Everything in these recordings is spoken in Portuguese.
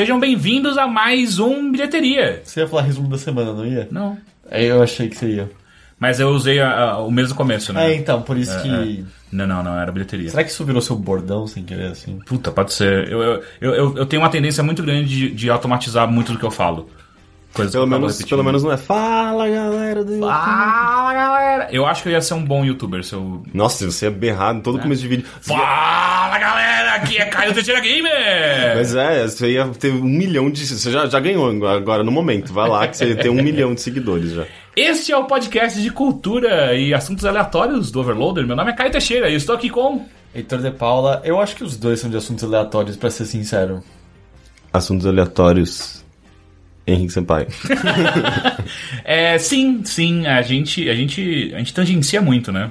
sejam bem-vindos a mais um Bilheteria. Você ia falar resumo da semana, não ia? Não. Aí eu achei que você ia. Mas eu usei a- a- o mesmo começo, né? É, então, por isso que. Não, não, não, era bilheteria. Será que isso virou seu bordão sem querer, assim? Puta, pode ser. Eu, eu, eu, eu- eu tenho uma tendência muito grande de, de automatizar muito do que eu falo. Coisas Pelo menos, repetindo. pelo menos não é. Fala, galera do YouTube. Fala, galera! Eu acho que eu ia ser um bom youtuber se eu. Nossa, você ia berrar em todo começo de vídeo. Fala, galera! Aqui é Caio Teixeira Gamer! Mas é, você ia ter um milhão de. Você já, já ganhou agora no momento. Vai lá que você ia ter um milhão de seguidores já. Este é o podcast de cultura e assuntos aleatórios do Overloader. Meu nome é Caio Teixeira e eu estou aqui com. Heitor de Paula, eu acho que os dois são de assuntos aleatórios, pra ser sincero. Assuntos aleatórios. Henrique Sampaio. É, sim, sim, a gente, a gente, a gente tangencia muito, né?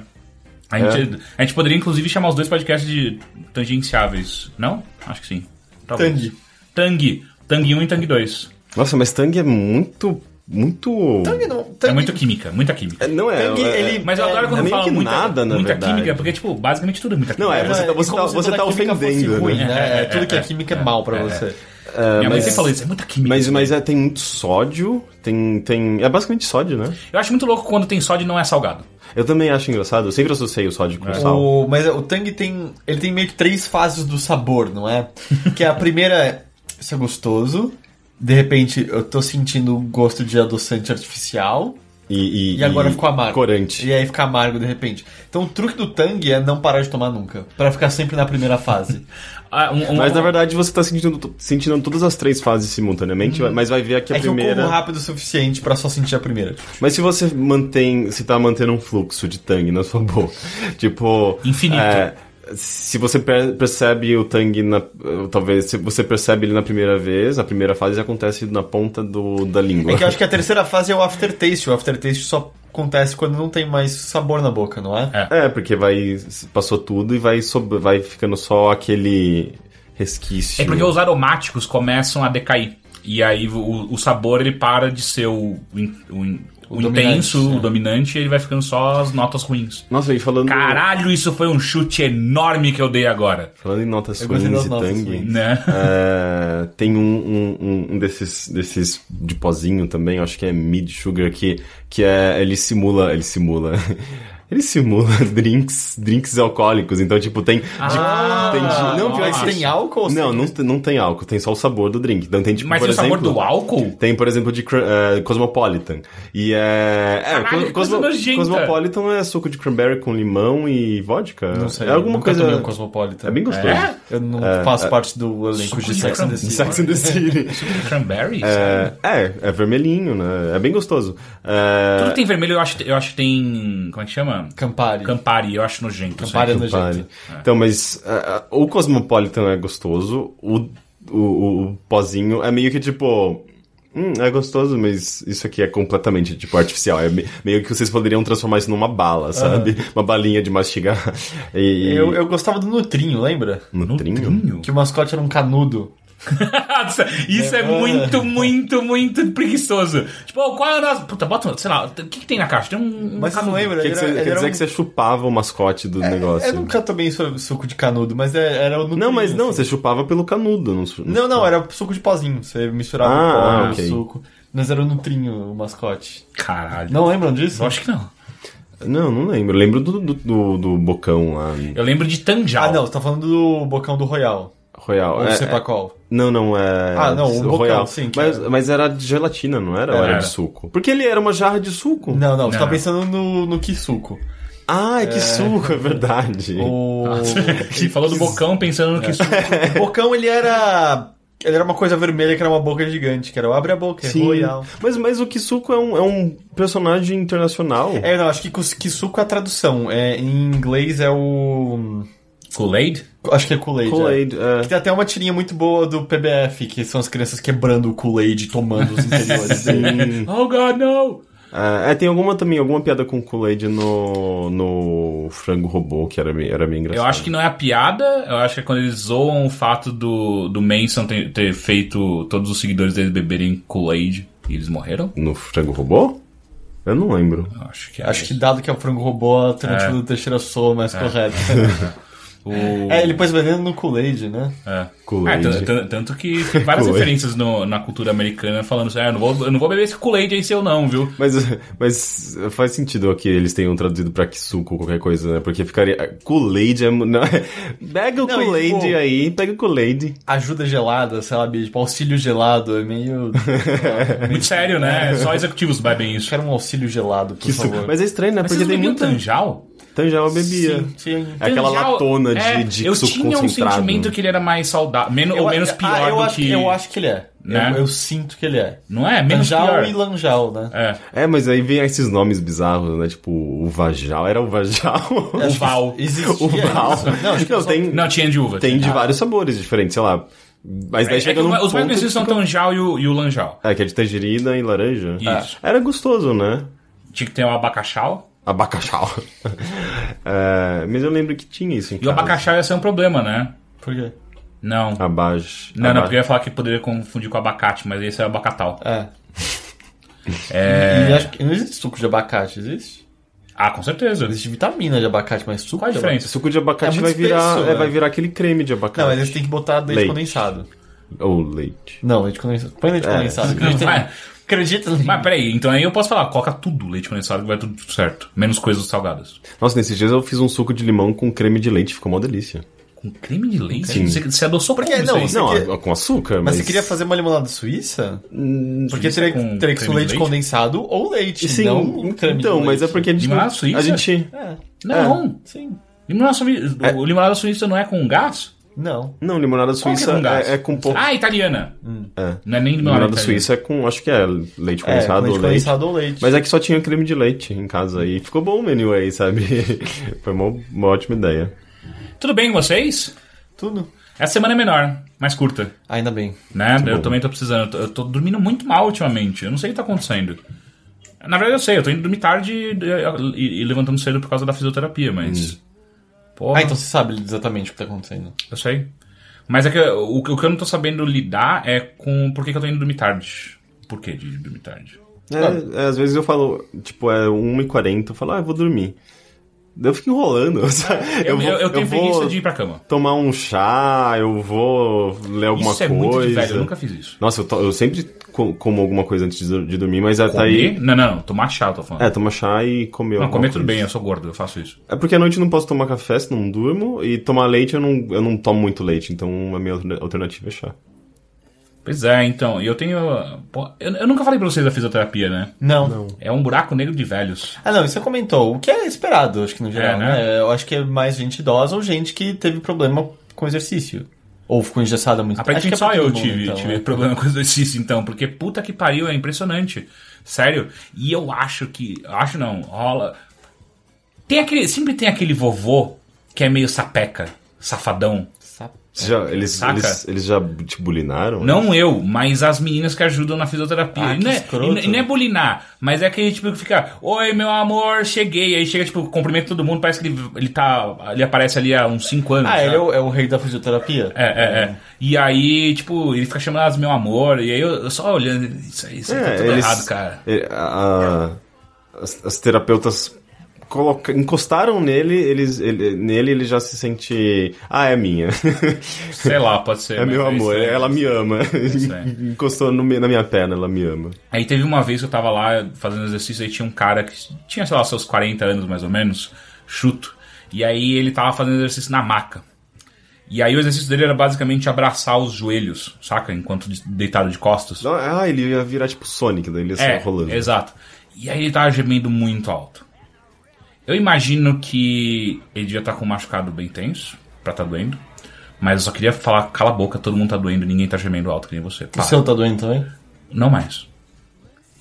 A gente, a gente poderia inclusive chamar os dois podcasts de tangenciáveis, não? Acho que sim. Talvez. Tang. Tang. Tang 1 e Tang 2. Nossa, mas Tang é muito. Muito. Tang não. É muita química, muita química. É, Não é. Tang, é- ele- Mas eu adoro é, quando é fala muita, nada, na muita verdade. química, porque, tipo, basicamente tudo é muita Não, química. é, você tá- é você como tá- se você tá ofendendo, ruim, né? né? É, Tudo que é, é química é, é, mal pra é, você. É, Minha mãe mas, sempre falou isso, é muita química. mas, mas é, tem muito sódio. Tem, tem. É basicamente sódio, né? Eu acho muito louco quando tem sódio e não é salgado. Eu também acho engraçado. Eu sempre associei o sódio com sal. O, mas o Tang tem. Ele tem meio que três fases do sabor, não é? Que a primeira é. Isso é gostoso. De repente eu tô sentindo o gosto de adoçante artificial. E, E agora ficou amargo. Corante. E aí fica amargo de repente. Então o truque do Tang é não parar de tomar nunca. Pra ficar sempre na primeira fase. Ah, um- um- Mas na verdade você tá sentindo, sentindo todas as três fases simultaneamente, mas vai ver aqui a é que eu primeira. como rápido o suficiente pra só sentir a primeira. Mas se você mantém. Se tá mantendo um fluxo de tangue na sua boca, tipo. Infinito. é, se você per- percebe o tangue na. Talvez se você percebe ele na primeira vez, a primeira fase acontece na ponta do, da língua. É que eu acho que a terceira fase é o aftertaste. O aftertaste só acontece quando não tem mais sabor na boca, não é? É. É, porque vai. Passou tudo e vai, sob- vai ficando só aquele resquício. É porque os aromáticos começam a decair. E aí o, o sabor ele para de ser o, o, o intenso, é. o dominante, e ele vai ficando só as notas ruins. Nossa, e falando. Caralho, isso foi um chute enorme que eu dei agora. Falando em notas Eu ruins e ruins. Né? É, tem um, um, um- desses, desses de pozinho também, acho que é mid sugar, que, que é. Ele simula. Ele simula. Ele simula drinks, drinks alcoólicos. Então, tipo, tem. de- Ah, tem de- não, Mas tem álcool? ou Não, sem- não, não tem álcool, tem só o sabor do drink. Então tem, tipo, Mas por tem o sabor exemplo, do álcool? Tem, por exemplo, de eh, Cosmopolitan. E é. É, Caralho, nojenta. Cosmopolitan é suco de cranberry com limão e vodka. Não sei. É alguma nunca coisa. um Cosmopolitan. É bem gostoso. É? Eu não É, faço é. parte do elenco de de Sex and the City. Sex and the City. Suco de cranberry? É, é, é vermelhinho, né? É bem gostoso. É, Tudo que tem vermelho eu acho, eu acho que tem. Como é que chama? Campari. Campari, eu acho nojento. Campari é assim. nojento. Campari. Então, mas é, é, o Cosmopolitan é gostoso, o, o, o pozinho é meio que tipo. Hum, é gostoso, mas isso aqui é completamente, tipo, artificial. É me- meio que vocês poderiam transformar isso numa bala, sabe? Uma balinha de mastigar. E, Eu, eu gostava do Nutrinho, lembra? Nutrinho? Que o mascote era um canudo. Isso é muito, muito, muito preguiçoso. Tipo, oh, qual é a nossa. Puta, bota. Sei lá, o que, que tem na caixa? Tem um. Mas você não canudo. lembra? Quer, era- quer dizer um- que você chupava o mascote do negócio. Eu nunca tomei su- suco de canudo, mas é- era o Nutrinho. Não, mas não, assim. você chupava pelo canudo. Não, Não, não, era suco de pozinho. Você misturava Ah, o pó ah, e ok. o suco. Mas era o Nutrinho, o mascote. Caralho. Não lembram disso? Eu acho que não. Não, não lembro. Eu lembro do, do, do, do bocão lá. Eu lembro de Tanjal. Ah, não, você tá falando do bocão do Royal. Royal. Ou É, do Cepacol. Não, não, é. Ah, não, o bocão, Royal. sim, que Mas, era. mas era de gelatina, não era? Ou era Era. de suco? Porque ele era uma jarra de suco. Não, não, você tá pensando no, no que suco. Ah, que suco, é verdade. O... Ele falou do bocão pensando no que isso. o bocão, ele era... Ele era uma coisa vermelha que era uma boca gigante, que era o abre a boca, é Sim. Royal. Mas, mas o Kisuko é um, é um personagem internacional. É, não, acho que Kisuko é a tradução. É, em inglês é o... Kool-Aid? Acho que é Kool-Aid. Kool-Aid, é. é. Tem até uma tirinha muito boa do PBF, que são as crianças quebrando o Kool-Aid e tomando os interiores dele. Oh, God, no! É, é, tem alguma também, alguma piada com Kool-Aid no, no frango robô, que era bem, era bem engraçado. Eu acho que não é a piada, eu acho que é quando eles zoam o fato do, do Manson ter, ter feito todos os seguidores dele beberem Kool-Aid e eles morreram. No frango robô? Eu não lembro. Eu acho que é Acho isso. que dado que é o frango robô, a alternativa do Teixeira soa mais correta. O... É, ele pôs veneno no Kool-Aid, né? É. Kool-Aid. É, tanto que tem várias referências no- na cultura americana falando assim, ah, eu não vou, eu não vou beber esse Kool-Aid aí seu não, viu? Mas, mas faz sentido que eles tenham traduzido pra Kisuko ou qualquer coisa, né? Porque ficaria. Kool-Aid é. Não, pega o Não, Kool-Aid aí, pega o Kool-Aid. Ajuda gelada, sabe? Tipo, auxílio gelado. É meio. Muito sério, né? Só executivos bebem isso. Quero um auxílio gelado, por Isso- favor. Mas é estranho, né? Mas Porque tem muita. Tanjal? Tanjal eu bebia. Sim, sim. É aquela Tanjal- latona de, é, de Eu suco tinha um sentimento que ele era mais saudável, menos, ou menos pior ah, eu do acho, que... Eu acho que ele é. Né? Eu, eu sinto que ele é. Não é? Menos Lanjal pior. e Lanjal, né? É. É, mas aí vem esses nomes bizarros, né? Tipo, o Vajal. Era o Vajal. O Val. Existia o Val. isso. Não, acho que Não, só- tem, Não, tinha de uva. tem tinha. de vários sabores diferentes, sei lá. Mas É, daí é chega que num os mais conhecidos são fica- Tanjal e o, e o Lanjal. É, que é de tangerina e laranja. Isso. Era gostoso, né? Tinha que ter o abacaxau. Abacaxau. é, mas eu lembro que tinha isso em E o casa. abacaxau ia ser um problema, né? Por quê? Não. Abaixo. Não, não, porque eu ia falar que poderia confundir com abacate, mas esse é abacatal. É. É... E acho que não existe suco de abacate, existe? Ah, com certeza. Existe vitamina de abacate, mas suco Qual a de diferença? Suco de abacate É vai virar, espesso, é, né? vai virar aquele creme de abacate. Não, mas eles têm que botar leite, Leite. condensado. Ou leite. Não, leite condensado. Põe leite É. condensado. Não, Acredita, vai. Acredita. Mas peraí, então aí eu posso falar, coloca tudo leite condensado que vai tudo certo. Menos coisas salgadas. Nossa, nesses dias eu fiz um suco de limão com creme de leite, ficou uma delícia. Com creme de leite? Sim. Você, você adoçou não, isso aí? Você não, queria- a- com açúcar, mas... Mas você queria fazer uma limonada suíça? Porque Suíça teria, que ser leite, leite? condensado ou leite, Sim, não um creme então, de mas é porque a gente... Limonada não- suíça? A gente... É. Não. Sim. Limonada suíça, o limonada suíça não é com gás? Não. Não, limonada que suíça é é, é com pouco... Ah, italiana. É. Não é nem limonada Limonada italiana. suíça é com, acho que é leite É, condensado leite ou leite. condensado ou leite. Mas é que só tinha creme de leite em casa e ficou bom anyway, sabe? Foi uma, uma ótima ideia. Tudo bem com vocês? Tudo. Essa semana é menor, mais curta, Ainda bem. né? eu bom. também tô precisando. Eu tô, dormindo muito mal ultimamente. Eu não sei o que tá acontecendo. Na verdade eu sei, eu tô indo dormir tarde e, e- e levantando cedo por causa da fisioterapia, mas... Porra, Ah, então você sabe exatamente o que tá acontecendo. eu sei. Mas é que o, o que eu não tô sabendo lidar é com por que, que eu tô indo dormir tarde. Por que de dormir tarde? É, é, às vezes eu falo, tipo, é 1h40, eu falo, ah, eu vou dormir. Eu fico enrolando. Eu, vou- eu, eu tenho preguiça de ir pra cama. tomar um chá, eu vou ler alguma Isso é coisa. muito de velho, eu nunca fiz isso. Nossa, eu, to- eu sempre co- como alguma coisa antes de, dormir, mas até aí... Não, não, não, tomar chá, eu tô falando. É, tomar chá e comer não, comer tudo coisa. bem, eu sou gordo, eu faço isso. É porque à noite eu não posso tomar café, senão não durmo, e tomar leite eu não, eu não tomo muito leite, então a minha alterna- alternativa é chá. Pois é, então, e eu tenho. pô, eu, eu nunca falei pra vocês da fisioterapia, né? Não. É um buraco negro de velhos. Ah, não, isso você comentou. O que é esperado, acho que no geral, É, né? né? Eu acho que é mais gente idosa ou gente que teve problema com exercício. Ou ficou engessada muito tempo. Aparentemente é só eu mundo, tive, então, tive né? problema com exercício, então, porque puta que pariu, é impressionante. Sério. E eu acho que. Acho não, rola. Tem aquele. Sempre tem aquele vovô que é meio sapeca, safadão. Já, eles, Saca? eles, eles já te bulinaram? Não eu, mas as meninas que ajudam na fisioterapia. Ah, e, não é, e não é bulinar, mas é aquele tipo que fica, oi meu amor, cheguei. Aí chega, tipo, cumprimenta todo mundo, parece que ele, ele tá. Ele aparece ali há uns 5 anos. Ah, sabe? ele é o, é o rei da fisioterapia? É, é, é. E aí, tipo, ele fica chamando elas meu amor, e aí eu, eu só olhando, isso aí, isso aí tá É, tudo eles- errado, cara. é, a- as, as terapeutas coloca, encostaram nele, eles, ele, nele ele já se sente. Ah, é minha. Sei lá, pode ser. é meu amor, estranho. ela me ama. estranho. Encostou no na minha perna, ela me ama. Aí teve uma vez que eu tava lá fazendo exercício, aí tinha um cara que tinha, sei lá, seus 40 anos mais ou menos, chuto. E aí ele tava fazendo exercício na maca. E aí o exercício dele era basicamente abraçar os joelhos, saca? Enquanto de- deitado de costas. Ah, ele ia virar tipo Sonic, daí ele ia É, rolando. exato. E aí ele tava gemendo muito alto. Eu imagino que ele devia estar com um machucado bem tenso, pra tá doendo. Mas eu só queria falar, cala a boca, todo mundo tá doendo, ninguém tá gemendo alto que nem você. O Para. seu tá doendo também? Não mais.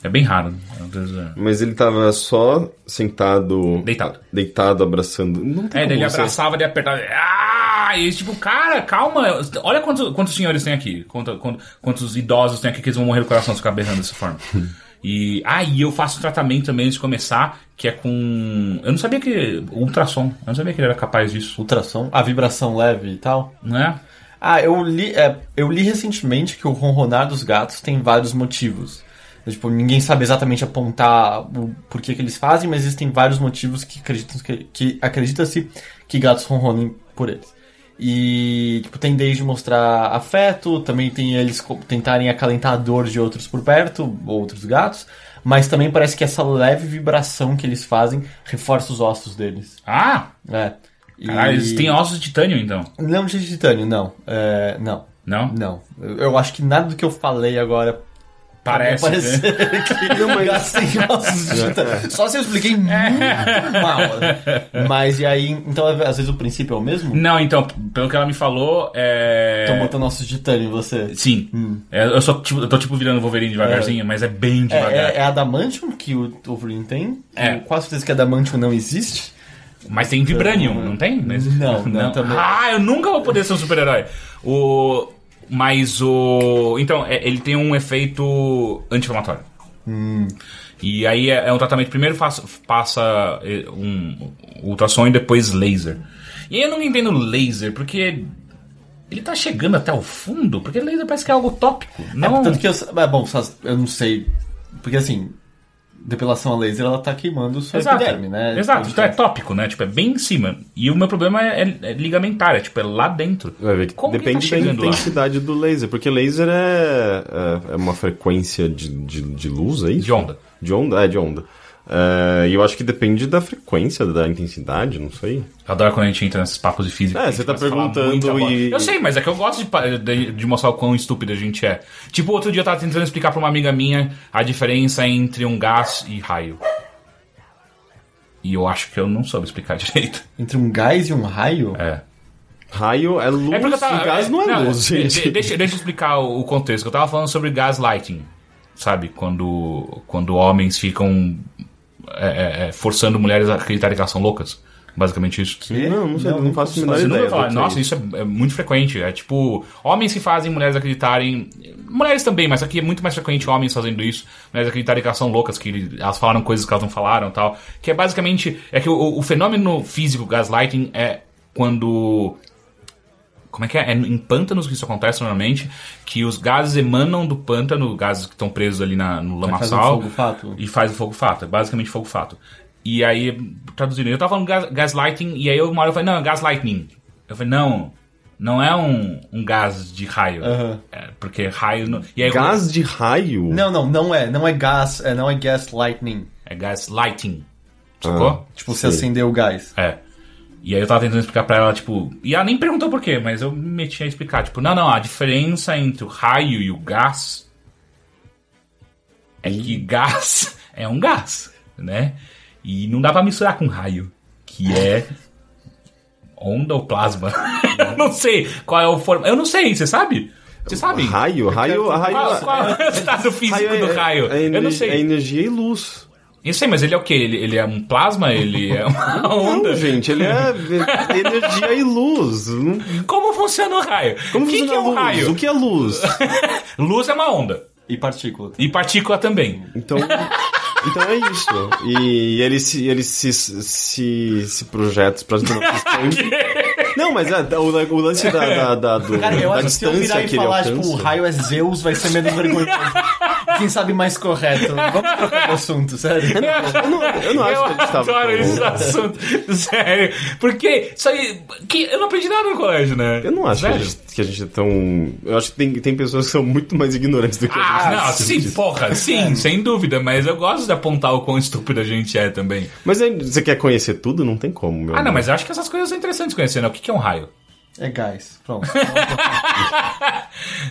É bem raro. Às vezes é- Mas ele tava só sentado. Deitado. Deitado, abraçando. Não tem É, daí como ele você- abraçava, ele apertava. Ah! E tipo, cara, calma. Olha quantos, quantos senhores tem aqui. Quanto, quanto- quantos idosos tem aqui que eles vão morrer do coração se ficar berrando dessa forma. E, ah, e eu faço um tratamento também antes de começar, que é com. Eu não sabia que. Ultrassom. Eu não sabia que ele era capaz disso. Ultrassom? A vibração leve e tal? Não é? Ah, eu li, é, eu li recentemente que o ronronar dos gatos tem vários motivos. Tipo, ninguém sabe exatamente apontar o porquê que eles fazem, mas existem vários motivos que acreditam que, que acredita-se que gatos ronronem por eles. E, tipo, tem desde mostrar afeto, também tem eles tentarem acalentar a dor de outros por perto, outros gatos, mas também parece que essa leve vibração que eles fazem reforça os ossos deles. Ah! É. E- Caralho, eles têm ossos de titânio, então. Não de titânio, não. É, não. Não? Não. Eu, eu acho que nada do que eu falei agora Parece. Parece que não, mas... tem ossos de titânio. Só se eu expliquei muito mal. Mas e aí, então às vezes o princípio é o mesmo? Não, então, pelo que ela me falou, é. Estão botando ossos de titânio em você. Sim. É, eu, só, tipo, eu tô tipo virando Wolverine devagarzinho, mas é bem É, devagar. é, é Adamantium que o Wolverine tem? É. Eu quase certeza que Adamantium não existe. Mas tem Vibranium, não tem? Nesse- Não, não, também. Ah, eu nunca vou poder ser um super-herói. O. Mas o. Então, é- ele tem um efeito anti-inflamatório. Hum. E aí é, é um tratamento. Primeiro faça- passa eh, um ultrassom e depois laser. E aí eu não entendo laser, porque. Ele tá chegando até o fundo? Porque laser parece que é algo tópico. Não. É, tanto que eu. É, bom, eu não sei. Porque assim, depilação a laser ela tá queimando sua Exato, epiderme, né? Exato, Então, é tópico, né? Tipo, é bem em cima. E o meu problema é, é- é ligamentar, é tipo, é lá dentro. Vai ver que Como que depende tá da chegando lá? intensidade do laser, porque laser é, é, é uma frequência de, de, de luz, é isso? De onda. De onda, é, de onda. É, eu acho que depende da frequência, da intensidade, não sei. Eu adoro quando a gente entra nesses papos de física. É, você tá perguntando e- Eu sei, mas é que eu gosto de, de, de mostrar o quão estúpido a gente é. Tipo, outro dia eu tava tentando explicar pra uma amiga minha a diferença entre um gás e raio. E eu acho que eu não soube explicar direito. Entre um gás e um raio? É. Raio é luz, É porque eu tava. e gás não é luz, de- gente. de- deixa, deixa eu explicar o o contexto. Eu tava falando sobre gaslighting. Sabe? Quando, quando homens ficam é, é, é, forçando mulheres a acreditarem que elas são loucas. Basicamente isso. Não, não sei, não, faço a menor ideia. vai falar, é nossa, isso é, é muito frequente. É tipo, homens que fazem mulheres acreditarem. Mulheres também, mas aqui é muito mais frequente homens fazendo isso. Mulheres acreditarem que elas são loucas, que elas falaram coisas que elas não falaram tal. Que é basicamente. É que o, o fenômeno físico gaslighting é quando. Como é que é? É em pântanos que isso acontece normalmente, que os gases emanam do pântano, gases que estão presos ali na, no faz um lamaçal. fogo fato? E faz o fogo fato, é basicamente fogo fato. E aí, traduzindo, eu tava falando gas, gaslighting, e aí eu, uma hora eu falei, não, é gaslightning. Eu falei, não, não é um, um gás de raio. Aham. É, porque raio. Não, e aí, Gás de raio? Não, não, não é. Não é gás, é, não é gas lightning. É gaslighting. Sacou? Ah. Tipo, você acendeu o gás. É. E aí eu tava tentando explicar pra ela, tipo. E ela nem perguntou por quê, mas eu me meti a explicar. Tipo, não, não, a diferença entre o raio e o gás é que gás é um gás, né? E não dá pra misturar com raio, que é onda ou plasma. eu não sei qual é o forma. Eu não sei, você sabe? Você sabe? Raio? Raio, raio, Qual, qual é o estado físico do raio? É, eu não sei. é energia e luz. Eu sei, mas ele é o quê? Ele, ele é um plasma? Ele é uma onda? Não, gente, ele é energia e luz. Como funciona o raio? Como o que, funciona que é a um luz? raio? O que é luz? Luz é uma onda. E partícula. E partícula também. Então, então é isso. E ele se, ele se, se, se projeta para Não, mas é, o, o lance da, da, da, do, Cara, eu da acho que se eu virar distância e que ele falar, tipo, alcança. o raio é Zeus, vai ser menos vergonhoso. Quem sabe mais correto. Vamos trocar de assunto, sério. Eu não, eu não acho eu que a gente tava adoro esse assunto. Sério. Porque isso aí. Que eu não aprendi nada no colégio, né? Eu não acho que a, gente, que a gente é tão. Eu acho que tem, tem pessoas que são muito mais ignorantes do que a gente. Ah, não, sim, porra, sim, sem dúvida, mas eu gosto de apontar o quão estúpido a gente é também. Mas aí, você quer conhecer tudo? Não tem como, meu Ah, não, amor. mas eu acho que essas coisas são interessantes de conhecer, né? O que que é um raio? É gás. Pronto.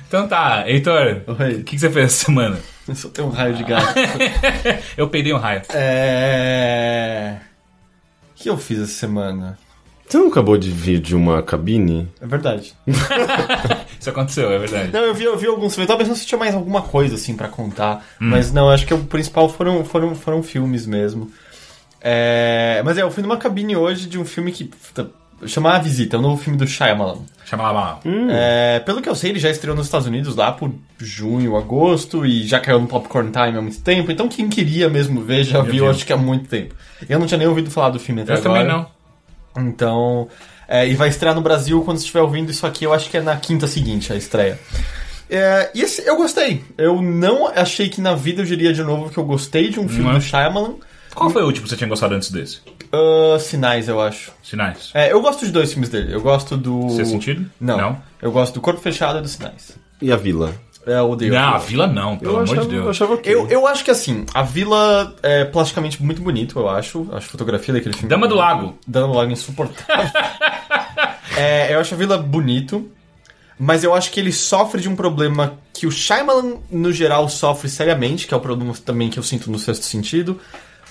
Então tá, Heitor, o que, que você fez essa semana? Eu só tenho um raio de gás. eu peidei um raio. É. O que eu fiz essa semana? Você não acabou de vir de uma cabine? É verdade. Isso aconteceu, é verdade. Não, eu vi, eu vi alguns filmes. Eu tava pensando se tinha mais alguma coisa, assim, pra contar. Mas não, acho que o principal foram, foram, foram filmes mesmo. É... Mas é, eu fui numa cabine hoje de um filme que... Chama A Visita, é o novo filme do Shyamalan. Chama lá, É, pelo que eu sei, ele já estreou nos Estados Unidos lá por junho, agosto, e já caiu no Popcorn Time há muito tempo. Então quem queria mesmo ver já viu, viu. acho que há muito tempo. Eu não tinha nem ouvido falar do filme até Eu agora. também não. Então, é, e vai estrear no Brasil quando estiver ouvindo isso aqui, eu acho que é na quinta seguinte a estreia. É, e esse, eu gostei. Eu não achei que na vida eu diria de novo que eu gostei de um filme é? do Shyamalan, Qual foi o último que você tinha gostado antes desse? Ah, sinais, eu acho. Sinais. É, eu gosto de dois filmes dele. Eu gosto do. Sexto Sentido? Não. Não. Eu gosto do Corpo Fechado e dos Sinais. E a vila? É, eu odeio. Não, a Vila. não, pelo eu amor achava, de Deus. eu achava ok. Eu, eu acho que assim, a vila é plasticamente muito bonito, eu acho. Acho a fotografia daquele filme. Dama do Lago. Dama do Lago insuportável. é, eu acho a vila bonito, mas eu acho que ele sofre de um problema que o Shyamalan, no geral, sofre seriamente, que é o problema também que eu sinto no sexto sentido.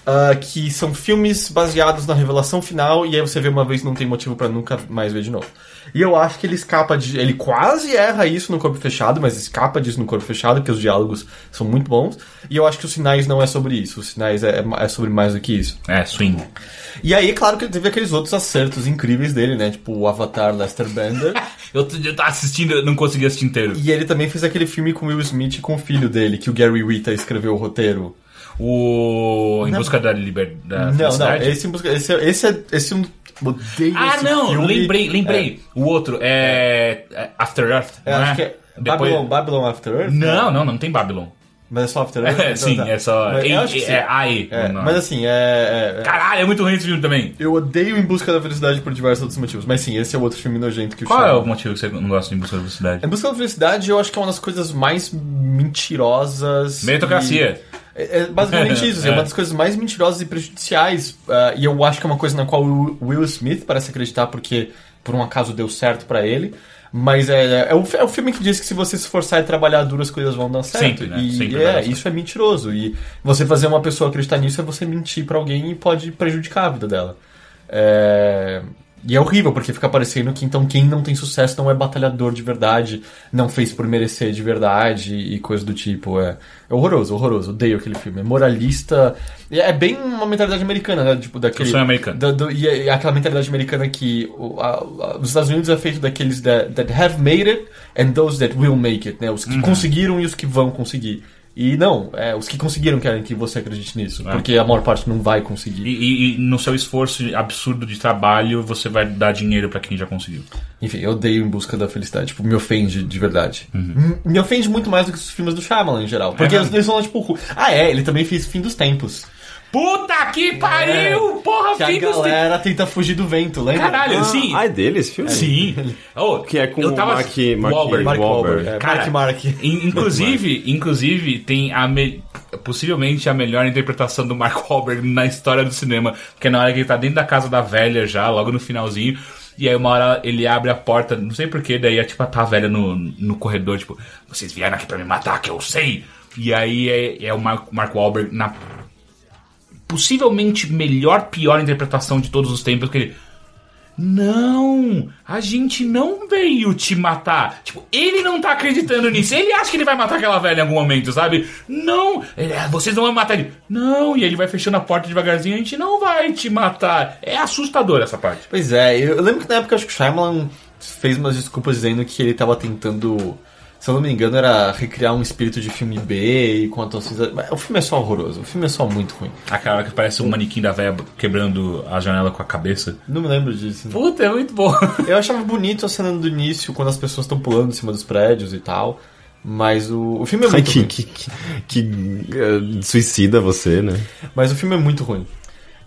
Ah, que são filmes baseados na revelação final e aí você vê uma vez e não tem motivo pra nunca mais ver de novo. E eu acho que ele escapa de. Ele quase erra isso no corpo fechado, mas escapa disso no corpo fechado, porque os diálogos são muito bons. E eu acho que os sinais não é sobre isso. Os sinais é, é sobre mais do que isso. É, swing. E aí, claro que ele teve aqueles outros acertos incríveis dele, né? Tipo o Avatar Lester Bender. Eu, eu tava assistindo, eu não consegui assistir inteiro. e ele também fez aquele filme com Will Smith e com o filho dele, que o Gary Rita escreveu o roteiro. O. Em busca da liberdade. não, não, felicidade? esse, em busca- esse, é- esse é. Esse eu odeio Ah, esse não, filme. lembrei, lembrei. O outro é, é After Earth, É, não acho é? que é Depois- Babylon, Babylon After Earth? Não, não, não tem Babylon. Mas é só After Earth? É, Então sim, tá. é só. Mas eu acho que é, sim. é. É, mas assim, é, é- é- Caralho, é muito ruim esse filme também. Eu odeio Em Busca da Felicidade por diversos outros motivos. Mas sim, esse é o outro filme nojento que o Qual é o motivo que você não gosta de Em Busca da Velocidade? Em Busca da Felicidade, eu acho que é uma das coisas mais mentirosas. Meritocracia. e- É, é basicamente isso, assim, é. É. uma das coisas mais mentirosas e prejudiciais. ah, e eu acho que é uma coisa na qual o Will Smith parece acreditar porque por um acaso deu certo pra ele. Mas é, é, o, é o filme que diz que se você se esforçar e trabalhar duro, as coisas vão dar certo. Sempre, né? E Sempre é, isso é mentiroso. E você fazer uma pessoa acreditar nisso é você mentir pra alguém e pode prejudicar a vida dela. É... E é horrível, porque fica parecendo que então quem não tem sucesso não é batalhador de verdade, não fez por merecer de verdade e coisa do tipo. É, é horroroso, horroroso. Odeio aquele filme. É moralista. É bem uma mentalidade americana, né? Tipo, daquele. Sonho americano. da- do- e é- e aquela mentalidade americana que o- a- a- os Estados Unidos é feito daqueles that, that have made it and those that will make it, né? Os que Uhum. conseguiram e os que vão conseguir. E não, é, os que conseguiram querem que você acredite nisso, É. porque a maior parte não vai conseguir. E, e- e no seu esforço absurdo de trabalho, você vai dar dinheiro pra quem já conseguiu. Enfim, eu odeio Em Busca da Felicidade. Tipo, me ofende de verdade. M- Me ofende muito mais do que os filmes do Shyamalan em geral. Porque É eles, eles são tipo... Ah, é, ele também fez Fim dos Tempos. Puta que pariu! Porra, Que a filhos de... galera tenta fugir do vento, lembra? Caralho, sim. Ah, é dele esse filme? Sim. Oh, Que é com eu tava... o Mark, Mark Wahlberg. Mark Wahlberg. É, Cara, Mark Mark. In- inclusive, inclusive tem a me- possivelmente a melhor interpretação do Mark Wahlberg na história do cinema, que é na hora que ele tá dentro da casa da velha já, logo no finalzinho. E aí uma hora ele abre a porta, não sei porquê, daí é tipo tá a velha no, no corredor, tipo, vocês vieram aqui pra me matar, que eu sei. E aí é, é o Mark, Mark Wahlberg na possivelmente melhor, pior interpretação de todos os tempos, que ele. Não, a gente não veio te matar. Tipo, ele não tá acreditando nisso. Ele acha que ele vai matar aquela velha em algum momento, sabe? Não, ele, "Ah, vocês não vão matar ele. Não, e ele vai fechando a porta devagarzinho. A gente não vai te matar. É assustador essa parte. Pois é, eu, eu lembro que na época acho que o Shyamalan fez umas desculpas dizendo que ele tava tentando... Se eu não me engano, era recriar um espírito de filme B e com atuações... O filme é só horroroso, o filme é só muito ruim. Aquela que parece um manequim da velha quebrando a janela com a cabeça. Não me lembro disso. Puta, é muito bom. Eu achava bonito a cena do início, quando as pessoas estão pulando em cima dos prédios e tal. Mas o, o filme é Ai, muito que, ruim. que, que, que, eh, suicida você, né? Mas o filme é muito ruim.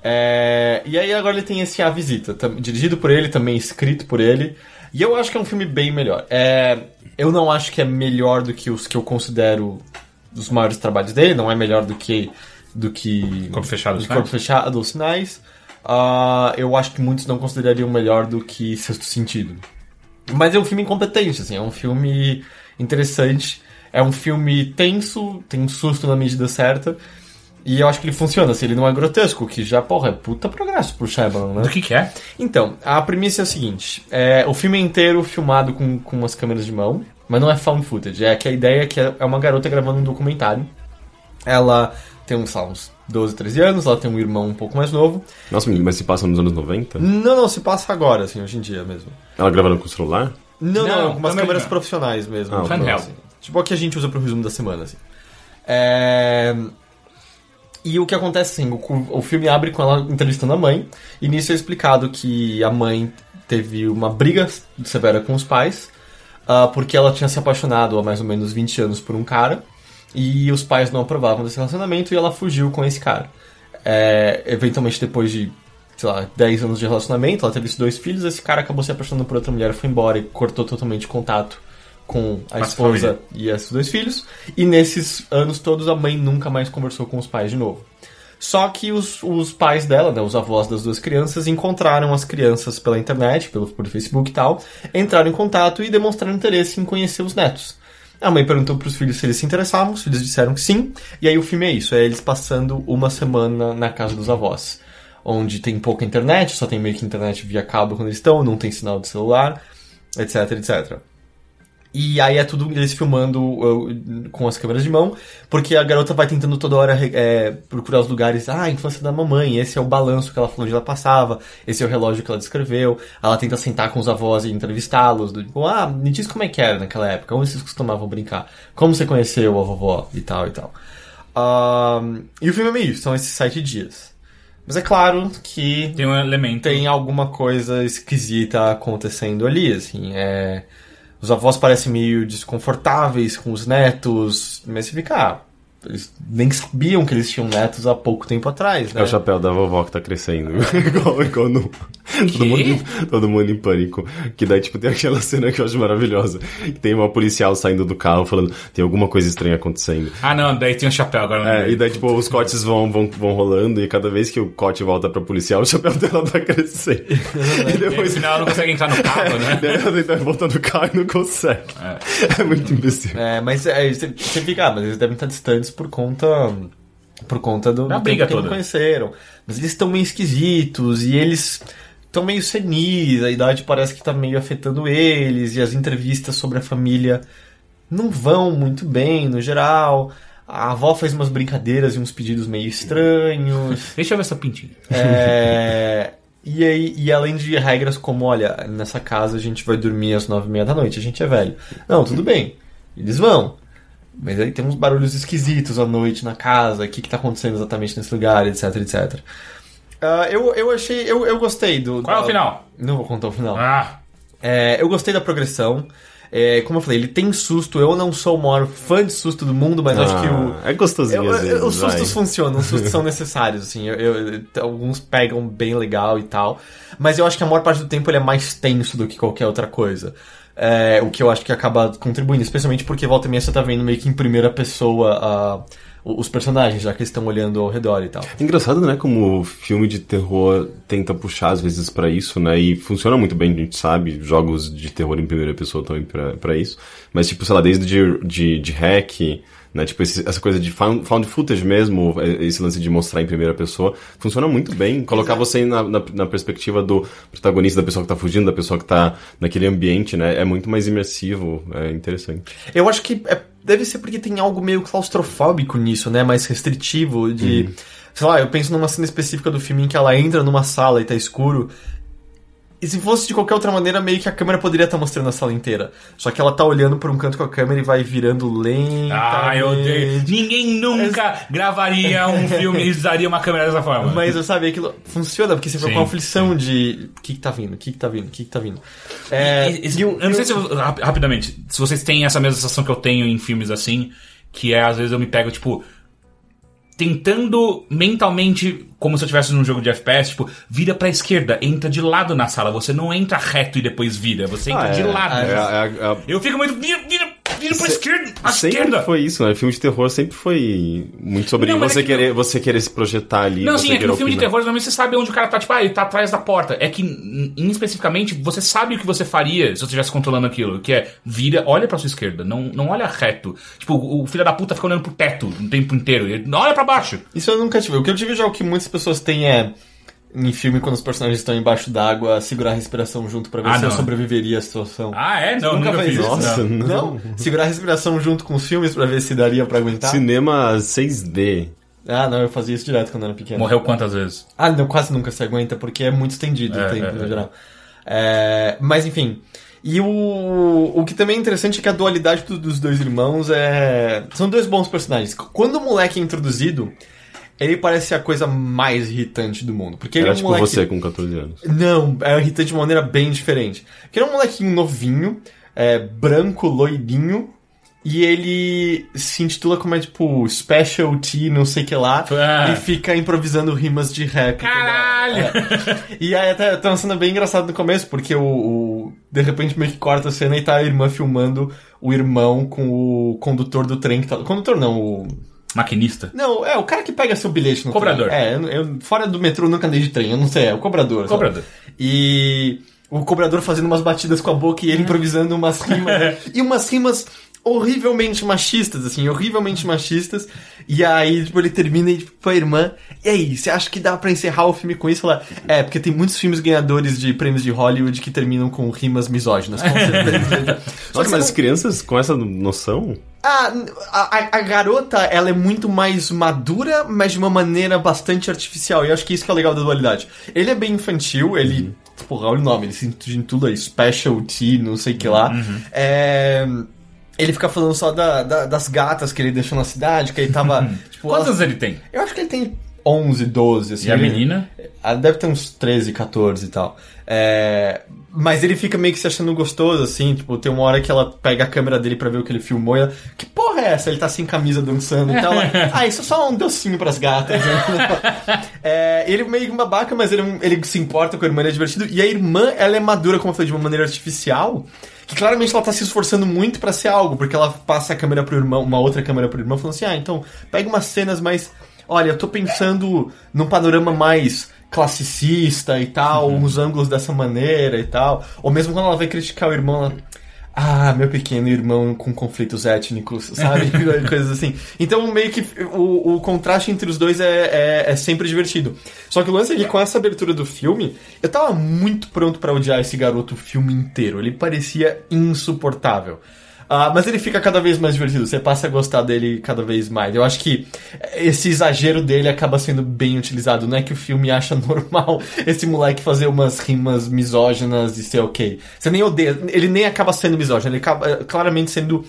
É, E aí agora ele tem esse A Visita, tam- dirigido por ele, também escrito por ele. E eu acho que é um filme bem melhor. É, Eu não acho que é melhor do que os que eu considero os maiores trabalhos dele, não é melhor do que. do que. Corpo Fechado, do Sinais? Corpo Fechado, os Sinais. Ah, eu acho que muitos não considerariam melhor do que Sexto Sentido. Mas é um filme incompetente, assim, é um filme interessante, é um filme tenso, tem um susto na medida certa, e eu acho que ele funciona, assim, ele não é grotesco, que já, porra, é puta progresso pro Shyamalan, né? Do que que é? Então, a premissa é a seguinte, é, o filme é inteiro filmado com, com umas câmeras de mão, mas não é found footage, é que a ideia é que é uma garota gravando um documentário, ela tem uns, sei lá, uns 12, 13 anos, ela tem um irmão um pouco mais novo, Nossa, menino, mas se passa nos anos 90? não, não, se passa agora, assim, hoje em dia mesmo. Ela gravando com o celular? Não, não, Não, com umas câmeras não. profissionais mesmo. Ah, tipo, handheld. assim. Tipo a que a gente usa pro resumo da semana, assim. É... E o que acontece, assim, o, o filme abre com ela entrevistando a mãe, e nisso é explicado que a mãe teve uma briga severa com os pais, ah, porque ela tinha se apaixonado há mais ou menos 20 anos por um cara, e os pais não aprovavam desse relacionamento, e ela fugiu com esse cara. É, eventualmente, depois de, sei lá, 10 anos de relacionamento, ela teve dois filhos, esse cara acabou se apaixonando por outra mulher, foi embora e cortou totalmente contato com a esposa e esses dois filhos. E nesses anos todos, a mãe nunca mais conversou com os pais de novo. Só que os, os pais dela, né, os avós das duas crianças, encontraram as crianças pela internet, pelo, por Facebook e tal, entraram em contato e demonstraram interesse em conhecer os netos. A mãe perguntou pros filhos se eles se interessavam, os filhos disseram que sim, e aí o filme é isso, é eles passando uma semana na casa dos avós, onde tem pouca internet, só tem meio que internet via cabo quando eles estão, não tem sinal de celular, etc, etc. E aí é tudo eles filmando uh, com as câmeras de mão, porque a garota vai tentando toda hora é, procurar os lugares. Ah, a infância da mamãe, esse é o balanço que ela falou onde ela passava, esse é o relógio que ela descreveu. Ela tenta sentar com os avós e entrevistá-los. Tipo, ah, me diz como é que era naquela época, onde vocês costumavam brincar, como você conheceu a vovó e tal e tal. Um, e o filme é meio isso, são esses sete dias. Mas é claro que Tem um elemento. tem alguma coisa esquisita acontecendo ali, assim, é... Os avós parecem meio desconfortáveis com os netos, mas você fica, ah, eles nem sabiam que eles tinham netos há pouco tempo atrás, né? É o chapéu da vovó que tá crescendo. igual, igual no. Todo mundo, em- todo mundo em pânico. Que daí, tipo, tem aquela cena que eu acho maravilhosa. Que tem uma policial saindo do carro falando, tem alguma coisa estranha acontecendo. Ah, não, daí tem o chapéu agora. não É, e daí, tipo, os cortes vão, vão, vão rolando e cada vez que o corte volta pra policial, o chapéu dela tá crescendo. e E no depois. final ela não consegue entrar no carro, né? Daí ela tenta voltar no carro e não consegue. É, muito imbecil. É, mas é, você, você fica, ah, mas eles devem estar distantes por conta. Por conta do, Da do briga toda. conheceram. Mas eles estão meio esquisitos e eles estão meio senis, a idade parece que tá meio afetando eles, e as entrevistas sobre a família não vão muito bem no geral. A avó fez umas brincadeiras e uns pedidos meio estranhos. Deixa eu ver essa pintinha. É, e, aí, e além de regras como, olha, nessa casa a gente vai dormir às nove e meia da noite, a gente é velho. Não, tudo bem. Eles vão. Mas aí tem uns barulhos esquisitos à noite na casa, o que, que tá acontecendo exatamente nesse lugar, etc, etc. Ah, eu, eu achei. Eu, eu gostei do. Qual é o da- final? Não vou contar o final. Ah, É, eu gostei da progressão. É, como eu falei, ele tem susto. Eu não sou o maior fã de susto do mundo, mas eu acho que o. Ah, É gostosinho Eu- às eu- vezes. os sustos vai. funcionam, os sustos são necessários, assim. eu- eu- alguns pegam bem legal e tal. Mas eu acho que a maior parte do tempo ele é mais tenso do que qualquer outra coisa. É, o que eu acho que acaba contribuindo, especialmente porque volta e meia você tá vendo meio que em primeira pessoa ah, os personagens, já que eles estão olhando ao redor e tal. É engraçado, né, como o filme de terror tenta puxar às vezes pra isso, né, e funciona muito bem, a gente sabe, jogos de terror em primeira pessoa também pra isso, mas tipo, sei lá, desde de, de, de hack, né, tipo, esse- essa coisa de found, found footage mesmo, é, esse lance de mostrar em primeira pessoa, funciona muito bem, colocar você na, na, na perspectiva do protagonista, da pessoa que tá fugindo, da pessoa que tá naquele ambiente, né, é muito mais imersivo, é interessante. Eu acho que é- deve ser porque tem algo meio claustrofóbico nisso, né? Mais restritivo, de... Sei lá, eu penso numa cena específica do filme em que ela entra numa sala e tá escuro. E se fosse de qualquer outra maneira, meio que a câmera poderia estar mostrando a sala inteira. Só que ela tá olhando por um canto com a câmera e vai virando lenta. ah, eu odeio. Ninguém nunca gravaria um filme e usaria uma câmera dessa forma. Mas eu sabia aquilo funciona, porque você Sim, com a aflição de o que, que tá vindo, o que, que tá vindo, o que, que tá vindo. É, E- e- e o- eu não sei se eu- rap- rapidamente, se vocês têm essa mesma sensação que eu tenho em filmes assim, que é às vezes eu me pego, tipo, tentando mentalmente, como se eu estivesse num jogo de FPS, tipo, vira pra esquerda, entra de lado na sala. Você não entra reto e depois vira, você entra Ah, de é, lado. é, é, é, Eu fico muito. Vira, vira, vira pra Se- esquerda, à Sempre esquerda. foi isso, né? Filme de terror sempre foi muito sobre Não, você, é que querer, você querer se projetar ali. Não, sim, é que no filme de terror, normalmente você sabe onde o cara tá, tipo, ah, ele tá atrás da porta. É que, em, especificamente, você sabe o que você faria se você estivesse controlando aquilo, que é vira, olha pra sua esquerda, não, não olha reto. Tipo, o, filho da puta fica olhando pro teto o tempo inteiro, ele não olha pra baixo. Isso eu nunca tive. O que eu tive já o que muitas pessoas têm é. Em filme, quando os personagens estão embaixo d'água, segurar a respiração junto pra ver Ah, se eu não. sobreviveria à situação. Ah, é? Não, Nunca nunca, fiz isso? Nossa, não. não. Não? Segurar a respiração junto com os filmes pra ver se daria pra aguentar? Cinema 6D. Ah, não, eu fazia isso direto quando era pequeno. Morreu quantas vezes? Ah, não, quase nunca se aguenta, porque é muito estendido É, o tempo, é, no é. geral. É, mas, enfim. E o, o que também é interessante é que a dualidade do- dos dois irmãos é. São dois bons personagens. Quando o moleque é introduzido, ele parece a coisa mais irritante do mundo. Porque ele Era é um tipo moleque. você com 14 anos. Não, é irritante de uma maneira bem diferente. Porque ele é um molequinho novinho, é, branco, loirinho, E ele se intitula como é tipo Specialty, não sei o que lá, Ah. e fica improvisando rimas de rap. Caralho! E aí até tá uma cena bem engraçada no começo, porque o, o- De repente meio que corta a cena e tá a irmã filmando o irmão com o condutor do trem que tá. Condutor não, o. Maquinista. Não, é o cara que pega seu bilhete no Cobrador. trem. É, eu, eu- fora do metrô nunca andei de trem, eu não sei, é o cobrador. sabe? Cobrador. E o cobrador fazendo umas batidas com a boca e ele improvisando umas rimas. e umas rimas horrivelmente machistas, assim, horrivelmente machistas. E aí, tipo, ele termina e, tipo, a irmã, e aí, você acha que dá pra encerrar o filme com isso? Ela, é, porque tem muitos filmes ganhadores de prêmios de Hollywood que terminam com rimas misóginas, com certeza. Nossa, mas você as não- crianças com essa noção? A, a, a garota, ela é muito mais madura, mas de uma maneira bastante artificial. E eu acho que isso que é legal da dualidade. Ele é bem infantil, ele. Porra, olha o nome, ele se intitula aí, Specialty, não sei o que lá. É, Ele fica falando só da, da- das gatas que ele deixou na cidade, que ele tava. tipo, Quantos elas- ele tem? Eu acho que ele tem 11, 12, assim. E a ele- menina? ela deve ter uns 13, 14 e tal. É, Mas ele fica meio que se achando gostoso, assim. Tipo, tem uma hora que ela pega a câmera dele pra ver o que ele filmou e ela. Que porra é essa? Ele tá sem camisa dançando e tal. Ela, ah, isso é só um docinho pras gatas. É, ele é meio que um babaca, mas ele, ele se importa com a irmã, ele é divertido. E a irmã, ela é madura, como eu falei, de uma maneira artificial. Que claramente ela tá se esforçando muito pra ser algo, porque ela passa a câmera pro irmão, uma outra câmera pro irmão, falando assim: ah, então pega umas cenas mais. Olha, eu tô pensando num panorama mais classicista e tal, uns ângulos dessa maneira e tal. Ou mesmo quando ela vai criticar o irmão, ela. Ah, meu pequeno irmão com conflitos étnicos, sabe? Coisas assim. Então, meio que o, o contraste entre os dois é, é, é sempre divertido. Só que o lance é que com essa abertura do filme, eu tava muito pronto pra odiar esse garoto o filme inteiro. Ele parecia insuportável. Ah, mas ele fica cada vez mais divertido, você passa a gostar dele cada vez mais. Eu acho que esse exagero dele acaba sendo bem utilizado. Não é que o filme acha normal esse moleque fazer umas rimas misóginas e ser ok. Você nem odeia, ele nem acaba sendo misógino, ele acaba eh, claramente sendo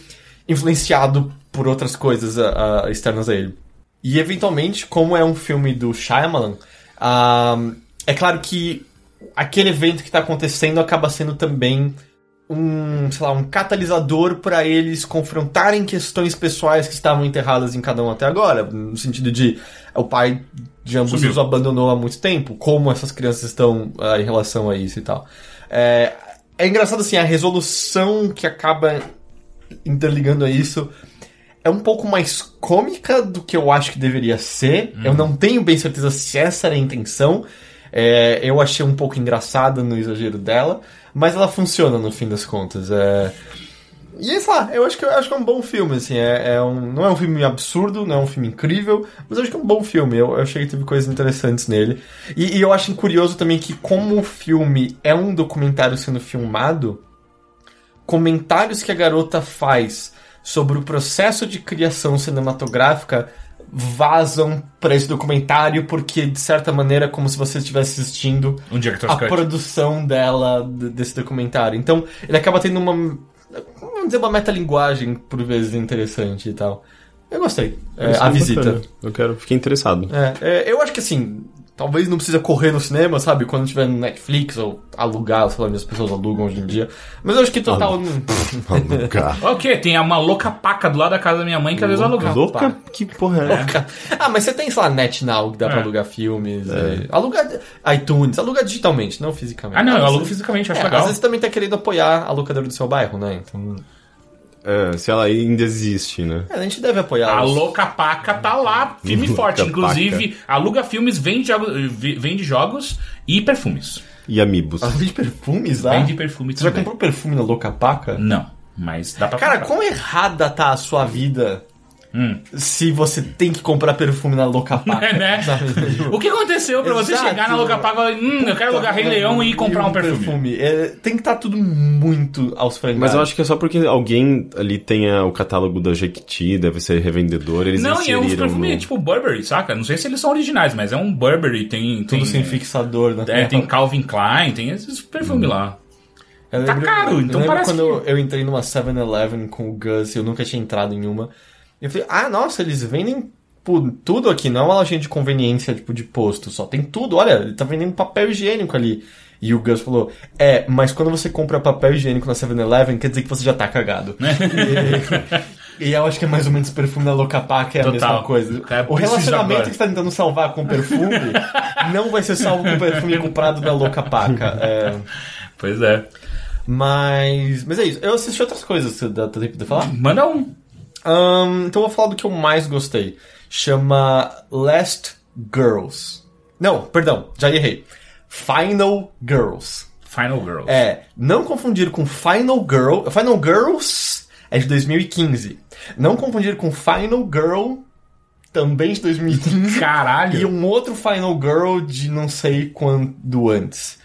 influenciado por outras coisas ah, externas a ele. E eventualmente, como é um filme do Shyamalan, ah, é claro que aquele evento que está acontecendo acaba sendo também um, sei lá, um catalisador para eles confrontarem questões pessoais que estavam enterradas em cada um até agora, no sentido de o pai de ambos Sumiu. os abandonou há muito tempo, como essas crianças estão ah, em relação a isso e tal. É, é engraçado assim, a resolução que acaba interligando a isso é um pouco mais cômica do que eu acho que deveria ser. Eu não tenho bem certeza se essa era a intenção. É, eu achei um pouco engraçada no exagero dela, mas ela funciona no fim das contas. É... E sei lá, eu acho que, eu acho que é um bom filme, assim, é, é um, não é um filme absurdo, não é um filme incrível, mas eu acho que é um bom filme, eu, eu achei que teve coisas interessantes nele. E, e eu acho curioso também que como o filme é um documentário sendo filmado, comentários que a garota faz sobre o processo de criação cinematográfica vazam pra esse documentário porque de certa maneira é como se você estivesse assistindo Um a Cut. produção dela desse documentário. Então, ele acaba tendo uma vamos dizer uma metalinguagem por vezes interessante e tal. Eu gostei. É, a é visita. bacana. Eu quero, fiquei interessado. É, é, eu acho que assim, talvez não precisa correr no cinema, sabe? Quando tiver no Netflix ou alugar, sei lá onde as pessoas alugam hoje em dia. Mas eu acho que total. Alugar. O quê? Tem uma louca paca do lado da casa da minha mãe que às vezes aluga. Louca? Que porra é? ah, mas você tem, sei lá, NetNow que dá pra É. alugar filmes. é. Alugar iTunes, alugar digitalmente, não fisicamente. Ah, não, eu alugo fisicamente, acho É, legal. Às vezes também tá querendo apoiar a locadora do seu bairro, né? Então. É, se ela ainda existe, né? é, a gente deve apoiar. A os- louca paca tá lá, e Louca forte. Paca. Inclusive, aluga filmes, vende, jogo- vi- vende jogos e perfumes. E Amigos. Ah, Vende perfumes lá? Vende perfume Você já comprou perfume na Louca Paca? Não, mas dá pra Cara, comprar. quão errada tá a sua vida Hum. se você tem que comprar perfume na Louca Paca? É, né? O que aconteceu pra você Exato. chegar na louca paca e falar, hum, eu quero alugar Rei Leão e comprar um perfume? É, tem que estar tudo muito aos frangalhos. Mas eu acho que é só porque alguém ali tenha o catálogo da Jequiti, deve ser revendedor, eles Não, e é uns inseriram perfumes no... tipo Burberry, saca? Não sei se eles são originais, mas é um Burberry, tem... Tudo tem, sem fixador, né? É, tem Calvin Klein, tem esses perfumes lá. Eu Tá caro, então eu lembro parece quando que- eu entrei numa 7-Eleven com o Gus, eu nunca tinha entrado em uma. Eu falei, ah, nossa, eles vendem tudo aqui, não é uma lojinha de conveniência, tipo, de posto, só tem tudo. Olha, ele tá vendendo papel higiênico ali. E o Gus falou, é, mas quando você compra papel higiênico na 7-Eleven, quer dizer que você já tá cagado. E eu acho que é mais ou menos o perfume da Locapaca é a Total. mesma coisa. Cara, o relacionamento que você tá tentando salvar com perfume não vai ser salvo com perfume comprado da Locapaca. É, Pois é. mas, mas é isso. Eu assisti outras coisas, dá tempo de falar? Manda um. Ahn, então eu vou falar do que eu mais gostei. Chama Last Girls. Não, perdão, já errei. Final Girls. Final Girls. É, não confundir com Final Girl. Final Girls é de 2015. Não confundir com Final Girl, também de 2015. Caralho. E um outro Final Girl de não sei quando antes.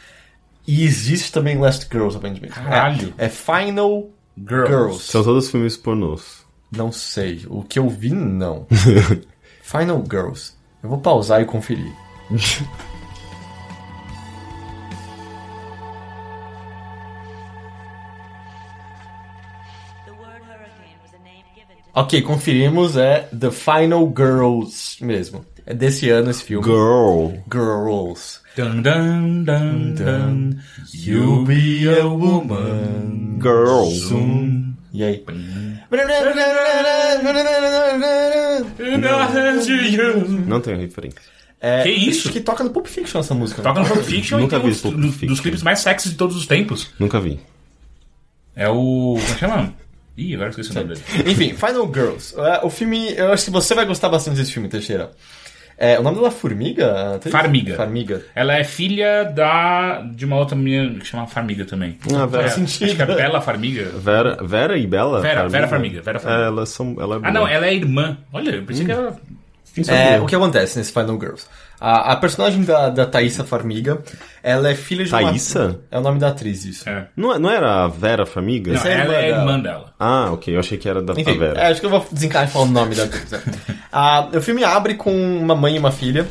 E existe também Last Girls, aparentemente. Caralho. É, é Final Girls. Girls. São todos filmes pornôs. Não sei. O que eu vi, não. Final Girls. Eu vou pausar e conferir. Ok, conferimos. É The Final Girls mesmo. É desse ano esse filme. Girl. Girls. Dun, dun, dun, dun. You be a woman. Girl. E aí? Não tenho referência. É, Que isso? Acho que toca no Pulp Fiction essa música. Toca no Pulp Fiction Nunca e vi um Pulp dos, Fiction. dos clipes mais sexy de todos os tempos. Nunca vi. É o. Como chama? Ih, agora eu esqueci o nome dele. Enfim, Final Girls. É, O filme, eu acho que você vai gostar bastante desse filme, Teixeira. É, o nome dela é Formiga? Farmiga. Farmiga. Ela é filha da de uma outra menina que chama Farmiga também. Ah, Vera. É, Faz acho que é sentido. Bela Farmiga. Vera, Vera e Bela? Vera, Vera Farmiga, Vera Farmiga. É, elas são. Ela é Ah, não, ela é irmã. Olha, eu pensei que ela. É, o que acontece nesse Final Girls? A, a personagem da, da Thaísa Farmiga, ela é filha de uma... Thaísa? É o nome da atriz, isso. É. Não, é- não era a Vera Farmiga? Não, Essa é a ela irmã é dela. irmã dela. Ah, ok. Eu achei que era da, da Enfim, Vera. é, acho que eu vou desencaixar falando o nome da atriz. né? Ah, o filme abre com uma mãe e uma filha.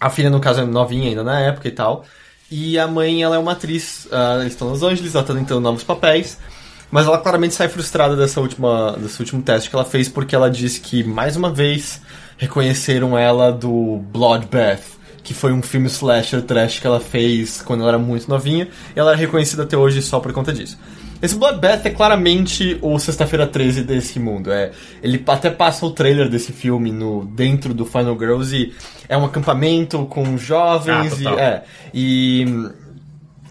A filha, no caso, é novinha ainda na época e tal. E a mãe, ela é uma atriz. ah, eles estão em Los Angeles, ela tá tentando novos papéis. Mas ela claramente sai frustrada dessa última, desse último teste que ela fez, porque ela disse que, mais uma vez, reconheceram ela do Bloodbath, que foi um filme slasher trash que ela fez quando ela era muito novinha, e ela é reconhecida até hoje só por conta disso. Esse Bloodbath é claramente o Sexta-feira 13 desse mundo. É, ele até passa o trailer desse filme no dentro do Final Girls e é um acampamento com jovens Ah, e é e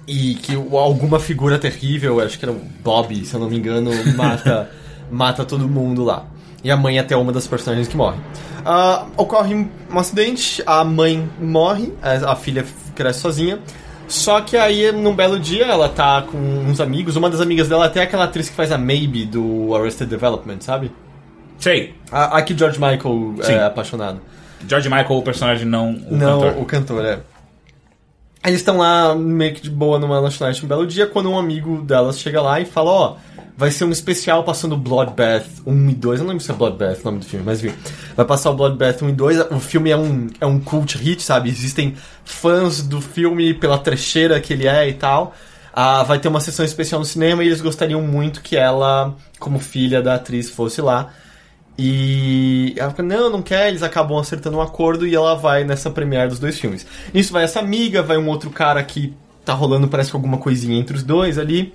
e que alguma figura terrível, acho que era o Bob, se eu não me engano, mata mata todo mundo lá. E a mãe é até uma das personagens que morre. Ah, ocorre um acidente, a mãe morre, a, a filha cresce sozinha. Só que aí, num belo dia, ela tá com uns amigos. Uma das amigas dela é até aquela atriz que faz a Maybe do Arrested Development, sabe? Sei. A, a que George Michael Sim. é apaixonado. George Michael, o personagem, não o Não, cantor. o cantor, é. Eles estão lá meio que de boa numa lanchonete um belo dia, quando um amigo delas chega lá e fala, ó, vai ser um especial passando Bloodbath 1 e 2. Eu não lembro se é Bloodbath o nome do filme, mas vi. Vai passar o Bloodbath 1 e 2. O filme é um, é um cult hit, sabe? Existem fãs do filme pela trecheira que ele é e tal. Ah, vai ter uma sessão especial no cinema e eles gostariam muito que ela, como filha da atriz, fosse lá. E ela fica, não, não quer, eles acabam acertando um acordo e ela vai nessa premiere dos dois filmes. Nisso vai essa amiga, vai um outro cara que tá rolando, parece que alguma coisinha entre os dois ali.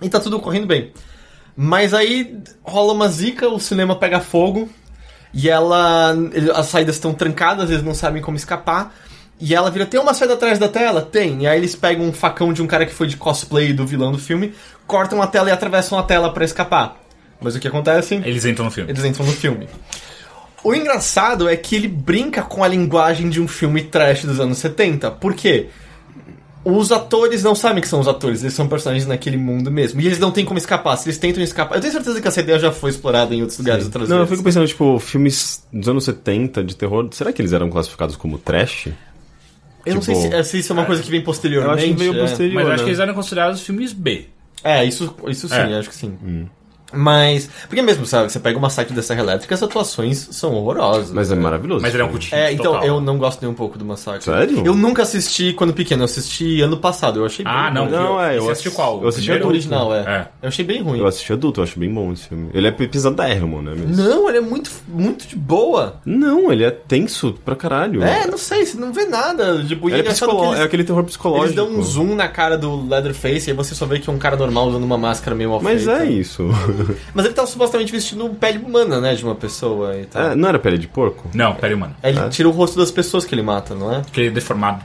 E tá tudo correndo bem. Mas aí rola uma zica, o cinema pega fogo e ela. As saídas estão trancadas, eles não sabem como escapar. E ela vira, tem uma saída atrás da tela? Tem. E aí eles pegam um facão de um cara que foi de cosplay do vilão do filme, cortam a tela e atravessam a tela pra escapar. Mas o que acontece? Eles entram no filme. Eles entram no filme. O engraçado é que ele brinca com a linguagem de um filme trash dos anos 70. Por quê? Os atores não sabem que são os atores, eles são personagens naquele mundo mesmo. E eles não têm como escapar. Se eles tentam escapar. Eu tenho certeza que essa ideia já foi explorada em outros lugares outras Não, eu vezes. fico pensando, tipo, filmes dos anos 70 de terror, será que eles eram classificados como trash? Eu não sei tipo, se, é, se isso é uma coisa que vem posteriormente. Eu acho que veio é. posterior, Mas eu acho né? que eles eram considerados filmes B. É, isso, isso sim, É. acho que sim. Mas. Porque mesmo, sabe, você pega uma site da Serra Elétrica, as atuações são horrorosas. Mas é maravilhoso. Mas ele é um cult É, então, total. eu não gosto nem um pouco do Massacre. Sério? Eu nunca assisti quando pequeno, eu assisti ano passado, eu achei Ah, bem não. ruim. Não, é, eu assisti- qual? eu assisti O Primeiro? original, é. É. Eu achei bem ruim. Eu assisti adulto, eu acho bem bom esse filme. Ele é pesadérrimo, né? Mas... Não, ele é muito, muito de boa. Não, ele é tenso pra caralho. É, não sei, você não vê nada. Tipo, e Ele é, engraçado psicolo- que eles, é aquele terror psicológico. eles dão um zoom na cara do Leatherface e aí você só vê que é um cara normal usando uma máscara meio mal Mas feita. é isso. Mas ele tá supostamente vestindo pele humana, né? De uma pessoa e tal. É, não era pele de porco? Não, mano. Aí Ele tira o rosto das pessoas que ele mata, não é? Porque ele é deformado.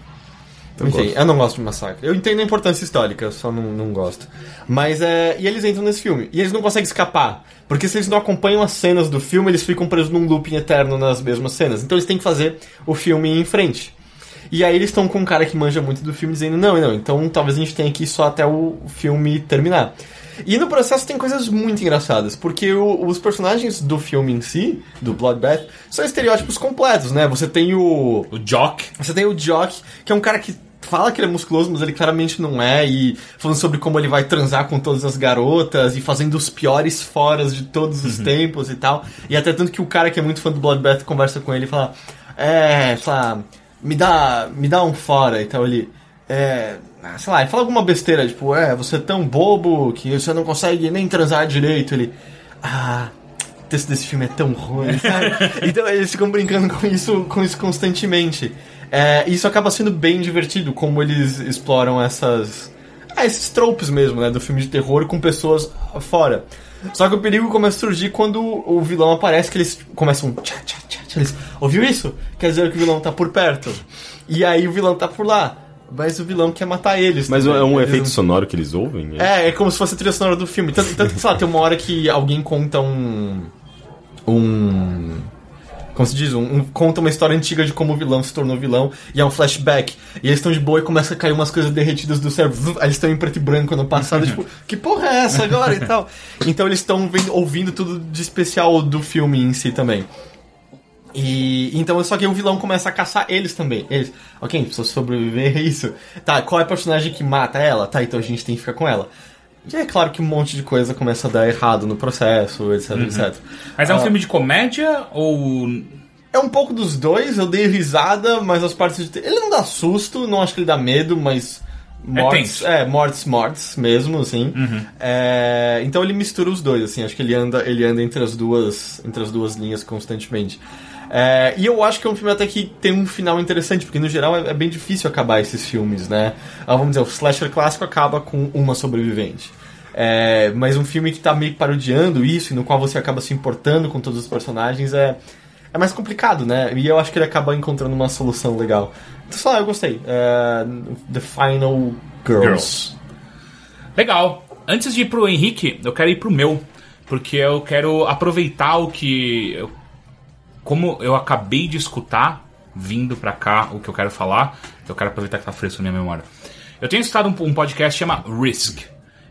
Eu Enfim, gosto. eu não gosto de massacre. Eu entendo a importância histórica, eu só não, não gosto. Mas é. E eles entram nesse filme. E eles não conseguem escapar. Porque se eles não acompanham as cenas do filme, eles ficam presos num looping eterno nas mesmas cenas. Então eles têm que fazer o filme em frente. E aí eles estão com um cara que manja muito do filme dizendo, não, não, então talvez a gente tenha que ir só até o filme terminar. E no processo tem coisas muito engraçadas, porque o- os personagens do filme em si, do Bloodbath, são estereótipos completos, né? Você tem o. O Jock. Você tem o Jock, que é um cara que fala que ele é musculoso, mas ele claramente não é, e falando sobre como ele vai transar com todas as garotas e fazendo os piores foras de todos os tempos e tal. E até tanto que o cara que é muito fã do Bloodbath conversa com ele e fala: É, sei lá, me dá, me dá um fora e tal. Ele. É. ah, Sei lá, ele fala alguma besteira, tipo, é, você é tão bobo que você não consegue nem transar direito. Ele. Ah, o texto desse filme é tão ruim, sabe? então eles ficam brincando com isso, com isso constantemente. É, isso acaba sendo bem divertido, como eles exploram essas. ah, esses tropes mesmo, né? Do filme de terror com pessoas fora. Só que o perigo começa a surgir quando o vilão aparece, que eles começam. Tchá, tchá, tchá, eles, Ouviu isso? Quer dizer que o vilão tá por perto. E aí o vilão tá por lá. Mas o vilão quer matar eles. Mas também. é um Eles efeito não- sonoro que eles ouvem? é, é como se fosse a trilha sonora do filme. Tanto, tanto que, sei lá, tem uma hora que alguém conta um. Um. Como se diz? Um, um- conta uma história antiga de como o vilão se tornou vilão e é um flashback. E eles estão de boa e começa a cair umas coisas derretidas do cérebro. Aí eles estão em preto e branco no passado, tipo, que porra é essa agora e tal. Então eles estão ouvindo tudo de especial do filme em si também. E então só que o vilão começa a caçar eles também. Eles, ok, precisa sobreviver, é isso. Tá, qual é o personagem que mata ela? Tá, então a gente tem que ficar com ela. E é claro que um monte de coisa começa a dar errado no processo, etc, etc. Mas é um Ah. filme de comédia ou. É um pouco dos dois, eu dei risada, mas as partes de. Ele não dá susto, não acho que ele dá medo, mas. Mortes, tenso. é, mortes, mortes mesmo, assim. É, então ele mistura os dois, assim, acho que ele anda, ele anda entre as duas, entre as duas linhas constantemente. É, e eu acho que é um filme até que tem um final interessante, porque no geral é, é bem difícil acabar esses filmes, né? Ah, vamos dizer, o slasher clássico acaba com uma sobrevivente. É, mas um filme que tá meio parodiando isso, e no qual você acaba se importando com todos os personagens, é, é mais complicado, né? E eu acho que ele acaba encontrando uma solução legal. Então, sei lá, eu gostei. É, The Final Girls. Girls. Legal. Antes de ir pro Henrique, eu quero ir pro meu. Porque eu quero aproveitar o que. Como eu acabei de escutar, vindo pra cá, o que eu quero falar, eu quero aproveitar que tá fresco na minha memória. Eu tenho escutado um, um podcast que chama Risk.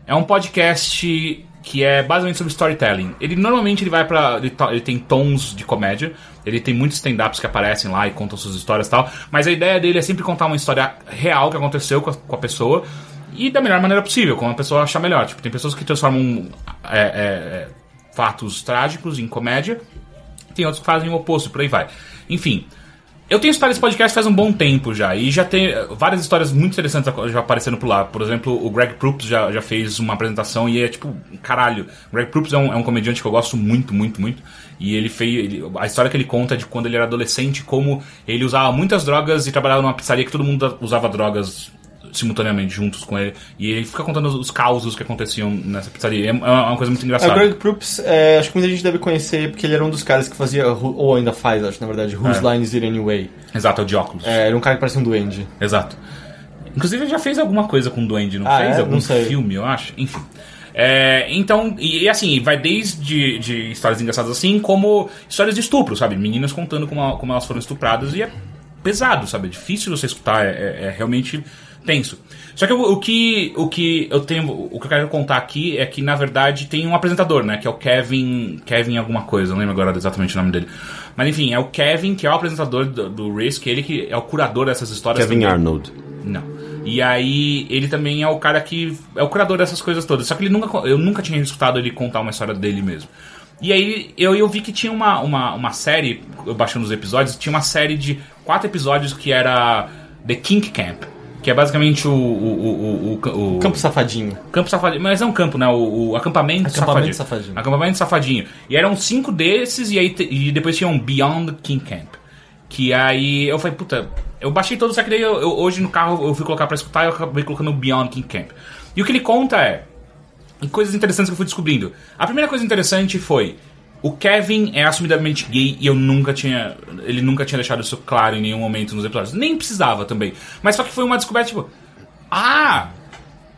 É um podcast que é basicamente sobre storytelling. Ele normalmente ele vai para ele, ele tem tons de comédia, ele tem muitos stand-ups que aparecem lá e contam suas histórias e tal, mas a ideia dele é sempre contar uma história real que aconteceu com a, com a pessoa e da melhor maneira possível, como a pessoa achar melhor. Tipo, tem pessoas que transformam é, é, é, fatos trágicos em comédia, tem outros que fazem o oposto, por aí vai. Enfim, eu tenho escutado esse podcast faz um bom tempo já, e já tem eh, várias histórias muito interessantes já aparecendo por lá. Por exemplo, o Greg Proops já, já fez uma apresentação e é tipo, caralho. O Greg Proops é um, é um comediante que eu gosto muito, muito, muito. E ele fez. ele- a história que ele conta é de quando ele era adolescente, como ele usava muitas drogas e trabalhava numa pizzaria que todo mundo usava drogas simultaneamente juntos com ele. E ele fica contando os, os causos que aconteciam nessa pizzaria. É uma, é uma coisa muito É, o engraçada. Greg Proops, é, acho que muita gente deve conhecer, porque ele era um dos caras que fazia, ou ainda faz, acho, na verdade, Whose É. Line Is It Anyway? Exato, é o de óculos. É, era um cara que parecia um duende. Exato. Inclusive ele já fez alguma coisa com o Duende, não Ah, fez? é? Algum Não filme, eu acho. Enfim. É, então, e, e assim, vai desde de histórias engraçadas assim, como histórias de estupro, sabe? Meninas contando como, como elas foram estupradas e é pesado, sabe? É difícil você escutar, é, é- é realmente tenso. Só que o, o que o que eu tenho, o que eu quero contar aqui é que na verdade tem um apresentador, né? Que é o Kevin, Kevin alguma coisa, não lembro agora exatamente o nome dele. Mas enfim, é o Kevin que é o apresentador do, do Risk, ele que é o curador dessas histórias. Kevin também. Arnold. Não. E aí, ele também é o cara que é o curador dessas coisas todas. Só que ele nunca, eu nunca tinha escutado ele contar uma história dele mesmo. E aí, eu, eu vi que tinha uma, uma, uma série, eu baixando os episódios, tinha uma série de quatro episódios que era The Kink Camp. Que é basicamente o. o, o, o, Campo Safadinho. Campo Safadinho. Mas é um campo, né? O, acampamento, Acampamento safadinho. Safadinho. Acampamento Safadinho. E eram cinco desses, e aí e depois tinha um Beyond King Camp. Que aí eu falei, puta, eu baixei todos, só que daí eu, eu- hoje no carro eu fui colocar pra escutar e eu acabei colocando o Beyond King Camp. E o que ele conta é. Coisas interessantes que eu fui descobrindo. A primeira coisa interessante foi. O Kevin é assumidamente gay e eu nunca tinha. Ele nunca tinha deixado isso claro em nenhum momento nos episódios. Nem precisava também. Mas só que foi uma descoberta, tipo. Ah!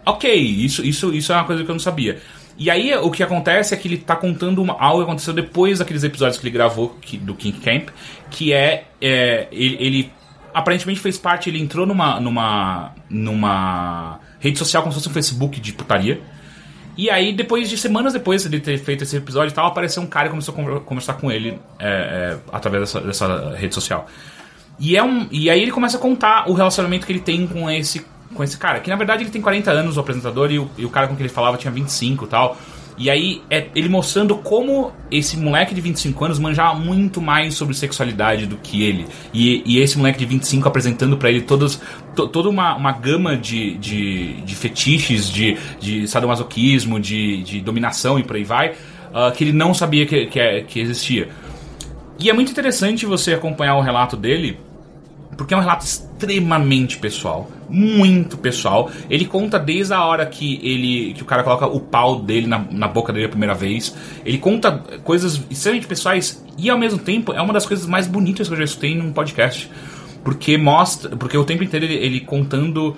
Ok, isso, isso, isso é uma coisa que eu não sabia. E aí o que acontece é que ele tá contando uma, algo que aconteceu depois daqueles episódios que ele gravou que- do King Camp, que é, é, ele, ele aparentemente fez parte, ele entrou numa, numa, numa rede social como se fosse um Facebook de putaria. E aí, depois de semanas depois de ter feito esse episódio e tal, apareceu um cara e começou a conver- conversar com ele é, é, através dessa, dessa rede social. E, é um, e aí ele começa a contar o relacionamento que ele tem com esse, com esse cara. Que na verdade ele tem 40 anos, o apresentador, e o, e o cara com quem ele falava tinha 25 e tal. E aí é ele mostrando como esse moleque de 25 anos manjava muito mais sobre sexualidade do que ele. E, e esse moleque de 25 apresentando pra ele todos, to- toda uma, uma gama de, de, de fetiches, de, de sadomasoquismo, de, de dominação e por aí vai, ah, que ele não sabia que, que, é- que existia. E é muito interessante você acompanhar o relato dele, porque é um relato extremamente pessoal, muito pessoal. Ele conta desde a hora que ele que o cara coloca o pau dele na, na boca dele a primeira vez. Ele conta coisas extremamente pessoais e ao mesmo tempo é uma das coisas mais bonitas que eu já escutei num podcast, porque mostra, porque o tempo inteiro ele, ele contando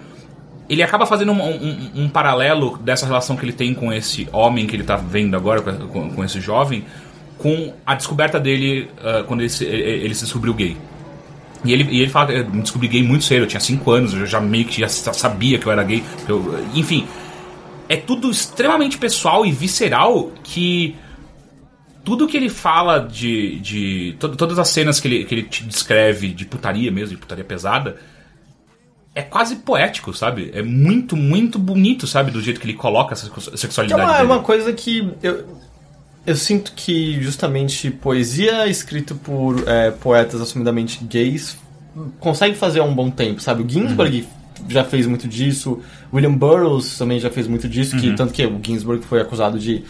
ele acaba fazendo um, um- um paralelo dessa relação que ele tem com esse homem que ele tá vendo agora, com, com- esse jovem, com a descoberta dele ah, quando ele se, ele, ele se descobriu gay. E ele, e ele fala que eu me descobri gay muito cedo, eu tinha 5 anos, eu já meio que já sa- sabia que eu era gay. eu- enfim, é tudo extremamente pessoal e visceral que tudo que ele fala de. de to- todas as cenas que ele, que ele te descreve de putaria mesmo, de putaria pesada, é quase poético, sabe? É muito, muito bonito, sabe? Do jeito que ele coloca essa Que é sexualidade uma, é uma coisa que eu, eu sinto que justamente poesia escrita por é, poetas assumidamente gays consegue fazer há um bom tempo, sabe? O Ginsberg já fez muito disso, William Burroughs também já fez muito disso, que tanto que o Ginsberg foi acusado de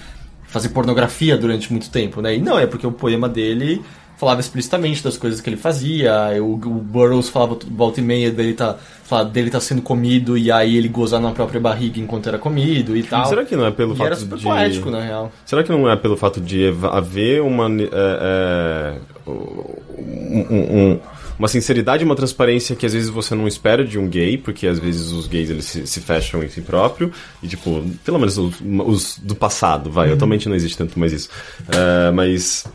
fazer pornografia durante muito tempo, né? E não, é porque o poema dele falava explicitamente das coisas que ele fazia, o, o Burroughs falava volta e meia dele tá, falava dele tá sendo comido e aí ele gozar na própria barriga enquanto era comido e tal. Será que não é pelo E fato era super de... poético, na real. Será que não é pelo fato de haver uma é, é, um- um- um- uma sinceridade, uma transparência que às vezes você não espera de um gay, porque às vezes os gays eles se, se fecham em si próprio e tipo, pelo menos os, os do passado, vai, atualmente não existe tanto mais isso, É, mas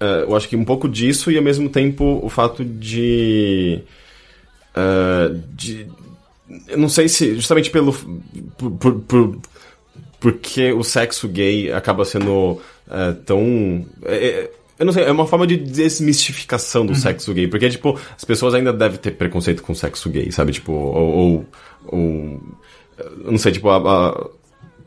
é, eu acho que um pouco disso e ao mesmo tempo o fato de é, de eu não sei se justamente pelo por, por- por- porque o sexo gay acaba sendo é, tão. é, eu não sei, é uma forma de desmistificação do sexo gay. Porque, tipo, as pessoas ainda devem ter preconceito com sexo gay, sabe? Tipo, ou. ou, ou- não sei, tipo, a- a-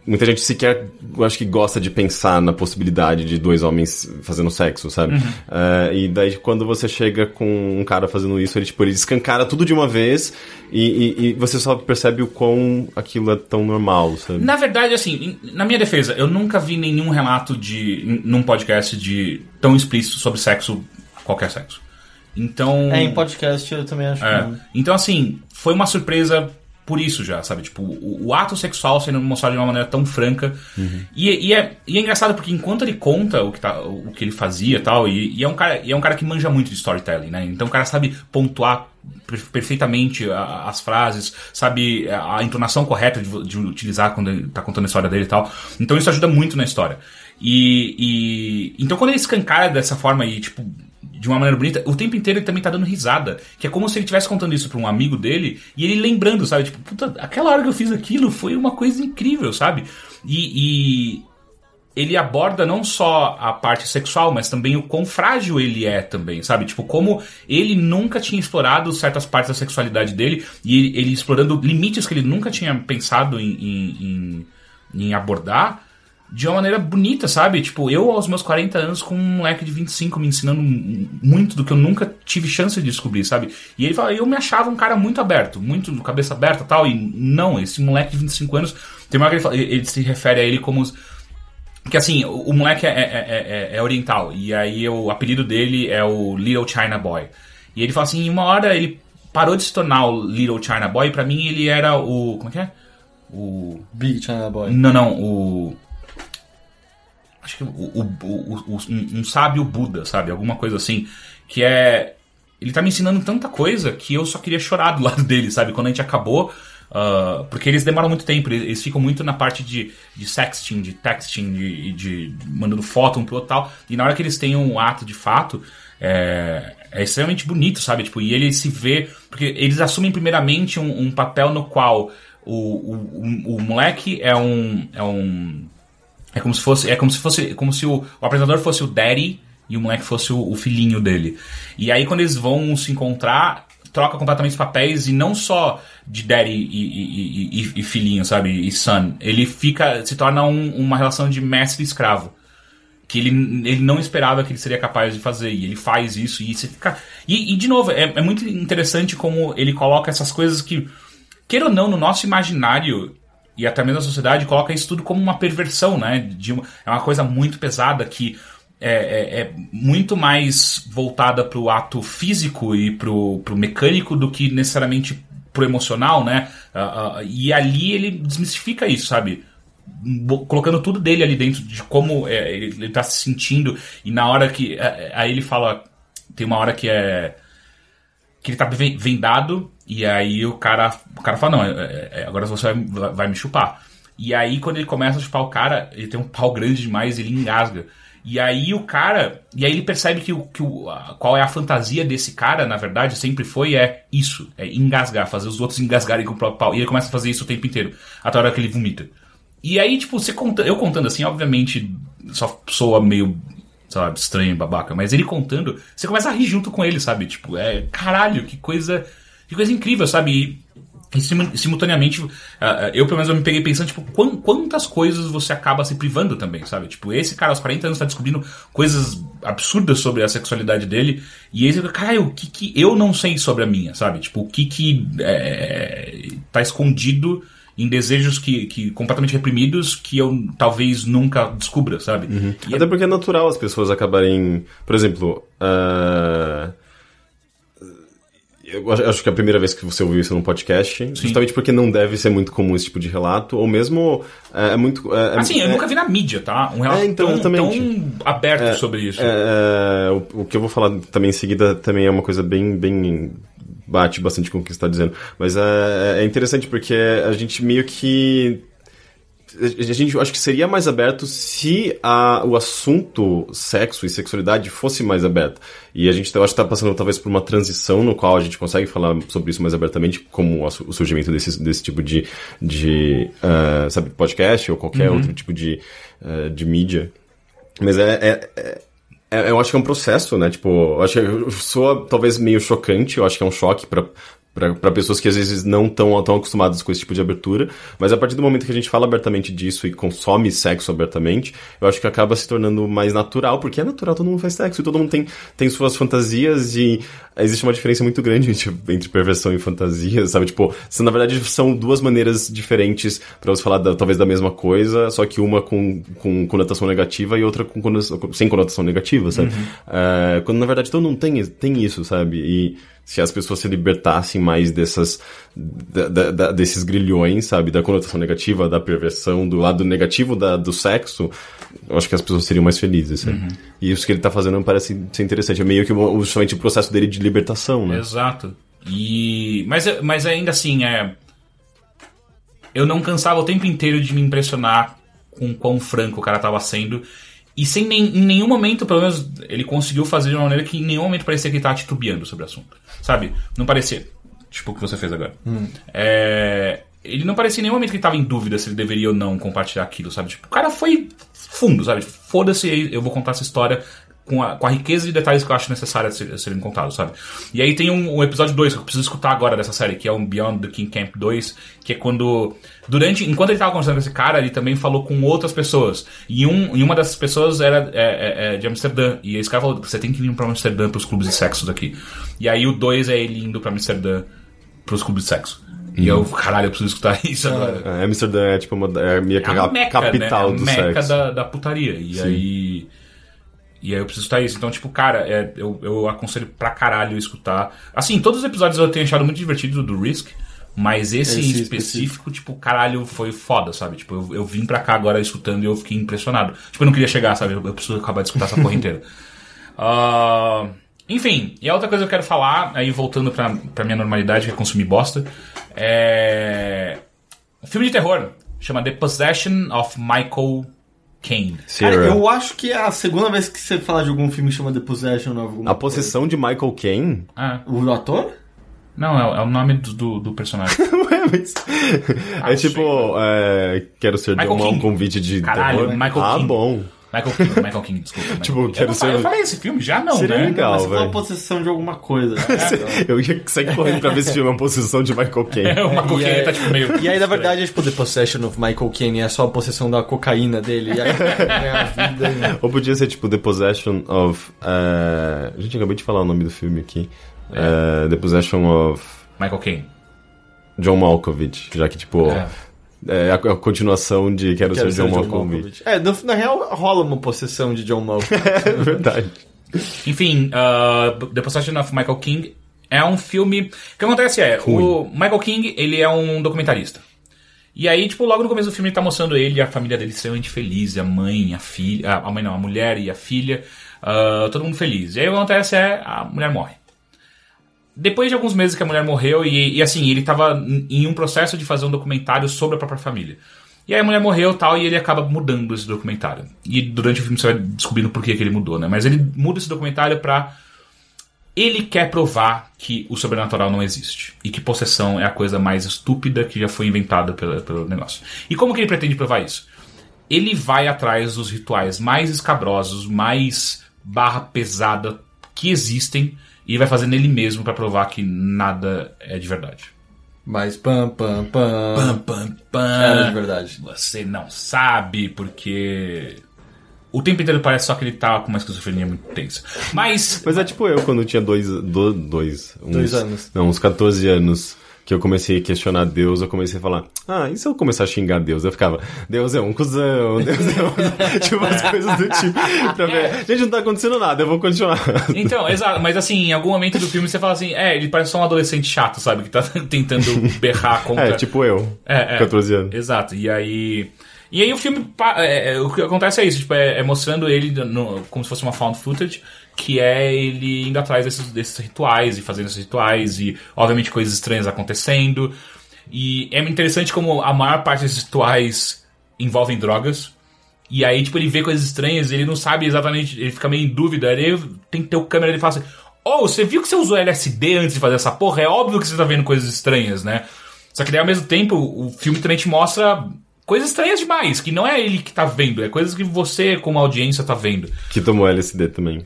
muita gente sequer, eu acho que gosta de pensar na possibilidade de dois homens fazendo sexo, sabe? É, e daí, quando você chega com um cara fazendo isso, ele, tipo, ele escancara tudo de uma vez e, e- e você só percebe o quão aquilo é tão normal, sabe? Na verdade, assim, na minha defesa, eu nunca vi nenhum relato de num podcast de tão explícito sobre sexo, qualquer sexo. Então, É, em podcast eu também acho é. que. então assim, foi uma surpresa por isso já, sabe? Tipo, o, o ato sexual sendo mostrado de uma maneira tão franca. E, e é, e é engraçado porque enquanto ele conta o que, tá, o que ele fazia tal, e, e é um cara, e é um cara que manja muito de storytelling, né? Então o cara sabe pontuar per- perfeitamente as frases, sabe a a entonação correta de, de utilizar quando ele tá contando a história dele e tal. Então isso ajuda muito na história. E, e- então quando ele escancara dessa forma e tipo de uma maneira bonita, o tempo inteiro ele também tá dando risada, que é como se ele estivesse contando isso pra um amigo dele e ele lembrando, sabe, tipo, puta, aquela hora que eu fiz aquilo foi uma coisa incrível, sabe? E, e ele aborda não só a parte sexual, mas também o quão frágil ele é também, sabe? Tipo, como ele nunca tinha explorado certas partes da sexualidade dele e ele, explorando limites que ele nunca tinha pensado em, em, em- em abordar de uma maneira bonita, sabe? Tipo, eu aos meus 40 anos com um moleque de 25 me ensinando muito do que eu nunca tive chance de descobrir, sabe? E ele fala, eu me achava um cara muito aberto, muito cabeça aberta tal, e não, esse moleque de 25 anos, tem uma hora que ele, fala, ele se refere a ele como os, porque assim, o, o moleque é, é- é- é- é oriental, e aí o apelido dele é o Little China Boy. E ele fala assim, em uma hora ele parou de se tornar o Little China Boy, e pra mim ele era o. Como é que é? O. Big China Boy. Não, não, o. Acho que o, o, o- um, um sábio Buda, sabe? Alguma coisa assim. Que é. Ele tá me ensinando tanta coisa que eu só queria chorar do lado dele, sabe? Quando a gente acabou. ah, porque eles demoram muito tempo, eles, eles ficam muito na parte de, de sexting, de texting, de, de mandando foto um pro outro tal. E na hora que eles têm um ato de fato, é, é extremamente bonito, sabe? Tipo, e ele se vê. Porque eles assumem primeiramente um, um papel no qual o, o, o, o moleque é um. É um. É como se fosse. É como se fosse. Como se o, o apresentador fosse o daddy e o moleque fosse o, o filhinho dele. E aí quando eles vão se encontrar, troca completamente os papéis e não só de daddy e, e- e- e- filhinho, sabe? E son. Ele fica. se torna um- uma relação de mestre e escravo. Que ele, ele não esperava que ele seria capaz de fazer. E ele faz isso e você fica. E, e, de novo, é, é muito interessante como ele coloca essas coisas que, queira ou não, no nosso imaginário e até mesmo a sociedade coloca isso tudo como uma perversão, né? De uma, é uma coisa muito pesada que é, é- é muito mais voltada pro ato físico e pro, pro mecânico do que necessariamente pro emocional, né? Ah, ah, e ali ele desmistifica isso, sabe? colocando tudo dele ali dentro de como é, ele, ele tá se sentindo e na hora que é, aí ele fala tem uma hora que é que ele tá ven- vendado e aí o cara o cara fala não é- é- agora você vai, vai- me chupar. E aí quando ele começa a chupar o cara ele tem um pau grande demais ele engasga. E aí o cara e aí ele percebe que, o, que o, qual é a fantasia desse cara na verdade sempre foi é isso é engasgar fazer os outros engasgarem com o próprio pau. E ele começa a fazer isso o tempo inteiro até a hora que ele vomita. E aí, tipo, você conta, eu contando assim, obviamente, só soa meio, lá, estranho, babaca, mas ele contando, você começa a rir junto com ele, sabe? Tipo, é, caralho, que coisa, que coisa incrível, sabe? E, e simu- simultaneamente, ah, ah, eu pelo menos eu me peguei pensando, tipo, quan- quantas coisas você acaba se privando também, sabe? Tipo, esse cara aos 40 anos tá descobrindo coisas absurdas sobre a sexualidade dele, e aí você fica, caralho, o que que eu não sei sobre a minha, sabe? Tipo, o que que é, tá escondido em desejos que, que completamente reprimidos que eu talvez nunca descubra, sabe? E é- Até porque é natural as pessoas acabarem. Por exemplo, ah, eu acho- que é a primeira vez que você ouviu isso num podcast, justamente porque não deve ser muito comum esse tipo de relato, ou mesmo é, é muito. é- é- assim, eu é- nunca vi na mídia, tá? Um relato É, então, tão, tão aberto sobre isso. O, o que eu vou falar também em seguida também é uma coisa bem, bem bate bastante com o que você está dizendo. Mas é, é interessante porque a gente meio que a gente eu acho que seria mais aberto se a, o assunto sexo e sexualidade fosse mais aberto. E a gente eu acho que está passando talvez por uma transição no qual a gente consegue falar sobre isso mais abertamente, como o su- o surgimento desse, desse tipo de, de ah, sabe, podcast ou qualquer outro tipo de, ah, de mídia. Mas é, é- é- é- eu acho que é um processo, né? Tipo, eu acho que soa talvez meio chocante, eu acho que é um choque pra pra- pra pessoas que às vezes não estão tão acostumadas com esse tipo de abertura, mas a partir do momento que a gente fala abertamente disso e consome sexo abertamente, eu acho que acaba se tornando mais natural, porque é natural, todo mundo faz sexo e todo mundo tem, tem suas fantasias e existe uma diferença muito grande entre, entre perversão e fantasia, sabe? Tipo, são, na verdade são duas maneiras diferentes pra você falar da- talvez da mesma coisa, só que uma com, com conotação negativa e outra com conotação- sem conotação negativa, sabe? Eh, quando na verdade todo mundo tem, tem isso, sabe? E se as pessoas se libertassem mais dessas da- da- desses grilhões, sabe, da conotação negativa, da perversão, do lado negativo da, do sexo, eu acho que as pessoas seriam mais felizes, sabe? E isso que ele tá fazendo me parece ser interessante, é meio que justamente o processo dele de libertação, né? Exato. E mas mas ainda assim é eu não cansava o tempo inteiro de me impressionar com quão franco o cara tava sendo e sem nem, em nenhum momento, pelo menos, ele conseguiu fazer de uma maneira que em nenhum momento parecia que ele tava titubeando sobre o assunto. Sabe? Não parecia. Tipo o que você fez agora. É, ele não parecia em nenhum momento que ele tava em dúvida se ele deveria ou não compartilhar aquilo, sabe? Tipo, o cara foi fundo, sabe? Foda-se, eu vou contar essa história com a, com a riqueza de detalhes que eu acho necessária a ser- a serem contados, sabe? E aí tem um, um episódio 2 que eu preciso escutar agora dessa série, que é um Beyond the King Camp 2, que é quando. Durante. Enquanto ele tava conversando com esse cara, ele também falou com outras pessoas. E, um, e uma dessas pessoas era é, é, é, de Amsterdã. E esse cara falou: você tem que vir pra Amsterdã pros clubes de sexo daqui. E aí o 2 é ele indo pra Amsterdã pros clubes de sexo. E eu, caralho, eu preciso escutar isso agora. É, Amsterdã é tipo uma, é a minha É a meca, capital né? do a meca sexo. Da, da putaria. E aí. E aí eu preciso escutar isso. Então, tipo, cara, é, eu, eu aconselho pra caralho escutar. Assim, todos os episódios eu tenho achado muito divertido do Risk. Mas esse, Esse em específico, tipo, caralho, foi foda, sabe? Tipo, eu, eu vim pra cá agora escutando e eu fiquei impressionado. Tipo, eu não queria chegar, sabe? Eu, eu preciso acabar de escutar essa porra inteira. Ah, enfim, e a outra coisa que eu quero falar, aí voltando pra, pra minha normalidade, que é consumir bosta, é. Um filme de terror, chama The Possession of Michael Caine. Cara, eu acho que é a segunda vez que você fala de algum filme que chama The Possession ou alguma A possessão de Michael Caine? Ah, coisa. O ator? não, é, é o nome do, do, do personagem. Ué, mas... Ah, é tipo, é, quero ser Michael John, um King. convite de Caralho, terror. Michael ah, King. bom. Michael King, Michael King, desculpa. Michael Tipo, King. quero eu, não ser- falei, eu falei esse filme já não, Seria né? legal. Mas velho. possessão de alguma coisa. né? Eu ia sair correndo pra ver se filme é uma possessão de Michael Caine. É, o Michael Caine aí- tá tipo meio... E aí, na verdade, é tipo The Possession of Michael Caine, é só a possessão da cocaína dele. E aí ganha a vida. e- Ou podia ser tipo The Possession of. A gente acabei de falar o nome do filme aqui. Eh, The Possession of Michael Caine. John Malkovich, já que tipo. É. É, a, a continuação de Quero, Quero ser, John, Malkovich. É, no- na real, rola uma possessão de John Malkovich. É verdade. Enfim, uh, The Possession of Michael King é um filme... O que acontece é, o Michael King, ele é um documentarista. E aí, tipo, logo no começo do filme ele tá mostrando ele e a família dele extremamente feliz, a mãe, a filha... A mãe não, a mulher e a filha, uh, todo mundo feliz. E aí o que acontece é, a mulher morre. Depois de alguns meses que a mulher morreu, e, e assim, ele tava em um processo de fazer um documentário sobre a própria família. E aí a mulher morreu tal, e ele acaba mudando esse documentário. E durante o filme você vai descobrindo por que, que ele mudou, né? Mas ele muda esse documentário pra. Ele quer provar que o sobrenatural não existe. E que possessão é a coisa mais estúpida que já foi inventada pelo, pelo negócio. E como que ele pretende provar isso? Ele vai atrás dos rituais mais escabrosos, mais barra pesada que existem, e vai fazer nele mesmo pra provar que nada é de verdade. Mas pam, pam, pam. Pam, pam, pam. Era de verdade. Você não sabe, porque. O tempo inteiro parece só que ele tá com uma esquizofrenia muito tensa. Mas. Mas é tipo eu quando eu tinha dois. Do, dois, uns, Dois anos. Não, uns 14 anos. Que eu comecei a questionar Deus, eu comecei a falar, ah, e se eu começar a xingar Deus? Eu ficava, Deus é um cuzão, Deus é um. tipo, as coisas do tipo. Pra ver, gente, não tá acontecendo nada, eu vou continuar. Então, exato, mas assim, em algum momento do filme você fala assim, é, ele parece só um adolescente chato, sabe? Que tá tentando berrar contra. É, tipo eu, É, é. 14 anos. Exato. E aí. E aí o filme. é, é, o que acontece é isso, tipo, é, é mostrando ele no- como se fosse uma found footage, que é ele indo atrás desses, desses rituais e fazendo esses rituais, e obviamente coisas estranhas acontecendo. E é interessante como a maior parte desses rituais envolvem drogas. E aí, tipo, ele vê coisas estranhas, ele não sabe exatamente, ele fica meio em dúvida, aí tem que ter o câmera, ele fala assim, oh, você viu que você usou LSD antes de fazer essa porra? É óbvio que você tá vendo coisas estranhas, né? Só que daí, ao mesmo tempo, o filme também te mostra coisas estranhas demais, que não é ele que tá vendo, é coisas que você, como audiência, tá vendo. Que tomou LSD também.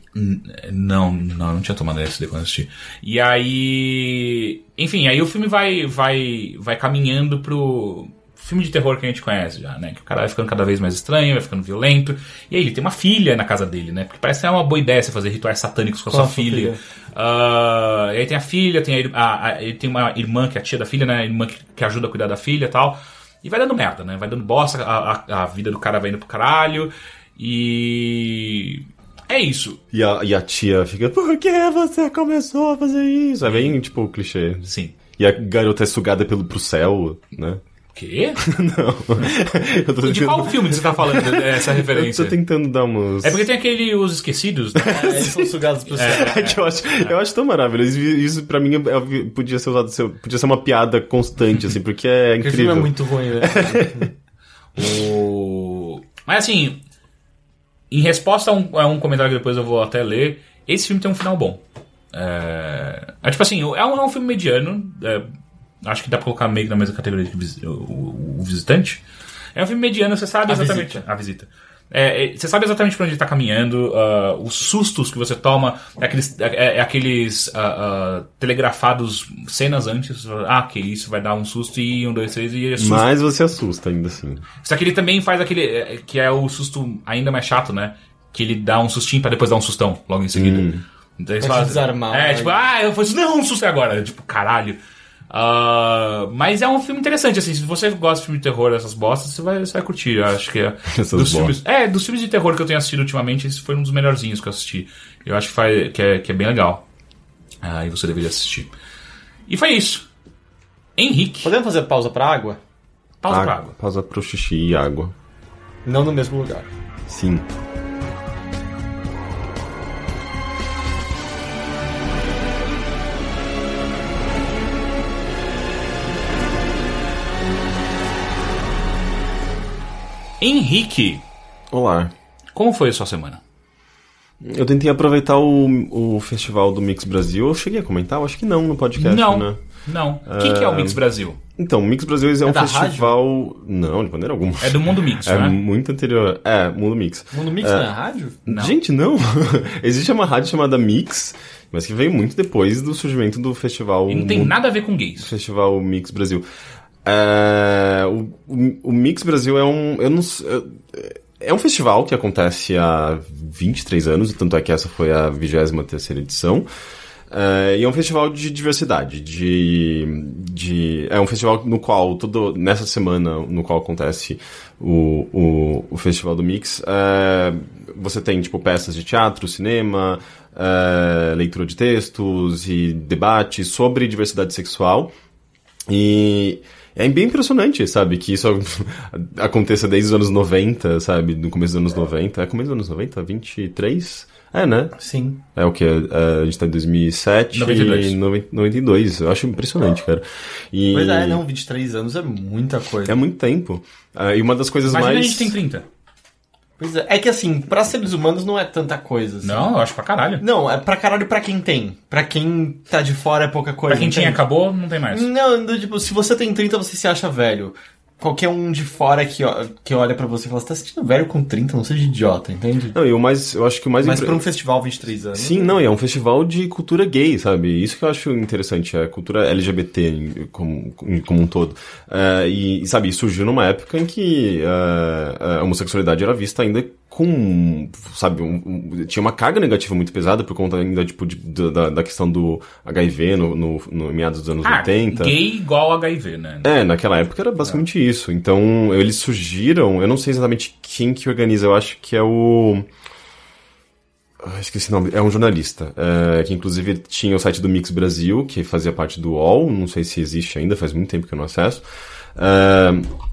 Não, não, não tinha tomado LSD quando assisti. E aí. Enfim, aí o filme vai, vai, vai caminhando pro filme de terror que a gente conhece já, né? Que o cara vai ficando cada vez mais estranho, vai ficando violento. E aí ele tem uma filha na casa dele, né? Porque parece que é uma boa ideia você fazer rituais satânicos com a sua filha. filha. Ah, e aí tem a filha, tem a, a- a- ele tem uma irmã que é a tia da filha, né? A irmã que, que ajuda a cuidar da filha e tal. E vai dando merda, né? Vai dando bosta, a, a, a vida do cara vai indo pro caralho. E. É isso. E a, e a tia fica, por que você começou a fazer isso? É bem, tipo, o clichê. Sim. E a garota é sugada pelo, pro céu, né? Quê? Não. Eu tô De tentando- qual filme você tá falando essa Eu referência? tô tentando dar uns... É porque tem aquele Os Esquecidos, né? É, eles são sugados pro céu. É que eu acho, eu acho tão maravilhoso. Isso, pra mim é- podia ser usado, podia ser uma piada constante, assim, porque é Porque o incrível. filme é muito ruim, né? O... Mas assim, em resposta a um, a um comentário que depois eu vou até ler, esse filme tem um final bom. É, é tipo assim, é um, é um filme mediano. Acho que dá pra colocar meio que na mesma categoria que o, Vis- o- o- o Visitante. É um filme mediano, você sabe A exatamente. Visita. A visita. É, é, você sabe exatamente pra onde ele tá caminhando, ah, os sustos que você toma, é aqueles, é, é aqueles ah, ah, telegrafados cenas antes. Ah, que isso vai dar um susto e um, dois, três e é susto. Mas você assusta ainda assim. Só que ele também faz aquele. que é o susto ainda mais chato, né? Que ele dá um sustinho pra depois dar um sustão logo em seguida. Então eles te falam- desarmar. É, tipo, ah, eu falei, não, um susto é agora. Tipo, caralho. Ah, mas é um filme interessante, assim. Se você gosta de filme de terror, essas bostas, você vai, você vai curtir. Eu acho que é. Essas dos filmes, é, dos filmes de terror que eu tenho assistido ultimamente, esse foi um dos melhorzinhos que eu assisti. Eu acho que, faz, que, é, que é bem legal. Ah, e você deveria assistir. E foi isso. Henrique. Podemos fazer pausa pra água? Pausa pra Água. água. Pausa pro xixi e água. Não no mesmo lugar. Sim. Henrique, Olá. como foi a sua semana? Eu tentei aproveitar o, o festival do Mix Brasil. Eu cheguei a comentar? Eu acho que não no podcast, não, né? não. O que, que é o Mix Brasil? Então, o Mix Brasil é, um da festival... Não, de maneira alguma. É do Mundo Mix, É né? muito anterior. É, Mundo Mix. Mundo Mix não é rádio? Não. Gente, não. Existe uma rádio chamada Mix, mas que veio muito depois do surgimento do festival... E não tem Mundo- nada a ver com gays. Festival Mix Brasil. É, o, o- Mix Brasil é um. Eu não, é um festival que acontece há 23 anos, tanto é que essa foi a 23 edição. É, e é um festival de diversidade, de, de é um festival no qual todo nessa semana no qual acontece o, o, o festival do Mix, é, você tem tipo peças de teatro, cinema, é, leitura de textos e debates sobre diversidade sexual. E é bem impressionante, sabe, que isso aconteça desde os anos 90, sabe, no começo dos anos 90. É começo dos anos 90? 23? É, né? Sim. É o que? a gente tá em 2007 92. e 90 92. Eu acho impressionante, cara. E Pois é, não, 23 anos é muita coisa. É muito tempo. Ah, e uma das coisas Imagina mais... a gente tem 30. Pois é, é que assim, pra seres humanos não é tanta coisa. assim. Não, eu acho pra caralho. Não, é pra caralho pra quem tem. Pra quem tá de fora é pouca coisa. Pra quem tinha entende? acabou, não tem mais. Não, tipo, se você tem 30, você se acha velho. Qualquer um de fora que, ó- que olha pra você e fala, você tá se sentindo velho com 30, não seja idiota, entende? Não, e o mais... Eu acho que o mais... Mas impre- pra um festival 23 anos. Sim, não, e é um festival de cultura gay, sabe? Isso que eu acho interessante, a cultura LGBT como, como um todo. Eh, e, sabe, surgiu numa época em que eh, a homossexualidade era vista ainda com, sabe, um- um- tinha uma carga negativa muito pesada por conta ainda, tipo, de- da, da questão do HIV no, no, no meados dos anos Ah, 80. gay igual HIV, né? É, naquela época era basicamente isso. Então, eles surgiram, eu não sei exatamente quem que organiza, eu acho que é o. Ah, esqueci o nome, é um jornalista, é, que inclusive tinha o site do Mix Brasil, que fazia parte do UOL, não sei se existe ainda, faz muito tempo que eu não acesso. É, é,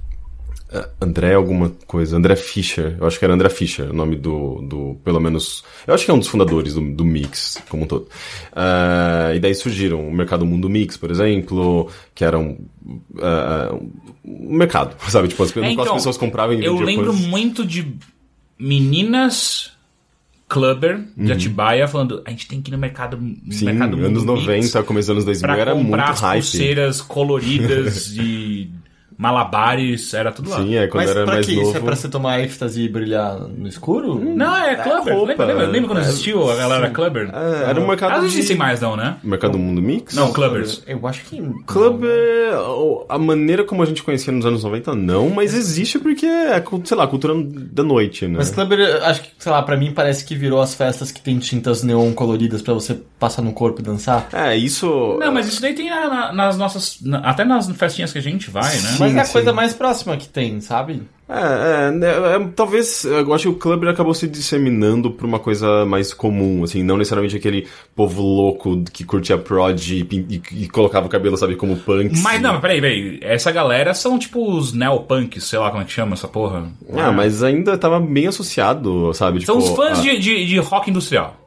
André alguma coisa, André Fischer, eu acho que era André Fischer, o nome do, do pelo menos, eu acho que é um dos fundadores do, do Mix, como um todo. É, e daí surgiram o Mercado Mundo Mix, por exemplo, que era um, é, um mercado, sabe, tipo, as, É, qual as então, pessoas compravam e Eu lembro coisas. muito de meninas clubber de Atibaia falando a gente tem que ir no mercado, Uhum. Sim, mercado Mundo anos Mix 90, começo dos anos 2000, pra era muito comprar as hype. pulseiras coloridas de malabares, era tudo lá. Sim, é, quando Mas era pra mais que novo. isso? É pra você tomar êxtase e brilhar no escuro? Não, é clubber. roupa. lembra, lembra, lembra quando É, existiu a galera clubber? É, era um mercado Elas não de... existem mais não, né? Mercado Mundo Mix? Não, clubbers. Eu acho que. Club, é, o- a maneira como a gente conhecia nos anos 90, não, mas existe porque é, sei lá, cultura da noite, né? Mas Clubber, acho que, sei lá, pra mim parece que virou as festas que tem tintas neon coloridas pra você passar no corpo e dançar. É, isso... Não, mas isso daí tem na- na- nas nossas. na- até nas festinhas que a gente vai, né? Mas é a sim. coisa mais próxima que tem, sabe? É, é, né, é, talvez, eu acho que o clubber acabou se disseminando pra uma coisa mais comum, assim, não necessariamente aquele povo louco que curtia prod e, e- e colocava o cabelo, sabe, como punks. Mas não, peraí, peraí. Essa galera são tipo os neopunks, sei lá como é que chama essa porra. Ah, mas ainda tava bem associado, sabe? São tipo, os fãs a- de, de, de rock industrial.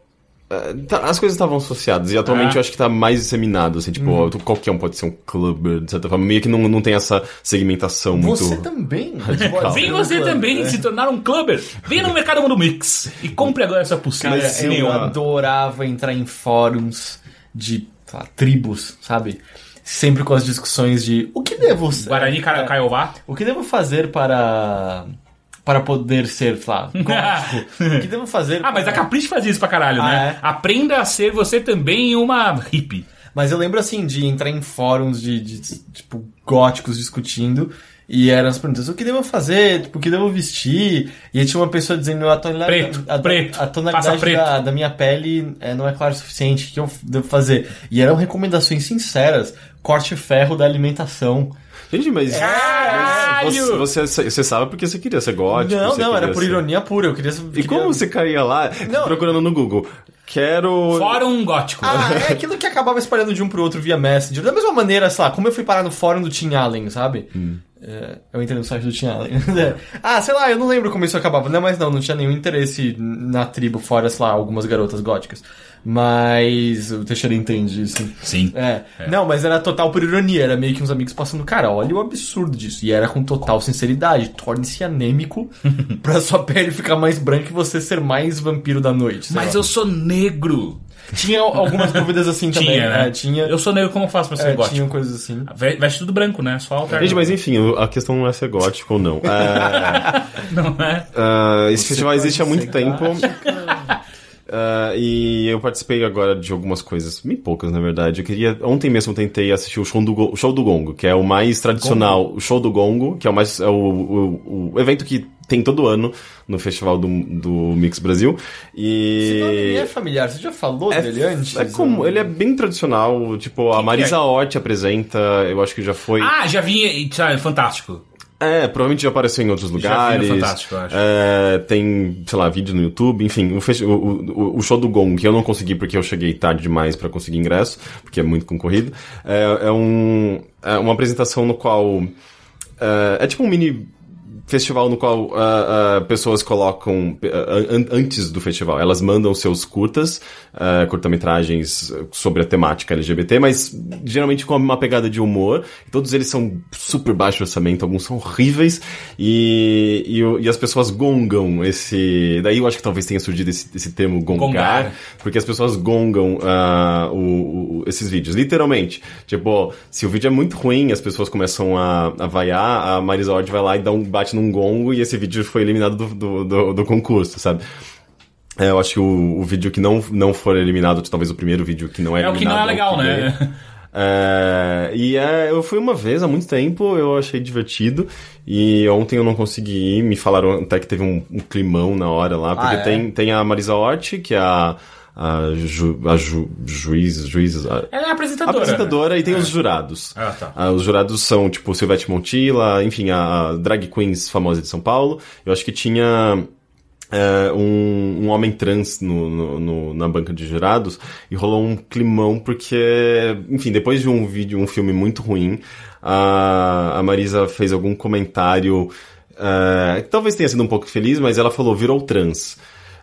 É, tá, As coisas estavam associadas, e atualmente Ah. eu acho que tá mais disseminado, assim, tipo, qualquer um pode ser um clubber, de certa forma, meio que não, não tem essa segmentação muito... Você também. Radical. Vem você também se tornar um clubber. Venha no Mercado Mundo Mix e compre agora essa pulseira Cara, eu neon. adorava entrar em fóruns de lá, tribos, sabe? Sempre com as discussões de o que devo Guarani Ca- Caiová. o que devo fazer para para poder ser, sei lá, gótico? o que devo fazer? Ah, mas a Capricho fazia isso pra caralho, Ah, né? é? Aprenda a ser você também uma hippie. Mas eu lembro assim de entrar em fóruns de, de, tipo góticos discutindo e eram as perguntas: o que devo fazer? Tipo, o que devo vestir? E aí tinha uma pessoa dizendo a tonalidade, Preto, a, preto, a tonalidade preto. da, da minha pele é, não é clara o suficiente. O que eu devo fazer? E eram recomendações sinceras: corte ferro da alimentação. Gente, mas... Caralho! Você, você, você sabe porque você queria ser gótico, não, não, era queria por ser- ironia pura. Eu queria. E como você caía lá, Não. procurando no Google, Quero. Fórum gótico. Ah, é aquilo que acabava espalhando de um pro outro via Messenger. Da mesma maneira, sei lá, como eu fui parar no fórum do Tim Allen, sabe? É, eu entrei no site do Tim Allen. ah, sei lá, eu não lembro como isso acabava. Não, mas não, não tinha nenhum interesse na tribo, fora, sei lá, algumas garotas góticas. Mas o Teixeira entende isso. Sim. É. Não, mas era total por ironia. Era meio que uns amigos passando, cara, olha o absurdo disso. E era com total sinceridade. Torne-se anêmico pra sua pele ficar mais branca e você ser mais vampiro da noite. Mas lá. eu sou negro. Tinha algumas dúvidas assim também. Tinha, né? É, tinha. Eu sou negro, como eu faço pra ser É, gótico? tinham coisas assim. Ve- Veste tudo branco, né? Só alterna. Gente, mas enfim, a questão não é ser gótico ou não. É, Não é? ah, esse Você festival existe há muito tempo. Ah, e eu participei agora de algumas coisas, bem poucas na verdade. Eu queria. Ontem mesmo tentei assistir o show do, o show do Gongo, que é o mais tradicional. O show do Gongo, que é o mais. É o, o, o evento que tem todo ano no festival do, do Mix Brasil. Esse nome me E. é familiar. Você já falou dele antes? É como, ele é bem tradicional, tipo, a Marisa é? Hort apresenta, eu acho que já foi. Ah, já vi. e, sabe, Fantástico. É, provavelmente já apareceu em outros Já vi lugares. no Fantástico, eu acho. É, tem, sei lá, vídeo no YouTube, enfim, o, o, o, show do Gong, que eu não consegui porque eu cheguei tarde demais pra conseguir ingresso, porque é muito concorrido, é, é um, é uma apresentação no qual. É, é tipo um mini festival no qual ah, ah, pessoas colocam an- antes do festival, elas mandam seus curtas, curta-metragens sobre a temática LGBT, mas geralmente com uma pegada de humor. Todos eles são super baixo orçamento, alguns são horríveis e, e, e as pessoas gongam esse. Daí eu acho que talvez tenha surgido esse, esse termo gongar, Gongar. porque as pessoas gongam o- o- esses vídeos, literalmente. Tipo, se o vídeo é muito ruim, as pessoas começam a, a vaiar, a Marisa Hort vai lá e dá um bate num gongo e esse vídeo foi eliminado do, do, do, do concurso, sabe? É, eu acho que o, o vídeo que não, não for eliminado, talvez o primeiro vídeo que não é É o eliminado. que não é legal, o que né? É, e é, eu fui uma vez há muito tempo, eu achei divertido. E ontem eu não consegui ir, me falaram até que teve um, um climão na hora lá, porque Ah, é? tem, tem a Marisa Hort, que é a, a, ju, a ju, juiz, juiz, a, Ela é apresentadora. apresentadora e tem os jurados. Ah, tá. Ah, os jurados são, tipo, Silvete Montilla, enfim, a a drag queens famosa de São Paulo. Eu acho que tinha é, um, um homem trans no, no- no- na banca de jurados e rolou um climão porque, enfim, depois de um vídeo, um filme muito ruim, a, a Marisa fez algum comentário é, que talvez tenha sido um pouco feliz, mas ela falou, virou trans.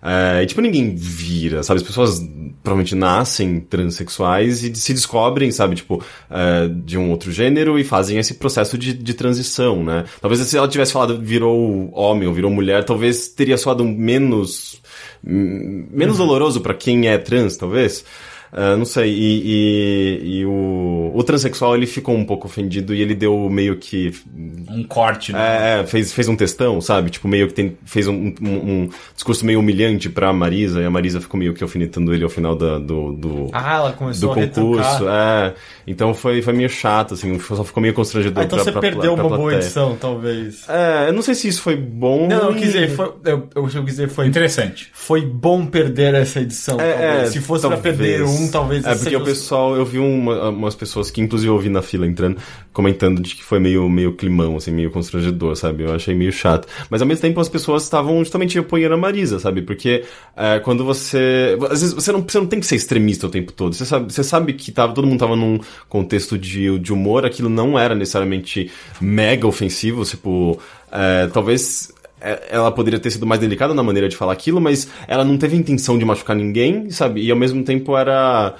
É, e, tipo, ninguém vira, sabe? As pessoas provavelmente nascem transexuais e se descobrem, sabe, tipo, é, de um outro gênero e fazem esse processo de, de transição, né? Talvez se ela tivesse falado virou homem ou virou mulher, talvez teria soado menos, hum, menos doloroso pra quem é trans, talvez. É, não sei, e, e, e o, o transexual ele ficou um pouco ofendido e ele deu meio que Um corte, né? é, é, fez, fez um textão, sabe? Tipo, meio que tem, fez um, um, um discurso meio humilhante pra Marisa, e a Marisa ficou meio que alfinetando ele ao final da, do, do, Ah, ela começou do a concurso. É. Então foi, foi meio chato, assim, só ficou meio constrangedor Ah, então pra, você pra, perdeu pra uma boa edição, talvez. É, eu não sei se isso foi bom. Não, eu ou quis dizer, foi, eu, eu, eu quis dizer, foi, Interessante. foi bom perder essa edição. É, talvez. é, Se fosse talvez. pra perder um, talvez É, porque o pessoal, eu vi uma- umas pessoas que, inclusive, eu vi na fila entrando, comentando de que foi meio, meio climão, assim, meio constrangedor, sabe? Eu achei meio chato. Mas ao mesmo tempo as pessoas estavam justamente apoiando a Marisa, sabe? Porque é, quando você. Às vezes você não, você não tem que ser extremista o tempo todo. Você sabe, você sabe que tava, todo mundo tava num contexto de, de humor, aquilo não era necessariamente mega ofensivo, tipo. é, talvez ela poderia ter sido mais delicada na maneira de falar aquilo, mas ela não teve intenção de machucar ninguém, sabe? E ao mesmo tempo era.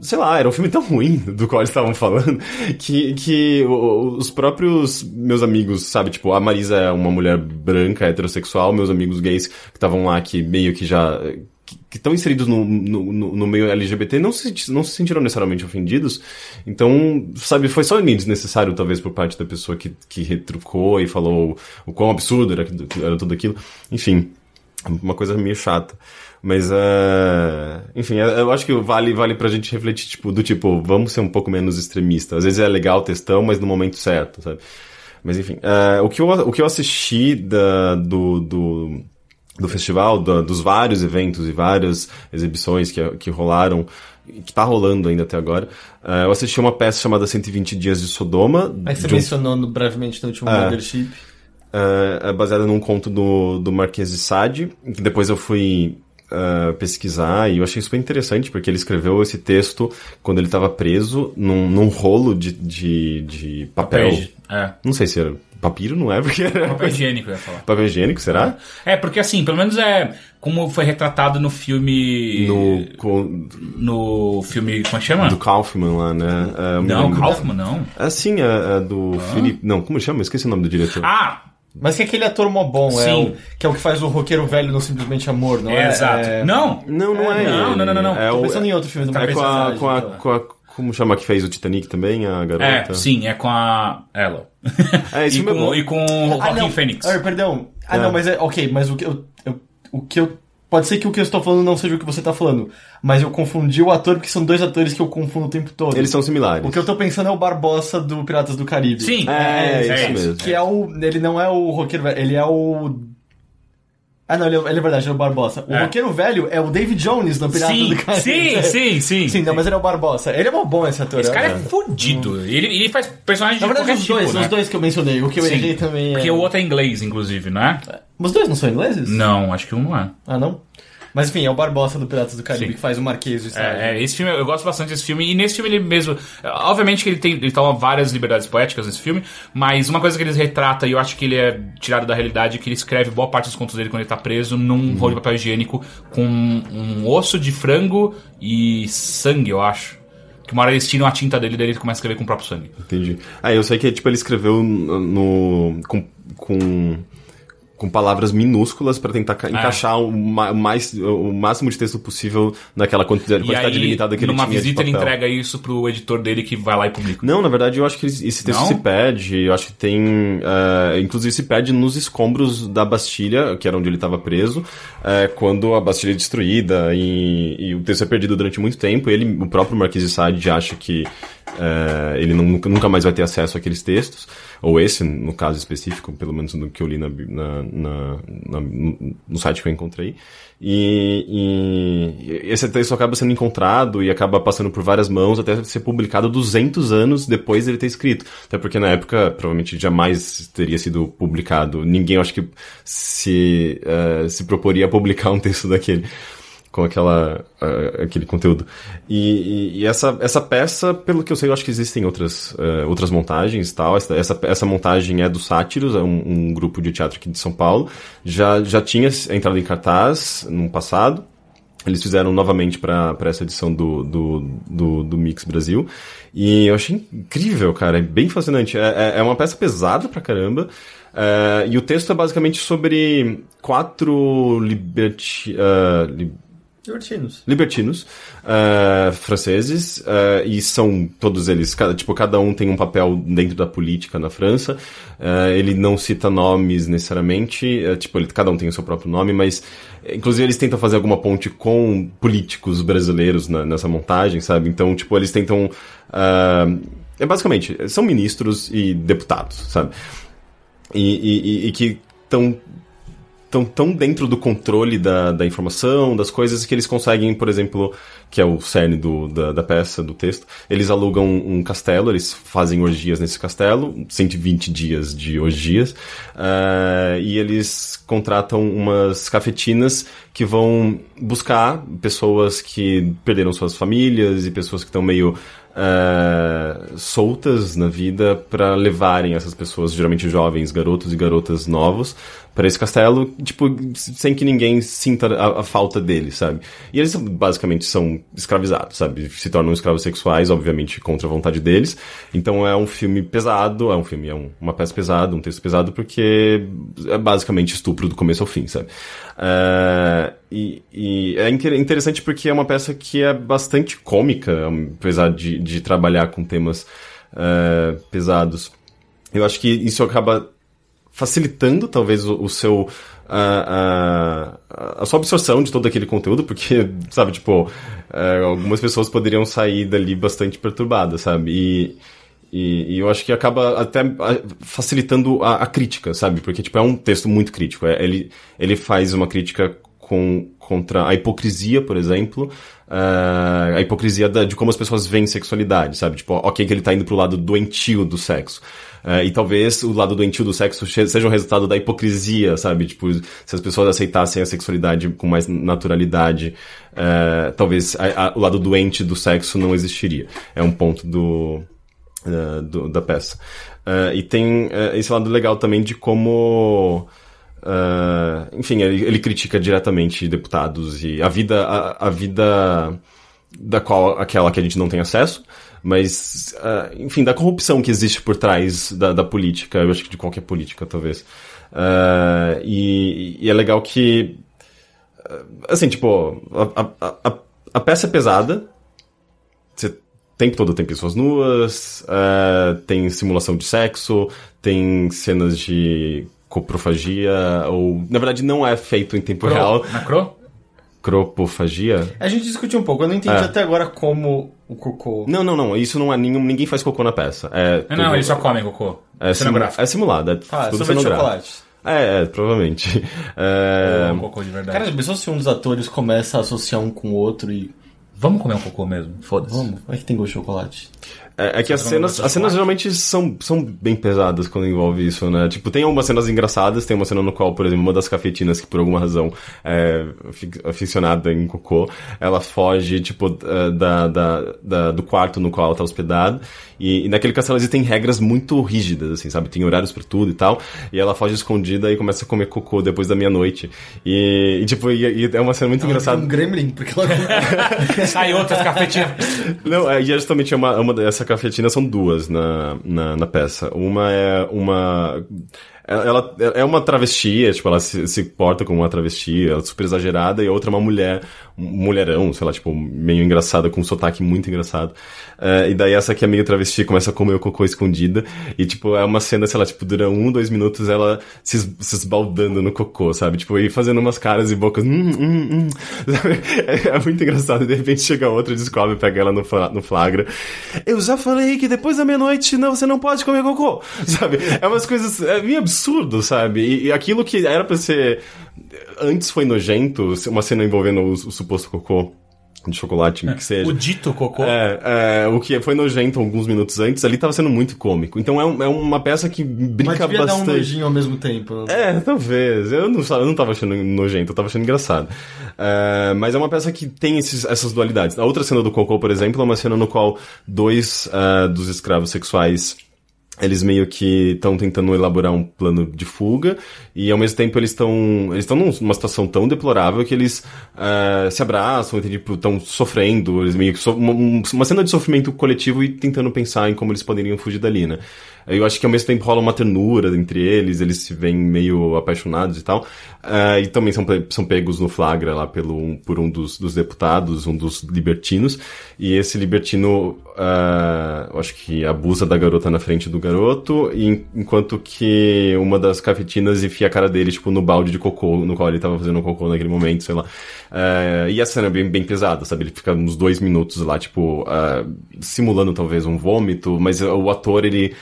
Sei lá, era um filme tão ruim do qual eles estavam falando que, que os próprios meus amigos, sabe? Tipo, a Marisa é uma mulher branca, heterossexual, meus amigos gays que estavam lá que meio que já. Que estão inseridos no, no, no- meio LGBT não se, não se sentiram necessariamente ofendidos. Então, sabe, foi só desnecessário, talvez, por parte da pessoa que, que retrucou e falou o quão absurdo era, era tudo aquilo. Enfim, uma coisa meio chata. Mas, é, enfim, eu acho que vale, vale pra gente refletir, tipo, do tipo, vamos ser um pouco menos extremista. Às vezes é legal o textão, mas no momento certo, sabe? Mas, enfim, é, o, que eu, o que eu assisti da, do, do, do festival, da- dos vários eventos e várias exibições que, que rolaram, que tá rolando ainda até agora, é, eu assisti uma peça chamada 120 Dias de Sodoma. Mas você um- mencionou no- brevemente no último É. Mothership. é, é baseada num conto do, do Marquês de Sade, que depois eu fui ah, pesquisar e eu achei super interessante porque ele escreveu esse texto quando ele estava preso num, num rolo de, de, de papel. É. Não sei se era papiro, não é? Porque Papel higiênico, eu ia falar. papel higiênico, será? É, porque assim, pelo menos é como foi retratado no filme. No, com- no filme. Como é que chama? do Kaufman lá, né? Ah, me Não, Kaufman, não. Ah, sim, a, a do Felipe. Não, como chama? Esqueci o nome do diretor. Ah! Mas que aquele ator mó bom, é Sim. o, que é o que faz o roqueiro velho no Simplesmente Amor, não é? exato. É... Não! não, não é. não, ele. não, não, não, não. É, Tô o, pensando em outro filme do é Marcos com a, com, a, com a. Como chama que fez o Titanic também, a É, garota? sim, é com a. Ela. É, esse e, é com, bom. e com o Ah. Phoenix. Ah, perdão. Ah, É. não, mas é. Ok, mas o que eu, eu- O que eu. Pode ser que o que eu estou falando não seja o que você está falando. Mas eu confundi o ator, porque são dois atores que eu confundo o tempo todo. Eles são similares. O que eu tô pensando é o Barbosa do Piratas do Caribe. Sim, É, é, isso isso. mesmo. Que é o. Ele não é o roqueiro velho, ele é o. Ah, não, ele é, ele é verdade, ele é o Barbosa. O É. roqueiro velho é o David Jones no Piratas Sim, do Caribe. sim, sim, sim. Sim, não, mas ele é o Barbosa. Ele é mó bom esse ator. Esse cara é. é fudido. Ele, ele faz personagens Na de verdade, os tipo, dois, né? os dois que eu mencionei. O que eu Sim. errei também é. Porque o outro é inglês, inclusive, né? Mas os dois não são ingleses? Não, acho que um não é. Ah, não? Mas enfim, é o Barbosa do Piratas do Caribe Sim. que faz o Marquês de Sade. É, é, esse filme, eu gosto bastante desse filme, e nesse filme ele mesmo. Obviamente que ele tem. Ele toma várias liberdades poéticas nesse filme, mas uma coisa que ele retrata, e eu acho que ele é tirado da realidade, é que ele escreve boa parte dos contos dele quando ele tá preso num rolo de papel higiênico com um osso de frango e sangue, eu acho. Que uma hora eles tiram a tinta dele e ele começa a escrever com o próprio sangue. Entendi. Ah, eu sei que tipo, ele escreveu no. no- com, com, com palavras minúsculas pra tentar ca- encaixar o, ma- mais, o máximo de texto possível naquela quantidade, E quantidade aí, limitada que ele numa tinha de visita, ele entrega isso pro editor dele que vai lá e publica. Não, na verdade eu acho que esse texto Não? se perde, eu acho que tem. eh, inclusive se perde nos escombros da Bastilha, que era onde ele estava preso, eh, quando a Bastilha é destruída e, e o texto é perdido durante muito tempo. Ele, o próprio Marquis de Sade acha que eh, ele não- nunca, mais vai ter acesso àqueles textos, ou esse, no caso específico, pelo menos no que eu li na, na- na- no- site que eu encontrei. E, e esse texto acaba sendo encontrado e acaba passando por várias mãos até ser publicado 200 anos depois dele ter escrito. Até porque na época provavelmente jamais teria sido publicado. Ninguém, acho que, se, eh, se proporia a publicar um texto daquele com aquela ah, aquele conteúdo. E, e- e essa, essa peça, pelo que eu sei, eu acho que existem outras, eh, outras montagens e tal. Essa, essa, essa montagem é do Sátiros, é um, um grupo de teatro aqui de São Paulo. Já, já tinha entrado em cartaz no passado. Eles fizeram novamente para essa edição do, do, do, do Mix Brasil. E eu achei incrível, cara. É bem fascinante. É, é- é uma peça pesada pra caramba. É, e o texto é basicamente sobre quatro liberti, li- Divertidos. libertinos eh, franceses eh, e são todos eles cada, tipo cada um tem um papel dentro da política na França. Eh, ele não cita nomes necessariamente tipo ele, cada um tem o seu próprio nome mas inclusive eles tentam fazer alguma ponte com políticos brasileiros na- nessa montagem sabe? Então tipo eles tentam é basicamente são ministros e deputados sabe? E- e- e que estão tão, tão dentro do controle da, da informação, das coisas, que eles conseguem, por exemplo, que é o cerne do, da, da peça, do texto, eles alugam um castelo, eles fazem orgias nesse castelo, 120 dias de orgias, ah, e eles contratam umas cafetinas que vão buscar pessoas que perderam suas famílias e pessoas que estão meio ah, soltas na vida para levarem essas pessoas, geralmente jovens, garotos e garotas novos, para esse castelo, tipo, sem que ninguém sinta a, a falta deles, sabe? E eles basicamente são escravizados, sabe? Se tornam escravos sexuais, obviamente, contra a vontade deles. Então é um filme pesado, é um filme, é um- uma peça pesada, um texto pesado, porque é basicamente estupro do começo ao fim, sabe? Ah, e, e é inter- interessante porque é uma peça que é bastante cômica, apesar de, de trabalhar com temas ah, pesados. Eu acho que isso acaba facilitando talvez o, o seu a, a, a sua absorção de todo aquele conteúdo, porque, sabe, tipo, é, algumas pessoas poderiam sair dali bastante perturbadas, sabe? E, e, e eu acho que acaba até ah, facilitando a, a crítica, sabe? Porque, tipo, é um texto muito crítico. É, ele, ele faz uma crítica com, contra a hipocrisia, por exemplo, ah, a hipocrisia da- de como as pessoas veem sexualidade, sabe? Tipo, ok que ele tá indo pro lado doentio do sexo, É, e talvez o lado doentio do sexo seja um resultado da hipocrisia, sabe? Tipo, se as pessoas aceitassem a sexualidade com mais naturalidade, é, talvez a- a- o lado doente do sexo não existiria. É um ponto do, é, do- da peça. E tem esse lado legal também de como. enfim, ele, ele critica diretamente deputados e a vida, a, a vida da qual aquela que a gente não tem acesso, mas, é, enfim, da corrupção que existe por trás da, da política, eu acho que de qualquer política, talvez. É, e, e é legal que, é, assim, tipo, a, a, a, a peça é pesada, você o tempo todo tem pessoas nuas, é, tem simulação de sexo, tem cenas de coprofagia, ou, na verdade, não é feito em tempo real. Na Cro? Cropofagia? A gente discutiu um pouco, eu não entendi É. até agora como o cocô. Não, não, não. Isso não é nenhum. Ninguém faz cocô na peça. É Não, não, tudo- eles só comem cocô. é, simu- cenográfico. é simulado. É Ah, tudo sobre cenográfico. chocolate. É, é, provavelmente. É, um cocô de verdade. Cara, pensou se um dos atores começa a associar um com o outro e. Vamos comer um cocô mesmo? Foda-se. Vamos, vai que tem gosto de chocolate. É, é que as cenas, as cenas geralmente são, são bem pesadas quando envolve isso, né? Tipo, tem algumas cenas engraçadas, tem uma cena no qual, por exemplo, uma das cafetinas que por alguma razão é afic- aficionada em cocô, ela foge, tipo, eh, da, da, da- do quarto no qual ela tá hospedada. E, e naquele castelo existem regras muito rígidas, assim, sabe? Tem horários pra tudo e tal. E ela foge escondida e começa a comer cocô depois da meia-noite. E, e, tipo, e, e é uma cena muito engraçada. Um gremlin, porque ela. Sai outras cafetinas. Não, é, e é justamente uma, uma dessa cafetina são duas na, na, na peça. Uma é uma. Ela é uma travesti, é, tipo, ela se, se porta como uma travesti, ela é super exagerada, e a outra é uma mulher, um mulherão, sei lá, tipo, meio engraçada, com um sotaque muito engraçado. É, e daí essa que é meio travesti começa a comer o cocô escondida, e tipo, é uma cena, sei lá, tipo, dura um, dois minutos ela se, se esbaldando no cocô, sabe? Tipo, e fazendo umas caras e bocas, hum, hum, hum? É, é muito engraçado, e de repente chega outra, descobre, pega ela no, no flagra. Eu já falei que depois da meia-noite não, você não pode comer cocô, sabe? É umas coisas, é meio absurdo, sabe? E, e aquilo que era pra ser, antes foi nojento, uma cena envolvendo o, o suposto cocô de chocolate, que seja. O dito cocô. É, é, o que foi nojento alguns minutos antes, ali tava sendo muito cômico. Então é, um- é uma peça que Mas brinca devia dar um bastante. nojinho ao mesmo tempo. É, talvez. Eu não, eu não tava achando nojento, eu tava achando engraçado. É, mas é uma peça que tem esses- essas dualidades. A outra cena do Cocô, por exemplo, é uma cena no qual dois ah, dos escravos sexuais eles meio que estão tentando elaborar um plano de fuga e ao mesmo tempo eles estão eles estão numa situação tão deplorável que eles ah, se abraçam e tipo estão sofrendo eles meio que so- uma, um- uma cena de sofrimento coletivo e tentando pensar em como eles poderiam fugir dali né eu acho que ao mesmo tempo rola uma ternura entre eles eles se veem meio apaixonados e tal Ah, e também são, são pegos no flagra lá pelo por um dos, dos deputados um dos libertinos e esse libertino eu acho que abusa da garota na frente do garoto, e en- enquanto que uma das cafetinas enfia a cara dele, tipo, no balde de cocô, no qual ele tava fazendo cocô naquele momento, sei lá. Ah, e a cena é bem, bem pesada, sabe? Ele fica uns dois minutos lá, tipo, simulando talvez um vômito, mas o ator, ele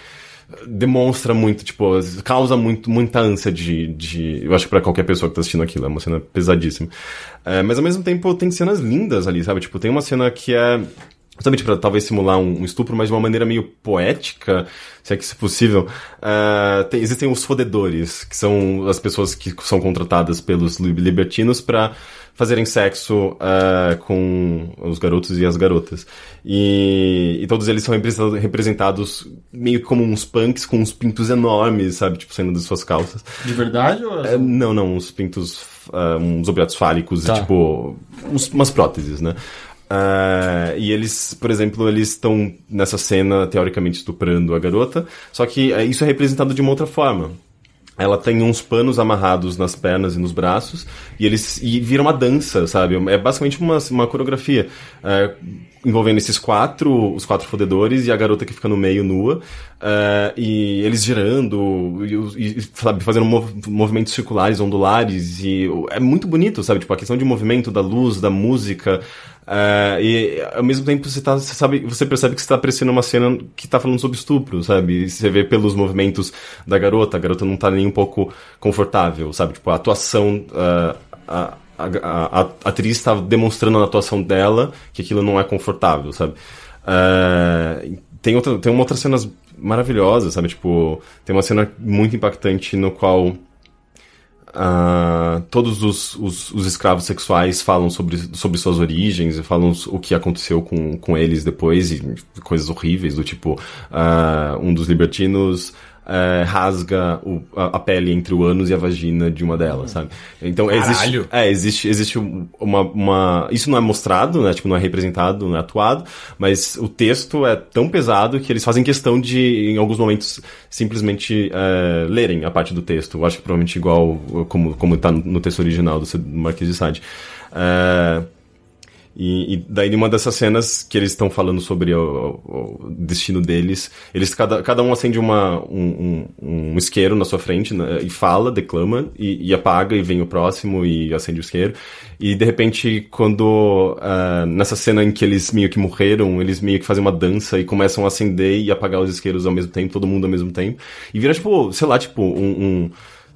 demonstra muito, tipo, causa muito, muita ânsia de, de. Eu acho que pra qualquer pessoa que tá assistindo aquilo, é uma cena pesadíssima. É, mas ao mesmo tempo tem cenas lindas ali, sabe? Tipo, tem uma cena que é. Justamente pra talvez simular um, um estupro, mas de uma maneira meio poética, se é que isso é possível. É, tem- existem os fodedores, que são as pessoas que são contratadas pelos li- libertinos pra fazerem sexo é, com os garotos e as garotas. E, e todos eles são representados, meio como uns punks com uns pintos enormes, sabe? Tipo, saindo das suas calças. De verdade ou É, não, não, uns pintos, ah, uns objetos fálicos, Tá. tipo, uns- umas próteses, né? Ah, e eles, por exemplo, eles estão nessa cena, teoricamente, estuprando a garota, só que isso é representado de uma outra forma. Ela tem uns panos amarrados nas pernas e nos braços, e eles e vira uma dança, sabe? É basicamente uma, uma coreografia. é, envolvendo esses quatro, os quatro fodedores e a garota que fica no meio nua, é, e eles girando, e, e, sabe, fazendo mov- movimentos circulares, ondulares, e é muito bonito, sabe? Tipo, a questão de movimento, da luz, da música, é, e ao mesmo tempo você, tá, você, sabe, você percebe que você tá apreciando uma cena que tá falando sobre estupro, sabe? E você vê pelos movimentos da garota, a garota não tá nem um pouco confortável, sabe? Tipo, a atuação. ah, a, a, a, a atriz está demonstrando na atuação dela que aquilo não é confortável, sabe? Ah, tem, outra, tem uma outras cenas maravilhosas, sabe? Tipo, tem uma cena muito impactante no qual ah, todos os, os, os escravos sexuais falam sobre, sobre suas origens e falam o que aconteceu com, com eles depois e coisas horríveis, do tipo, ah, um dos libertinos eh, rasga o- a, a pele entre o ânus e a vagina de uma delas, sabe? Então existe, Caralho. é, existe, existe uma, uma. Isso não é mostrado, né? Tipo, não é representado, não é atuado, mas o texto é tão pesado que eles fazem questão de, em alguns momentos, simplesmente é, lerem a parte do texto. Eu acho que provavelmente igual como, como tá no texto original do Marquês de Sade. É, e, e daí, numa dessas cenas que eles estão falando sobre o, o- o destino deles, eles cada, cada um acende uma, um, um, um isqueiro na sua frente né, e fala, declama, e, e apaga, e vem o próximo e acende o isqueiro. E de repente, quando ah, nessa cena em que eles meio que morreram, eles meio que fazem uma dança e começam a acender e apagar os isqueiros ao mesmo tempo, todo mundo ao mesmo tempo. E vira tipo, sei lá, tipo, um- um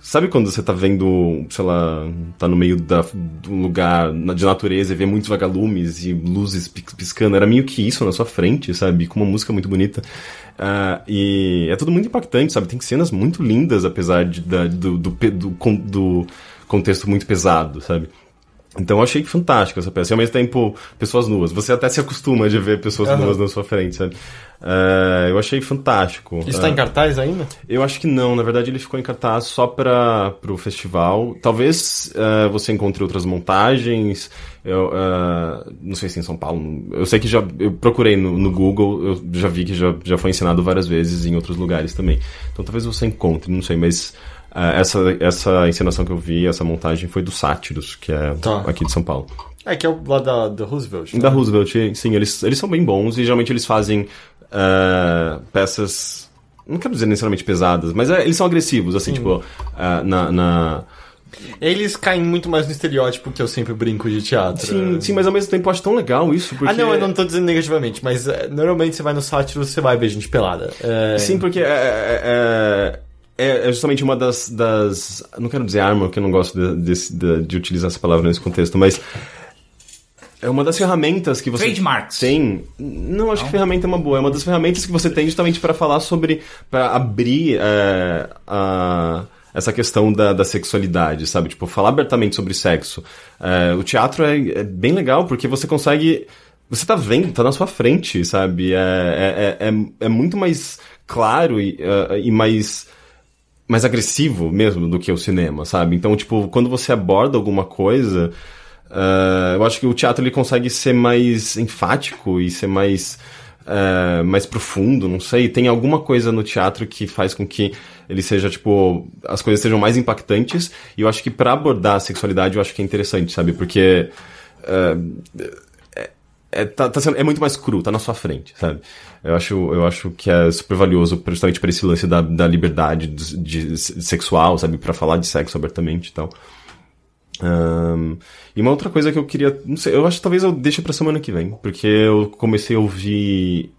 Sabe quando você tá vendo, sei lá, tá no meio da, de um lugar de natureza e vê muitos vagalumes e luzes pis- piscando? Era meio que isso na sua frente, sabe? Com uma música muito bonita. Ah, e é tudo muito impactante, sabe? Tem cenas muito lindas, apesar de, da- do, do, do, do contexto muito pesado, sabe? Então eu achei fantástico essa peça. E ao mesmo tempo, pessoas nuas. Você até se acostuma de ver pessoas Aham. nuas na sua frente, sabe? Ah, eu achei fantástico. Isso Ah, tá em cartaz ainda? eu acho que não, na verdade ele ficou em cartaz só para o festival. Talvez eh, você encontre outras montagens. Eu não sei se em São Paulo. Eu sei que já eu procurei no, no Google, eu já vi que já, já foi ensinado várias vezes em outros lugares também. Então talvez você encontre, não sei, mas essa, essa encenação que eu vi, essa montagem foi do Sátiros, que é Tá. aqui de São Paulo. É, que é o lá da, da Roosevelt. né? Da Roosevelt, sim, eles, eles são bem bons e geralmente eles fazem eh, peças. Não quero dizer necessariamente pesadas, mas é, eles são agressivos, assim, tipo, eh, na. na- Eles caem muito mais no estereótipo que eu sempre brinco de teatro. Sim, sim, mas ao mesmo tempo eu acho tão legal isso, porque. Ah, não, eu não tô dizendo negativamente, mas é, normalmente você vai no sátiro, você vai ver gente pelada. É... Sim, porque é, é, é, justamente uma das, das. Não quero dizer arma, porque eu não gosto de, de, de utilizar essa palavra nesse contexto, mas. É uma das ferramentas que você Trademarks. tem. Não acho que ferramenta é uma boa. É uma das ferramentas que você tem justamente para falar sobre. para abrir é, a- essa questão da, da sexualidade, sabe? Tipo, falar abertamente sobre sexo. É, o teatro é, é bem legal porque você consegue. Você tá vendo, tá na sua frente, sabe? É, é, é, é- é muito mais claro e, é, e mais mais agressivo mesmo do que o cinema, sabe? Então, tipo, quando você aborda alguma coisa, ah, eu acho que o teatro ele consegue ser mais enfático e ser mais ah, mais profundo, não sei. Tem alguma coisa no teatro que faz com que ele seja, tipo, as coisas sejam mais impactantes. E eu acho que pra abordar a sexualidade, eu acho que é interessante, sabe? Porque ah, é, tá- tá sendo- é muito mais cru, tá na sua frente, sabe? Eu acho, eu acho que é super valioso justamente por esse lance da, da liberdade de, de- sexual, sabe? Pra falar de sexo abertamente e tal. Ahn, e uma outra coisa que eu queria. Não sei, eu acho que talvez eu deixe pra semana que vem, porque eu comecei a ouvir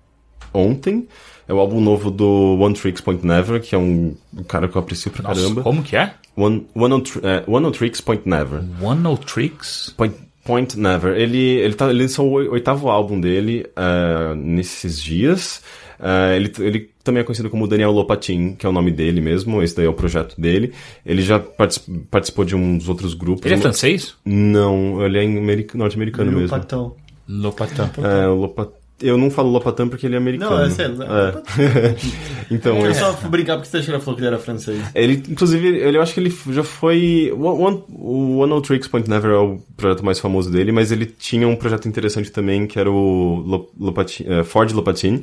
ontem. É o álbum novo do One Tricks Point Never, que é um, um cara que eu aprecio pra Nossa, caramba. como que é? One, One, on, é, One on Tricks Point Never. One No Tricks? Point, Point Never. Ele, ele, tá, ele lançou o oi- oitavo álbum dele ah, nesses dias. Ah, ele, ele também é conhecido como Daniel Lopatin, que é o nome dele mesmo. Esse daí é o projeto dele. Ele já partic- participou de uns outros grupos. Ele é francês? Não, ele é norte-americano Meu mesmo. patão. Lopatã. É, o Lopa- Eu não falo Lopatin porque ele é americano. Não, é sério. É. então, Eu esse- só brincar porque você achou que ele falou que ele era francês. Ele, inclusive, ele, eu acho que ele já foi. O One, o One O Tricks Point Never é o projeto mais famoso dele, mas ele tinha um projeto interessante também, que era o Lo- Lopatin, eh, Ford Lopatin,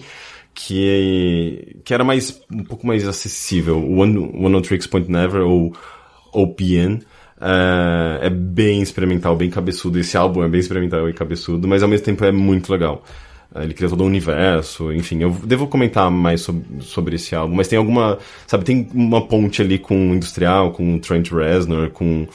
que, que era mais, um pouco mais acessível. O One, One Tricks Point Never, ou OPN, eh, é bem experimental, bem cabeçudo. Esse álbum é bem experimental e cabeçudo, mas ao mesmo tempo é muito legal. Eh, Ele cria todo um universo, enfim, eu devo comentar mais sobre, sobre esse álbum, mas tem alguma, sabe, tem uma ponte ali com Industrial, com o Trent Reznor, com,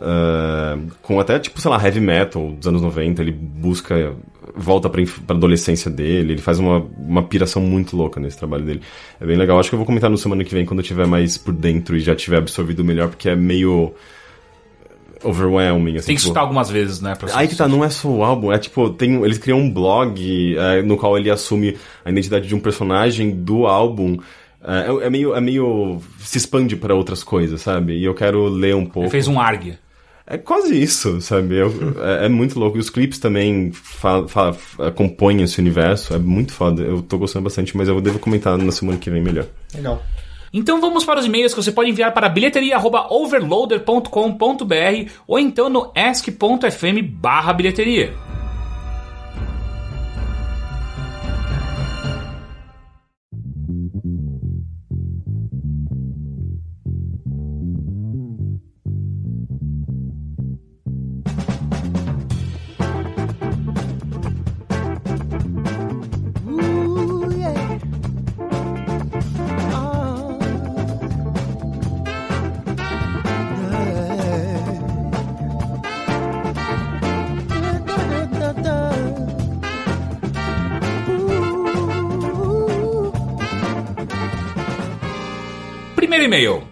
ah, com até, tipo, sei lá, heavy metal dos anos 90, ele busca, volta pra, pra adolescência dele, ele faz uma, uma piração muito louca nesse trabalho dele. É bem legal, acho que eu vou comentar no semana que vem, quando eu tiver mais por dentro e já tiver absorvido melhor, porque é meio overwhelming. Assim, Tem que tipo, escutar algumas vezes, né? Aí que tá, não é só o álbum, é tipo, tem, eles criam um blog é, no qual ele assume a identidade de um personagem do álbum. É, é meio, é meio. se expande pra outras coisas, sabe? E eu quero ler um pouco. Ele fez um ARG. É quase isso, sabe? Eu- é, é muito louco. E os clipes também fa- fa- fa- compõem esse universo. É muito foda. Eu tô gostando bastante, mas eu devo comentar na semana que vem melhor. Legal. Então vamos para os e-mails que você pode enviar para bilheteria.overloader.com.br ou então no ask.fm bilheteria. E-mail.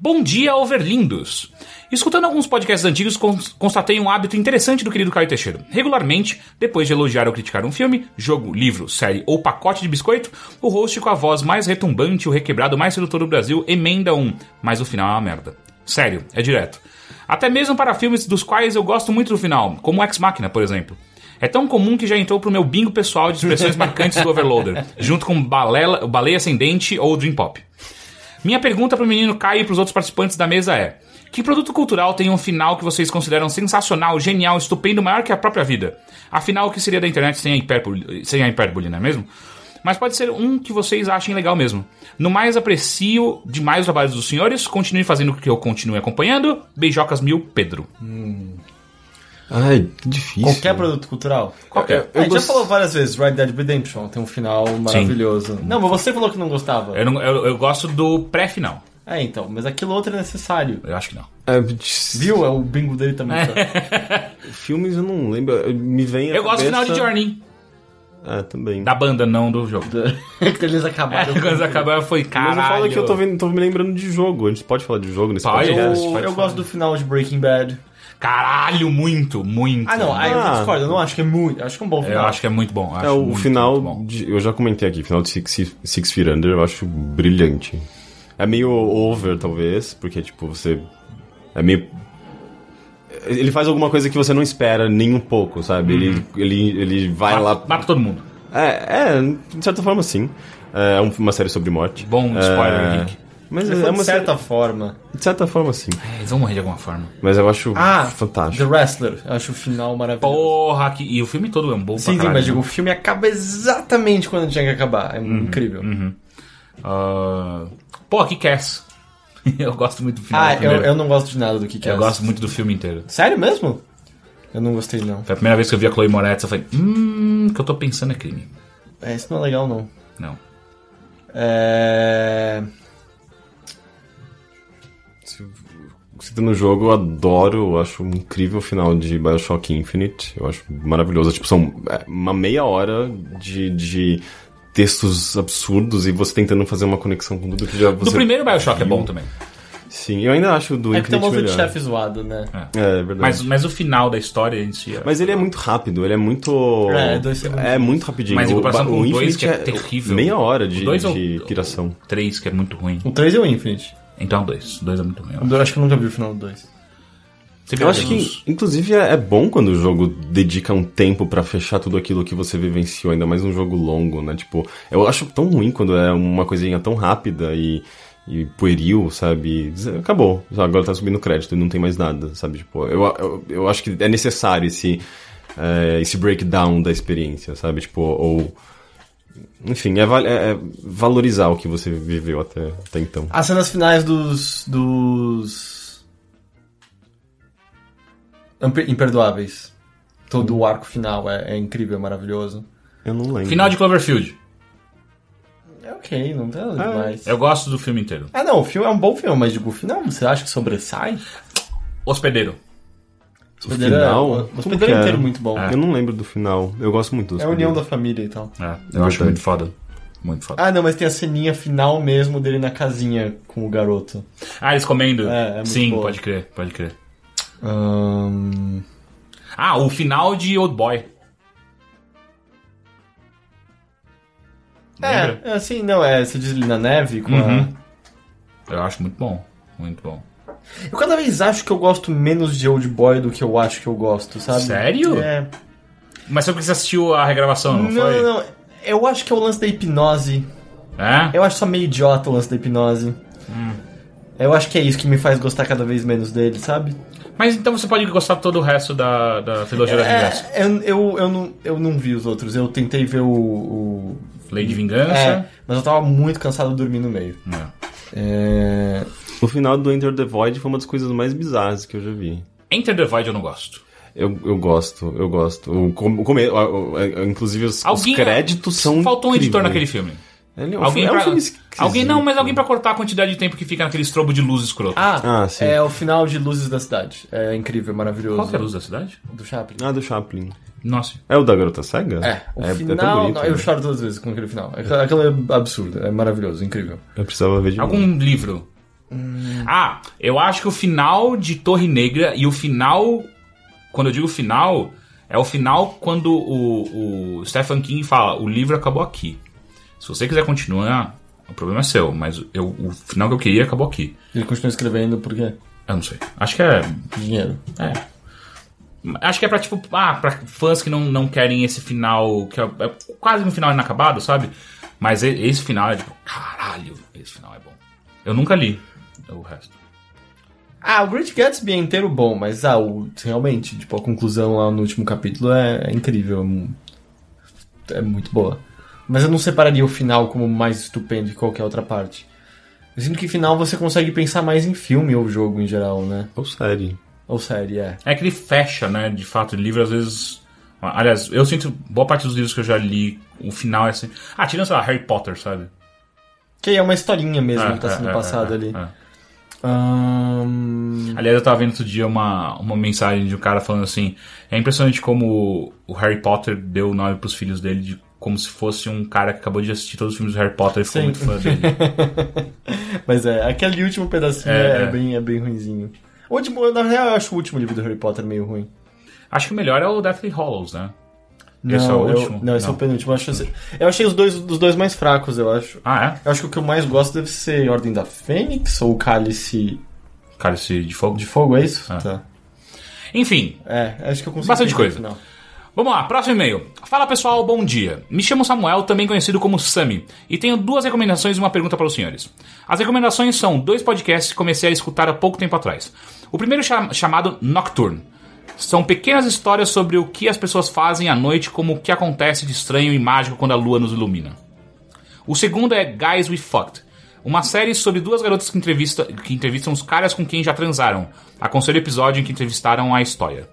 Bom dia, overlindos. Escutando alguns podcasts antigos, cons- constatei um hábito interessante do querido Caio Teixeira. Regularmente, depois de elogiar ou criticar um filme, jogo, livro, série ou pacote de biscoito, o host com a voz mais retumbante e o requebrado mais sedutor do Brasil emenda um, mas o final é uma merda. Sério, é direto. Até mesmo para filmes dos quais eu gosto muito do final, como Ex Machina, por exemplo. É tão comum que já entrou pro meu bingo pessoal de expressões marcantes do Overloader, junto com balela, Baleia Ascendente ou Dream Pop. Minha pergunta pro menino Caio e pros outros participantes da mesa é: Que produto cultural tem um final que vocês consideram sensacional, genial, estupendo, maior que a própria vida? Afinal, o que seria da internet sem a hipérbole, sem a hipérbole não é mesmo? Mas pode ser um que vocês achem legal mesmo. No mais, aprecio demais os trabalhos dos senhores. Continue fazendo o que eu continue acompanhando. Beijocas mil, Pedro. Ai, que difícil. Qualquer produto cultural? Qualquer. a gente já gost- falou várias vezes, Red Dead Redemption tem um final maravilhoso. Não, mas você falou que não gostava. Eu, não- eu- eu gosto do pré-final. É, então, mas aquilo outro é necessário. Eu acho que não. É, Viu? É o bingo dele também. tá? Filmes eu não lembro. Me vem Eu gosto do final de cabeça- Journey. É, também. Da banda, não do jogo. que eles acabaram. Quando eles acabaram, foi Mas caralho. eu falo que eu tô, vendo, tô me lembrando de jogo. A gente pode falar de jogo nesse Pode. podcast? Eu, Pode eu falar. gosto do final de Breaking Bad. Caralho, muito, muito. Ah, não, aí eu Ah. discordo. Eu não acho que é muito. Eu acho que é um bom final. Eu acho que é muito bom. É, acho o muito, final, muito bom. de- eu já comentei aqui, o final de Six, Six Feet Under eu acho brilhante. É meio over, talvez, porque, tipo, você... É meio... Ele faz alguma coisa que você não espera nem um pouco, sabe? Ele, ele, ele vai Mata, lá... mata todo mundo. É, é, de certa forma, sim. É um- uma série sobre morte. Bom spoiler, é... Henrique. Mas é foi uma de certa série... forma. De certa forma, sim. É, Eles vão morrer de alguma forma. Mas eu acho Ah, fantástico. The Wrestler. Eu acho o final maravilhoso. Porra, que... e o filme todo é um bom Sim, sim, mas né? digo, o filme acaba exatamente quando tinha que acabar. É Uhum, incrível. Ah, Pô, que Cass. eu gosto muito do final. Ah, do eu, eu não gosto de nada do que que Eu é. gosto muito do filme inteiro. Sério mesmo? Eu não gostei, não. Foi a primeira vez que eu vi a Chloe Moretz, eu falei, hum, o que eu tô pensando é crime. É, isso não é legal, não. Não. É... Citando o jogo, eu adoro, eu acho incrível o final de Bioshock Infinite. Eu acho maravilhoso. Tipo, são é, uma meia hora de, de textos absurdos e você tentando fazer uma conexão com tudo que já você. Do primeiro Bioshock é viu. bom também. Sim, eu ainda acho o do É que tem um Infinite monstro de chefe zoado, né? É, é verdade. Mas, Mas, mas o final da história em si... é- ele é muito rápido, ele é muito. É, dois segundos. É muito rapidinho. Mas em o, comparação ba- com o o dois, Infinite que é terrível. Meia hora de, O dois é o- de piração. Três, que é muito ruim. O 3 é o Infinite. Então dois. Dois é muito ruim. eu acho. dois- acho que eu nunca vi o final do 2. Você viu Eu acho que, inclusive, é é bom quando o jogo dedica um tempo pra fechar tudo aquilo que você vivenciou, ainda mais um jogo longo, né? Tipo, eu acho tão ruim quando é uma coisinha tão rápida e, e pueril, sabe? Acabou, agora tá subindo crédito e não tem mais nada, sabe? Tipo, eu, eu, eu acho que é necessário esse, é, esse breakdown da experiência, sabe? Tipo, ou... Enfim, é, val- é- é valorizar o que você viveu até, até então. As cenas finais dos. dos. Imper- Imperdoáveis. Todo o arco final é, é incrível, é maravilhoso. Eu não lembro. Final de Cloverfield. É ok, não tem nada demais. Eu gosto do filme inteiro. Ah, não, o filme é um bom filme, mas digo, o final você acha que sobressai? Hospedeiro. O é- final? o Como Hospedeiro é é? inteiro muito bom. Eu não lembro do final. Eu gosto muito do É a união da família e tal. É, eu Verdade. acho muito foda. Muito foda. Ah, não, mas tem a ceninha final mesmo dele na casinha com o garoto. Ah, eles comendo? É, é muito Sim, boa. pode crer, pode crer. Ahn, Ah, o final de Old Boy. Lembra? É, é assim, não, é, você diz ali na neve com Uhum. a... Eu acho muito bom. Muito bom. Eu cada vez acho que eu gosto menos de Old Boy do que eu acho que eu gosto, sabe? Sério? É. Mas só porque você assistiu a regravação, não, Não, foi? não, não. Eu acho que é o lance da hipnose. É? Eu acho só meio idiota o lance da hipnose. Hum. Eu acho que é isso que me faz gostar cada vez menos dele, sabe? Mas então você pode gostar todo o resto da, da trilogia da vingança. É, eu, eu, eu, não, eu não vi os outros. Eu tentei ver o. o... Lei de Vingança. É, mas eu tava muito cansado de dormir no meio. Não. É... O final do Enter the Void foi uma das coisas mais bizarras que eu já vi. Enter the Void eu não gosto. Eu, eu gosto, eu gosto. O, come, o come- o- o- inclusive os, os Alguém- créditos são. Faltou um editor naquele filme. Ele é um, Alguém, é um pra... filme alguém não, mas alguém pra cortar a quantidade de tempo que fica naquele estrobo de luz escroto. Ah, Ah, sim. é o final de Luzes da Cidade. É incrível, maravilhoso. Qual que é a luz da cidade? Do Chaplin. Ah, do Chaplin. Nossa. É o da Garota Cega? É, o é, final. tão bonito. não, eu né? choro todas as vezes com aquele final. Aquilo é absurdo, é maravilhoso, incrível. Eu precisava ver de novo. Algum livro. Ah, eu acho que o final de Torre Negra e o final. Quando eu digo final, é o final quando o, o Stephen King fala: o livro acabou aqui. Se você quiser continuar, o problema é seu, mas eu, o final que eu queria acabou aqui. Ele continua escrevendo por quê? Eu não sei. Acho que é. Dinheiro. É. Acho que é pra, tipo, ah, pra fãs que não, não querem esse final, que é, é quase um final inacabado, sabe? Mas esse final é tipo, caralho, esse final é bom. Eu nunca li o resto. Ah, o Great Gatsby é inteiro bom, mas ah, o, realmente, tipo, a conclusão lá no último capítulo é, é incrível. é mu- É muito boa. Mas eu não separaria o final como mais estupendo que qualquer outra parte. Eu sinto que final você consegue pensar mais em filme ou jogo em geral, né? Ou série. Ou série, é. É que ele fecha, né? De fato, o livro às vezes. Aliás, eu sinto boa parte dos livros que eu já li, o final é assim. Ah, tirando, sei lá, Harry Potter, sabe? Que é uma historinha mesmo É, que tá é, sendo é, passada é, ali. é. Ahn, Aliás, eu tava vendo outro dia uma, uma mensagem de um cara falando assim: é impressionante como o Harry Potter deu o nome pros filhos dele de como se fosse um cara que acabou de assistir todos os filmes do Harry Potter e ficou Sim. muito fã dele. Mas é, aquele último pedacinho É, é, é. bem, é bem ruinzinho. O último, na real, eu acho o último livro do Harry Potter meio ruim. Acho que o melhor é o Deathly Hollows, né? Esse é Não, o eu- último? não, esse é Não. o penúltimo. Eu, acho, eu achei os dois, os dois mais fracos, eu acho. Ah, é? Eu acho que o que eu mais gosto deve ser Ordem da Fênix ou Cálice Cálice de Fogo. de Fogo, é isso? Ah. Tá. Enfim, É, acho que eu consigo. Bastante coisa. o final. Vamos lá, próximo e-mail. Fala pessoal, bom dia. Me chamo Samuel, também conhecido como Sami, e tenho duas recomendações e uma pergunta para os senhores. As recomendações são dois podcasts que comecei a escutar há pouco tempo atrás. O primeiro cham- chamado Nocturne. São pequenas histórias sobre o que as pessoas fazem à noite, como o que acontece de estranho e mágico quando a lua nos ilumina. O segundo é Guys We Fucked, uma série sobre duas garotas que, entrevista, que entrevistam os caras com quem já transaram. Aconselho o episódio em que entrevistaram a história.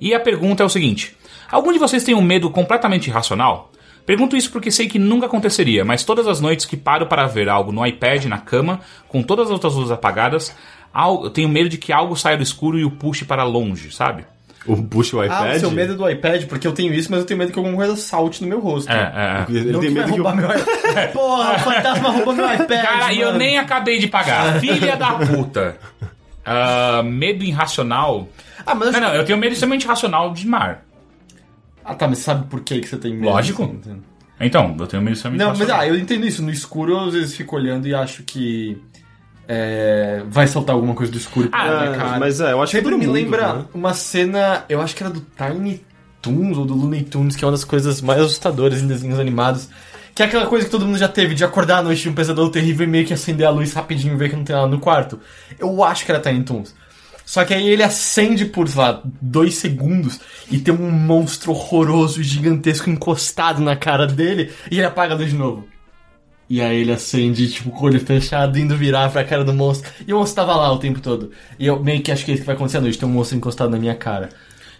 E a pergunta é o seguinte: algum de vocês tem um medo completamente irracional? Pergunto isso porque sei que nunca aconteceria, mas todas as noites que paro para ver algo no iPad, na cama, com todas as outras luzes apagadas, al- eu tenho medo de que algo saia do escuro e o puxe para longe, sabe? O puxa o Ah, iPad? o seu medo é do iPad, porque eu tenho isso, mas eu tenho medo que alguma coisa salte no meu rosto. É, é, é. Ele Não tem que vai medo que roubar meu iPad. Porra, o fantasma roubou meu iPad. Cara, e eu nem acabei de pagar. Filha da puta. Ah, medo irracional. Ah, mas Não, não, eu tenho medo extremamente irracional de mar. Ah, tá, mas sabe por que que você tem medo? Lógico. assim? Então, eu tenho medo extremamente Não, mas ah, eu entendo isso. No escuro, eu às vezes fico olhando e acho que é, vai saltar alguma coisa do escuro pra Ah, minha cara. mas é, eu acho que Sempre todo me mundo, lembra né? uma cena, eu acho que era do Tiny Toons ou do Looney Tunes, que é uma das coisas mais assustadoras em desenhos animados. Que é aquela coisa que todo mundo já teve, de acordar à noite de um pesadelo terrível e meio que acender a luz rapidinho e ver que não tem nada no quarto. Eu acho que era Tiny Toons. Só que aí ele acende por, sei lá, dois segundos e tem um monstro horroroso e gigantesco encostado na cara dele e ele apaga a luz de novo. E aí ele acende, tipo, com o olho fechado, indo virar pra cara do monstro. E o monstro tava lá o tempo todo. E eu meio que acho que é isso que vai acontecer à noite, tem um monstro encostado na minha cara.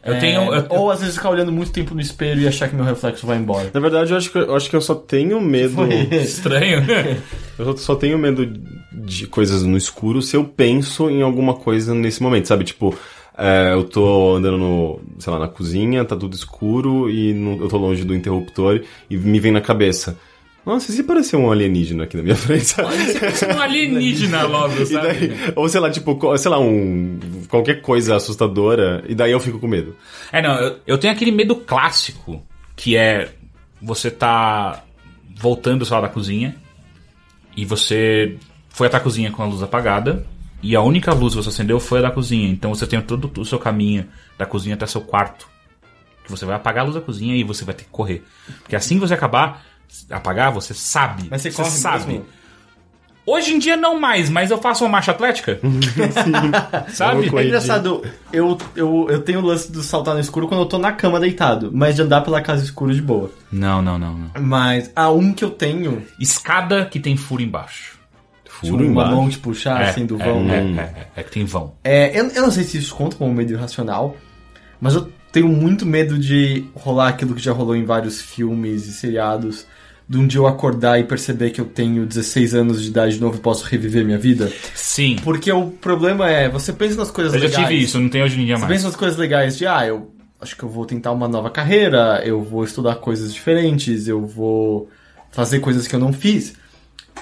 Eu É, tenho- eu- Ou às vezes ficar olhando muito tempo no espelho e achar que meu reflexo vai embora. Na verdade, eu acho que eu, acho que eu só tenho medo... Estranho. Eu só- tenho medo de coisas no escuro se eu penso em alguma coisa nesse momento, sabe? Tipo, é, eu tô andando no, sei lá, na cozinha, tá tudo escuro e não- eu tô longe do interruptor e me vem na cabeça. Nossa, e se parecer um alienígena aqui na minha frente? sabe? Você é um alienígena logo, sabe? daí, ou sei lá, tipo, sei lá, um. qualquer coisa assustadora, e daí eu fico com medo. É, não, eu, eu tenho aquele medo clássico, que é você tá voltando, sei lá, da cozinha, e você foi até a cozinha com a luz apagada, e a única luz que você acendeu foi a da cozinha. Então você tem todo o seu caminho da cozinha até seu quarto. Que você vai apagar a luz da cozinha e você vai ter que correr. Porque assim que você acabar, apagar, você sabe. Mas você corre sabe. mesmo? Hoje em dia não mais, mas eu faço uma marcha atlética. Sabe? Louco É engraçado, eu, eu, eu tenho o lance do saltar no escuro quando eu tô na cama deitado, mas de andar pela casa escura de boa. Não, não, não, não. Mas a um que eu tenho, Escada que tem furo embaixo. Furo uma embaixo. mão te puxar assim do é, vão. É, é, é, é que tem vão. É, eu, eu não sei se isso conta como medo irracional, mas eu tenho muito medo de rolar aquilo que já rolou em vários filmes e seriados. De um dia eu acordar e perceber que eu tenho 16 anos de idade de novo e posso reviver minha vida. Sim. Porque o problema é, você pensa nas coisas Eu já legais. tive isso, não tem hoje em dia Você mais. pensa nas coisas legais de, ah, eu acho que eu vou tentar uma nova carreira, eu vou estudar coisas diferentes, eu vou fazer coisas que eu não fiz.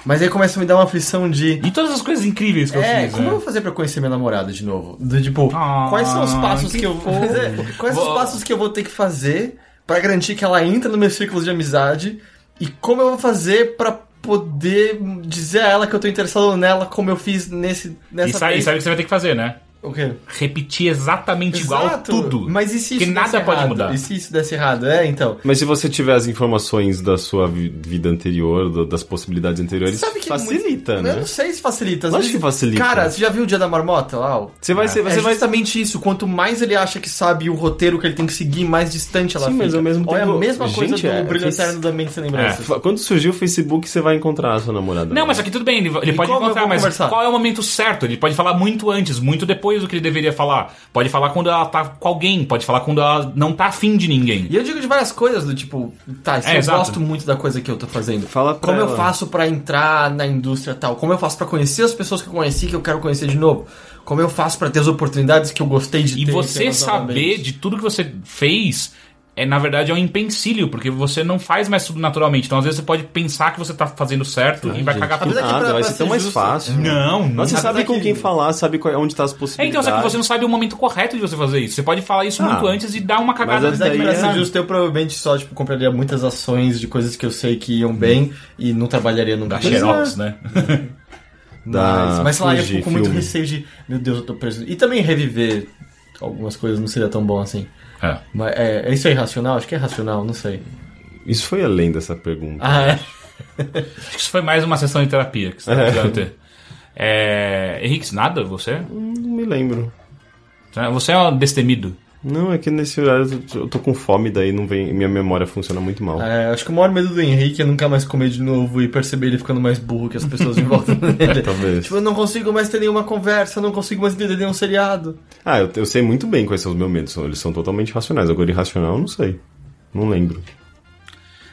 Mas aí começa a me dar uma aflição de. E todas as coisas incríveis que eu É, fiz, como né? eu vou fazer pra conhecer minha namorada de novo? Do, tipo, Ah, quais são os passos que que, eu vou fazer? Quais são os passos que eu vou ter que fazer pra garantir que ela entra no meu círculo de amizade? E como eu vou fazer pra poder dizer a ela que eu tô interessado nela como eu fiz nesse nessa E sabe, e sabe o que você vai ter que fazer, né? O quê? Repetir exatamente igual Exato. tudo. Mas e se isso nada desse pode errado? mudar. E se isso desse errado? É, então. Mas se você tiver as informações da sua vi- vida anterior, do- das possibilidades anteriores, Sabe que facilita, Eu né? não sei se facilita. Às Lógico vezes- que facilita. Cara, você já viu o Dia da Marmota ó? Você vai ser. É Você vai justamente isso. Quanto mais ele acha que sabe o roteiro que ele tem que seguir, mais distante ela Sim, fica. mas ao mesmo Ou é a tempo- mesma coisa Gente, do é, Brilho fez- Eterno da Mente Sem Lembranças. Fa- Quando surgiu o Facebook, você vai encontrar a sua namorada. Não, mas aqui tudo bem, ele, ele pode eu encontrar, mas conversar? qual é o momento certo? Ele pode falar muito antes, muito depois do que ele deveria falar. Pode falar quando ela tá com alguém, pode falar quando ela não tá afim de ninguém. E eu digo de várias coisas, do tipo, tá, se É, eu exato. gosto muito da coisa que eu tô fazendo, Fala pra como eu ela. faço pra entrar na indústria tal? Como eu faço pra conhecer as pessoas que eu conheci que eu quero conhecer de novo? Como eu faço pra ter as oportunidades que eu gostei de E ter? você pelas saber novamente? de tudo que você fez é na verdade é um empecilho, porque você não faz mais tudo naturalmente. Então às vezes você pode pensar que você tá fazendo certo e vai cagar A tudo. Nada, pra- vai ser tão mais justo, fácil. Não, não. Você sabe com daqui. quem falar, sabe qual- onde tá as É, possibilidades. então, só que você não sabe o momento correto de você fazer isso. Você pode falar isso Ah, muito antes e dar uma cagada. mas Mas é que daí pra ser é- justo, eu provavelmente só, tipo, compraria muitas ações de coisas que eu sei que iam bem e não trabalharia nunca. Da Xerox, né? Da Mas, mas sei lá, eu fico com muito receio de, meu Deus, eu tô preso. E também reviver algumas coisas não seria tão bom assim. É. Mas é, é isso é irracional? Acho que é racional, não sei. Isso foi além dessa pergunta. Ah, é? Acho que isso foi mais uma sessão de terapia que você tá precisando ter. É... Henrique, nada? Você? Não me lembro. Você é um destemido. Não, é que nesse horário eu tô, com fome, daí não vem, minha memória funciona muito mal. É, acho que o maior medo do Henrique é nunca mais comer de novo e perceber ele ficando mais burro que as pessoas em volta dele. Talvez. Tipo, eu não consigo mais ter nenhuma conversa, eu não consigo mais entender nenhum seriado. Ah, eu, eu sei muito bem quais são os meus medos. Eles são totalmente racionais. Agora, irracional, eu não sei. Não lembro.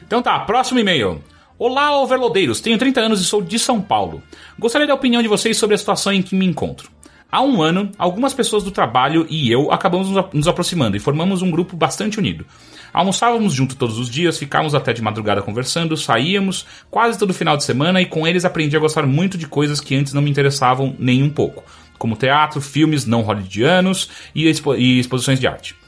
Então tá, próximo e-mail. Olá, overloadeiros. Tenho 30 anos e sou de São Paulo. Gostaria da opinião de vocês sobre a situação em que me encontro. Há um ano, algumas pessoas do trabalho e eu acabamos nos ap- nos aproximando e formamos um grupo bastante unido. Almoçávamos junto todos os dias, ficávamos até de madrugada conversando, saíamos quase todo final de semana e com eles aprendi a gostar muito de coisas que antes não me interessavam nem um pouco, como teatro, filmes não hollywoodianos e, expo- e exposições de arte.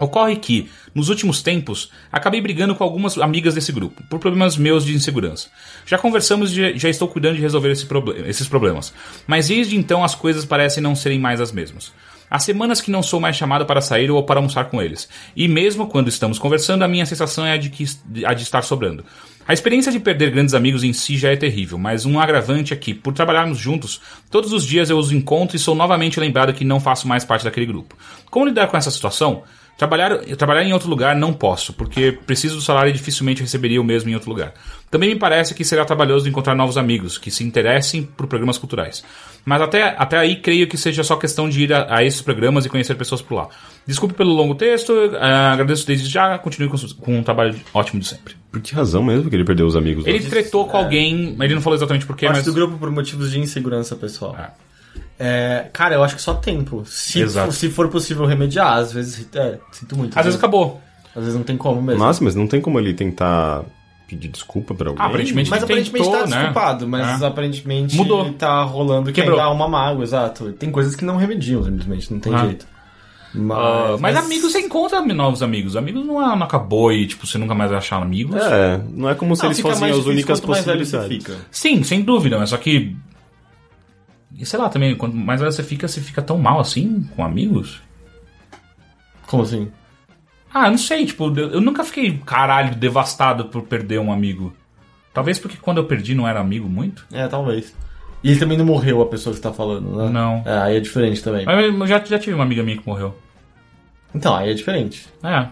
Ocorre que, nos últimos tempos, acabei brigando com algumas amigas desse grupo, por problemas meus de insegurança. Já conversamos e já- estou cuidando de resolver esse esses problemas, mas desde então as coisas parecem não serem mais as mesmas. Há semanas que não sou mais chamado para sair ou para almoçar com eles, e mesmo quando estamos conversando, a minha sensação é a de, que, a de estar sobrando. A experiência de perder grandes amigos em si já é terrível, mas um agravante é que, por trabalharmos juntos, todos os dias eu os encontro e sou novamente lembrado que não faço mais parte daquele grupo. Como lidar com essa situação? Trabalhar, trabalhar em outro lugar não posso, porque preciso do salário e dificilmente receberia o mesmo em outro lugar. Também me parece que será trabalhoso encontrar novos amigos que se interessem por programas culturais. Mas até, até aí creio que seja só questão de ir a, a esses programas e conhecer pessoas por lá. Desculpe pelo longo texto, ah, agradeço desde já, continue com, com um trabalho ótimo de sempre. Por que razão mesmo que ele perdeu os amigos? Ele tretou com alguém, ele não falou exatamente porquê, Parte mas. do grupo por motivos de insegurança pessoal. Ah. É, cara, eu acho que só tempo. Se, Exato. for, se for possível remediar, às vezes. É, sinto muito. Às vezes acabou. Às vezes não tem como mesmo. Nossa, mas não tem como ele tentar pedir desculpa pra alguém. Ah, aparentemente Mas ele aparentemente tentou, tá né? desculpado, mas É. aparentemente Mudou. tá rolando que Quebrou. ainda há uma mágoa, exato. Tem coisas que não remediam, simplesmente, não tem Ah. jeito. Mas, Ah, mas amigos, você encontra novos amigos. Amigos não, é- não acabou e, tipo, você nunca mais vai achar amigos. É, não é como se Não, eles fossem as únicas possibilidades. fica. Sim, sem dúvida, mas só que. E sei lá também, quanto mais velho você fica, você fica tão mal assim com amigos? Como assim? Ah, eu não sei, tipo, eu eu nunca fiquei, caralho, devastado por perder um amigo. Talvez porque quando eu perdi não era amigo muito. É, talvez. E ele também não morreu a pessoa que você tá falando, né? Não. É, aí é diferente também. Mas eu já, já tive uma amiga minha que morreu. Então, aí é diferente. É.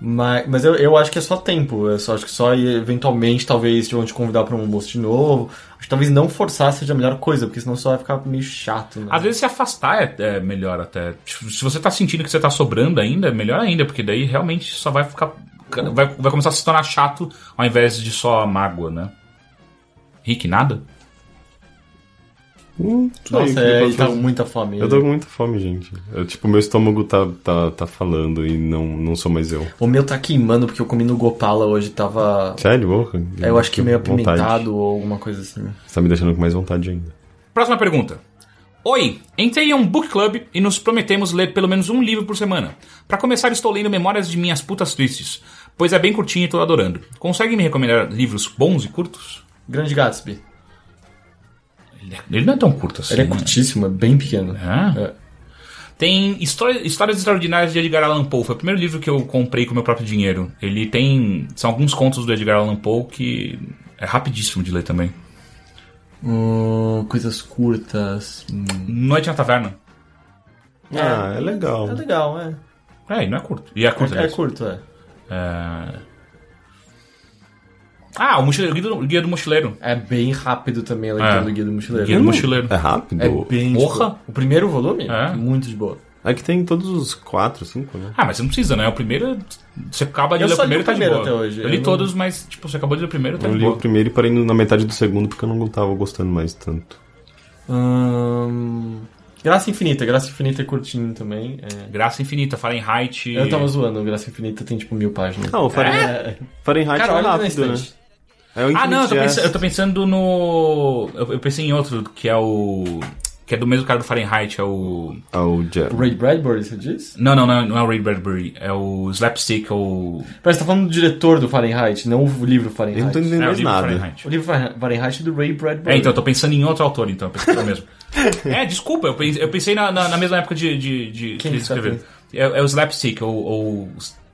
Mas, mas eu, eu acho que é só tempo. Eu só acho que só eventualmente talvez vão te convidar pra um almoço de novo. Acho que talvez não forçar seja a melhor coisa, porque senão só vai ficar meio chato, né? Às vezes se afastar é, é melhor até. Tipo, Se você tá sentindo que você tá sobrando ainda, é melhor ainda, porque daí realmente só vai ficar. Vai, vai começar a se tornar chato ao invés de só mágoa, né? Rick, nada? Hum, Nossa, que é, eu ele tá com muita fome. Eu tô com muita fome, gente. Eu, tipo, meu estômago tá, tá, tá falando e não, não sou mais eu. O meu tá queimando porque eu comi no Gopala hoje, tava. Sério, porra? É, eu acho que meio Vontade. apimentado ou alguma coisa assim. Você tá me deixando com mais vontade ainda. Próxima pergunta. Oi, entrei em um book club e nos prometemos ler pelo menos um livro por semana. Pra começar, estou lendo Memórias de Minhas Putas Tristes, pois é bem curtinho e tô adorando. Consegue me recomendar livros bons e curtos? Grande Gatsby. Ele, é- ele não é tão curto assim. Ele é né? curtíssimo, é bem pequeno. É? É. Tem História- Histórias Extraordinárias de Edgar Allan Poe. Foi o primeiro livro que eu comprei com o meu próprio dinheiro. Ele tem. São alguns contos do Edgar Allan Poe que é rapidíssimo de ler também. Hum, coisas curtas. Hum. Noite na Taverna. Ah, é legal. É legal, é. É, e não é curto. E é curto, É, é curto, é. É... Ah, o, mochileiro, o Guia do, o Guia do Mochileiro. É bem rápido também a leitura É. do Guia do Mochileiro. Guia do Mochileiro. É rápido? É bem de Porra! boa. O primeiro volume? É. Muito de boa. É que tem todos os quatro, cinco, né? Ah, mas você não precisa, né? O primeiro. Você acaba de Eu ler o primeiro e tá de primeiro boa. até hoje, Eu li eu não- todos, mas, tipo, você acabou de ler o primeiro e tá Eu de li o boa. primeiro e parei na metade do segundo porque eu não tava gostando mais tanto. Hum... Graça Infinita. Graça Infinita é curtinho também. é. Graça Infinita, Fahrenheit. Eu tava zoando. Graça Infinita tem tipo mil páginas. Não, o Fahrenheit, É. Fahrenheit Cara, é olha na rápido, né? É o Ah, não, eu tô, pensando, eu tô pensando no. Eu, eu pensei em outro, que é o. Que é do mesmo cara do Fahrenheit, é o. Ah, o Je- O Ray Bradbury, você diz? Não, não, não, não é o Ray Bradbury, é o Slapstick, é o. Parece que tá falando do diretor do Fahrenheit, não o livro Fahrenheit. Eu não tô entendendo É mais nada. Fahrenheit. O livro Fah- Fahrenheit é do Ray Bradbury. É, então eu tô pensando em outro autor, então, eu pensei que era o mesmo. é, desculpa, eu pensei, eu pensei na, na, na mesma época de, de, de que Quem ele que tá escreveu. É, é o Slapstick, ou, ou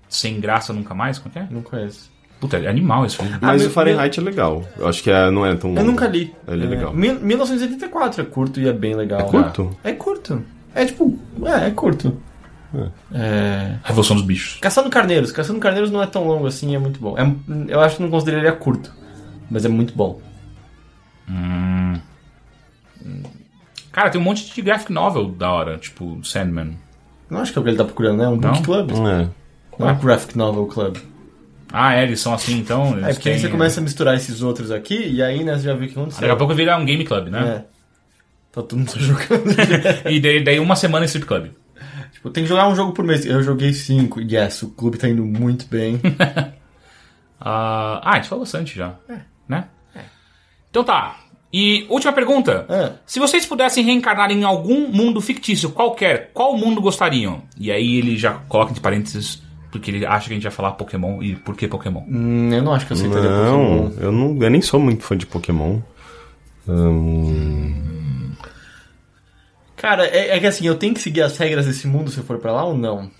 Sem Graça Nunca Mais, como é que é? Não conheço. Puta, é animal esse livro. Mas Ah, o meu- Fahrenheit é legal. Eu acho que é- não é tão Eu nunca li. Ele é legal. mil- 1984 é curto e é bem legal. É curto? É curto. É tipo, é, é curto. É. Revolução dos Bichos. Caçando Carneiros. Caçando Carneiros não é tão longo assim, é muito bom. É- eu acho que não consideraria curto, mas é muito bom. Cara, tem um monte de graphic novel da hora, tipo Sandman. Não acho que é o que ele tá procurando, né? É um book Não? club. É. Não é um graphic novel club. Ah, é, eles são assim, então. É porque aí têm- você começa a misturar esses outros aqui e aí né, você já viu o que aconteceu. Daqui a pouco vira um game club, né? É. Tá todo mundo jogando. E daí, daí uma semana em strip club. tipo, tem que jogar um jogo por mês. Eu joguei cinco. Yes, o clube tá indo muito bem. Ah, ah, a gente falou bastante já. Né? Então tá. E última pergunta. É. Se vocês pudessem reencarnar em algum mundo fictício qualquer, qual mundo gostariam? E aí ele já coloca entre parênteses, porque ele acha que a gente vai falar Pokémon e por que Pokémon. Hum, eu não acho que eu aceitaria Não, Pokémon. eu não. Eu nem sou muito fã de Pokémon. Hum, Cara, é, é que assim, eu tenho que seguir as regras desse mundo se eu for pra lá ou não?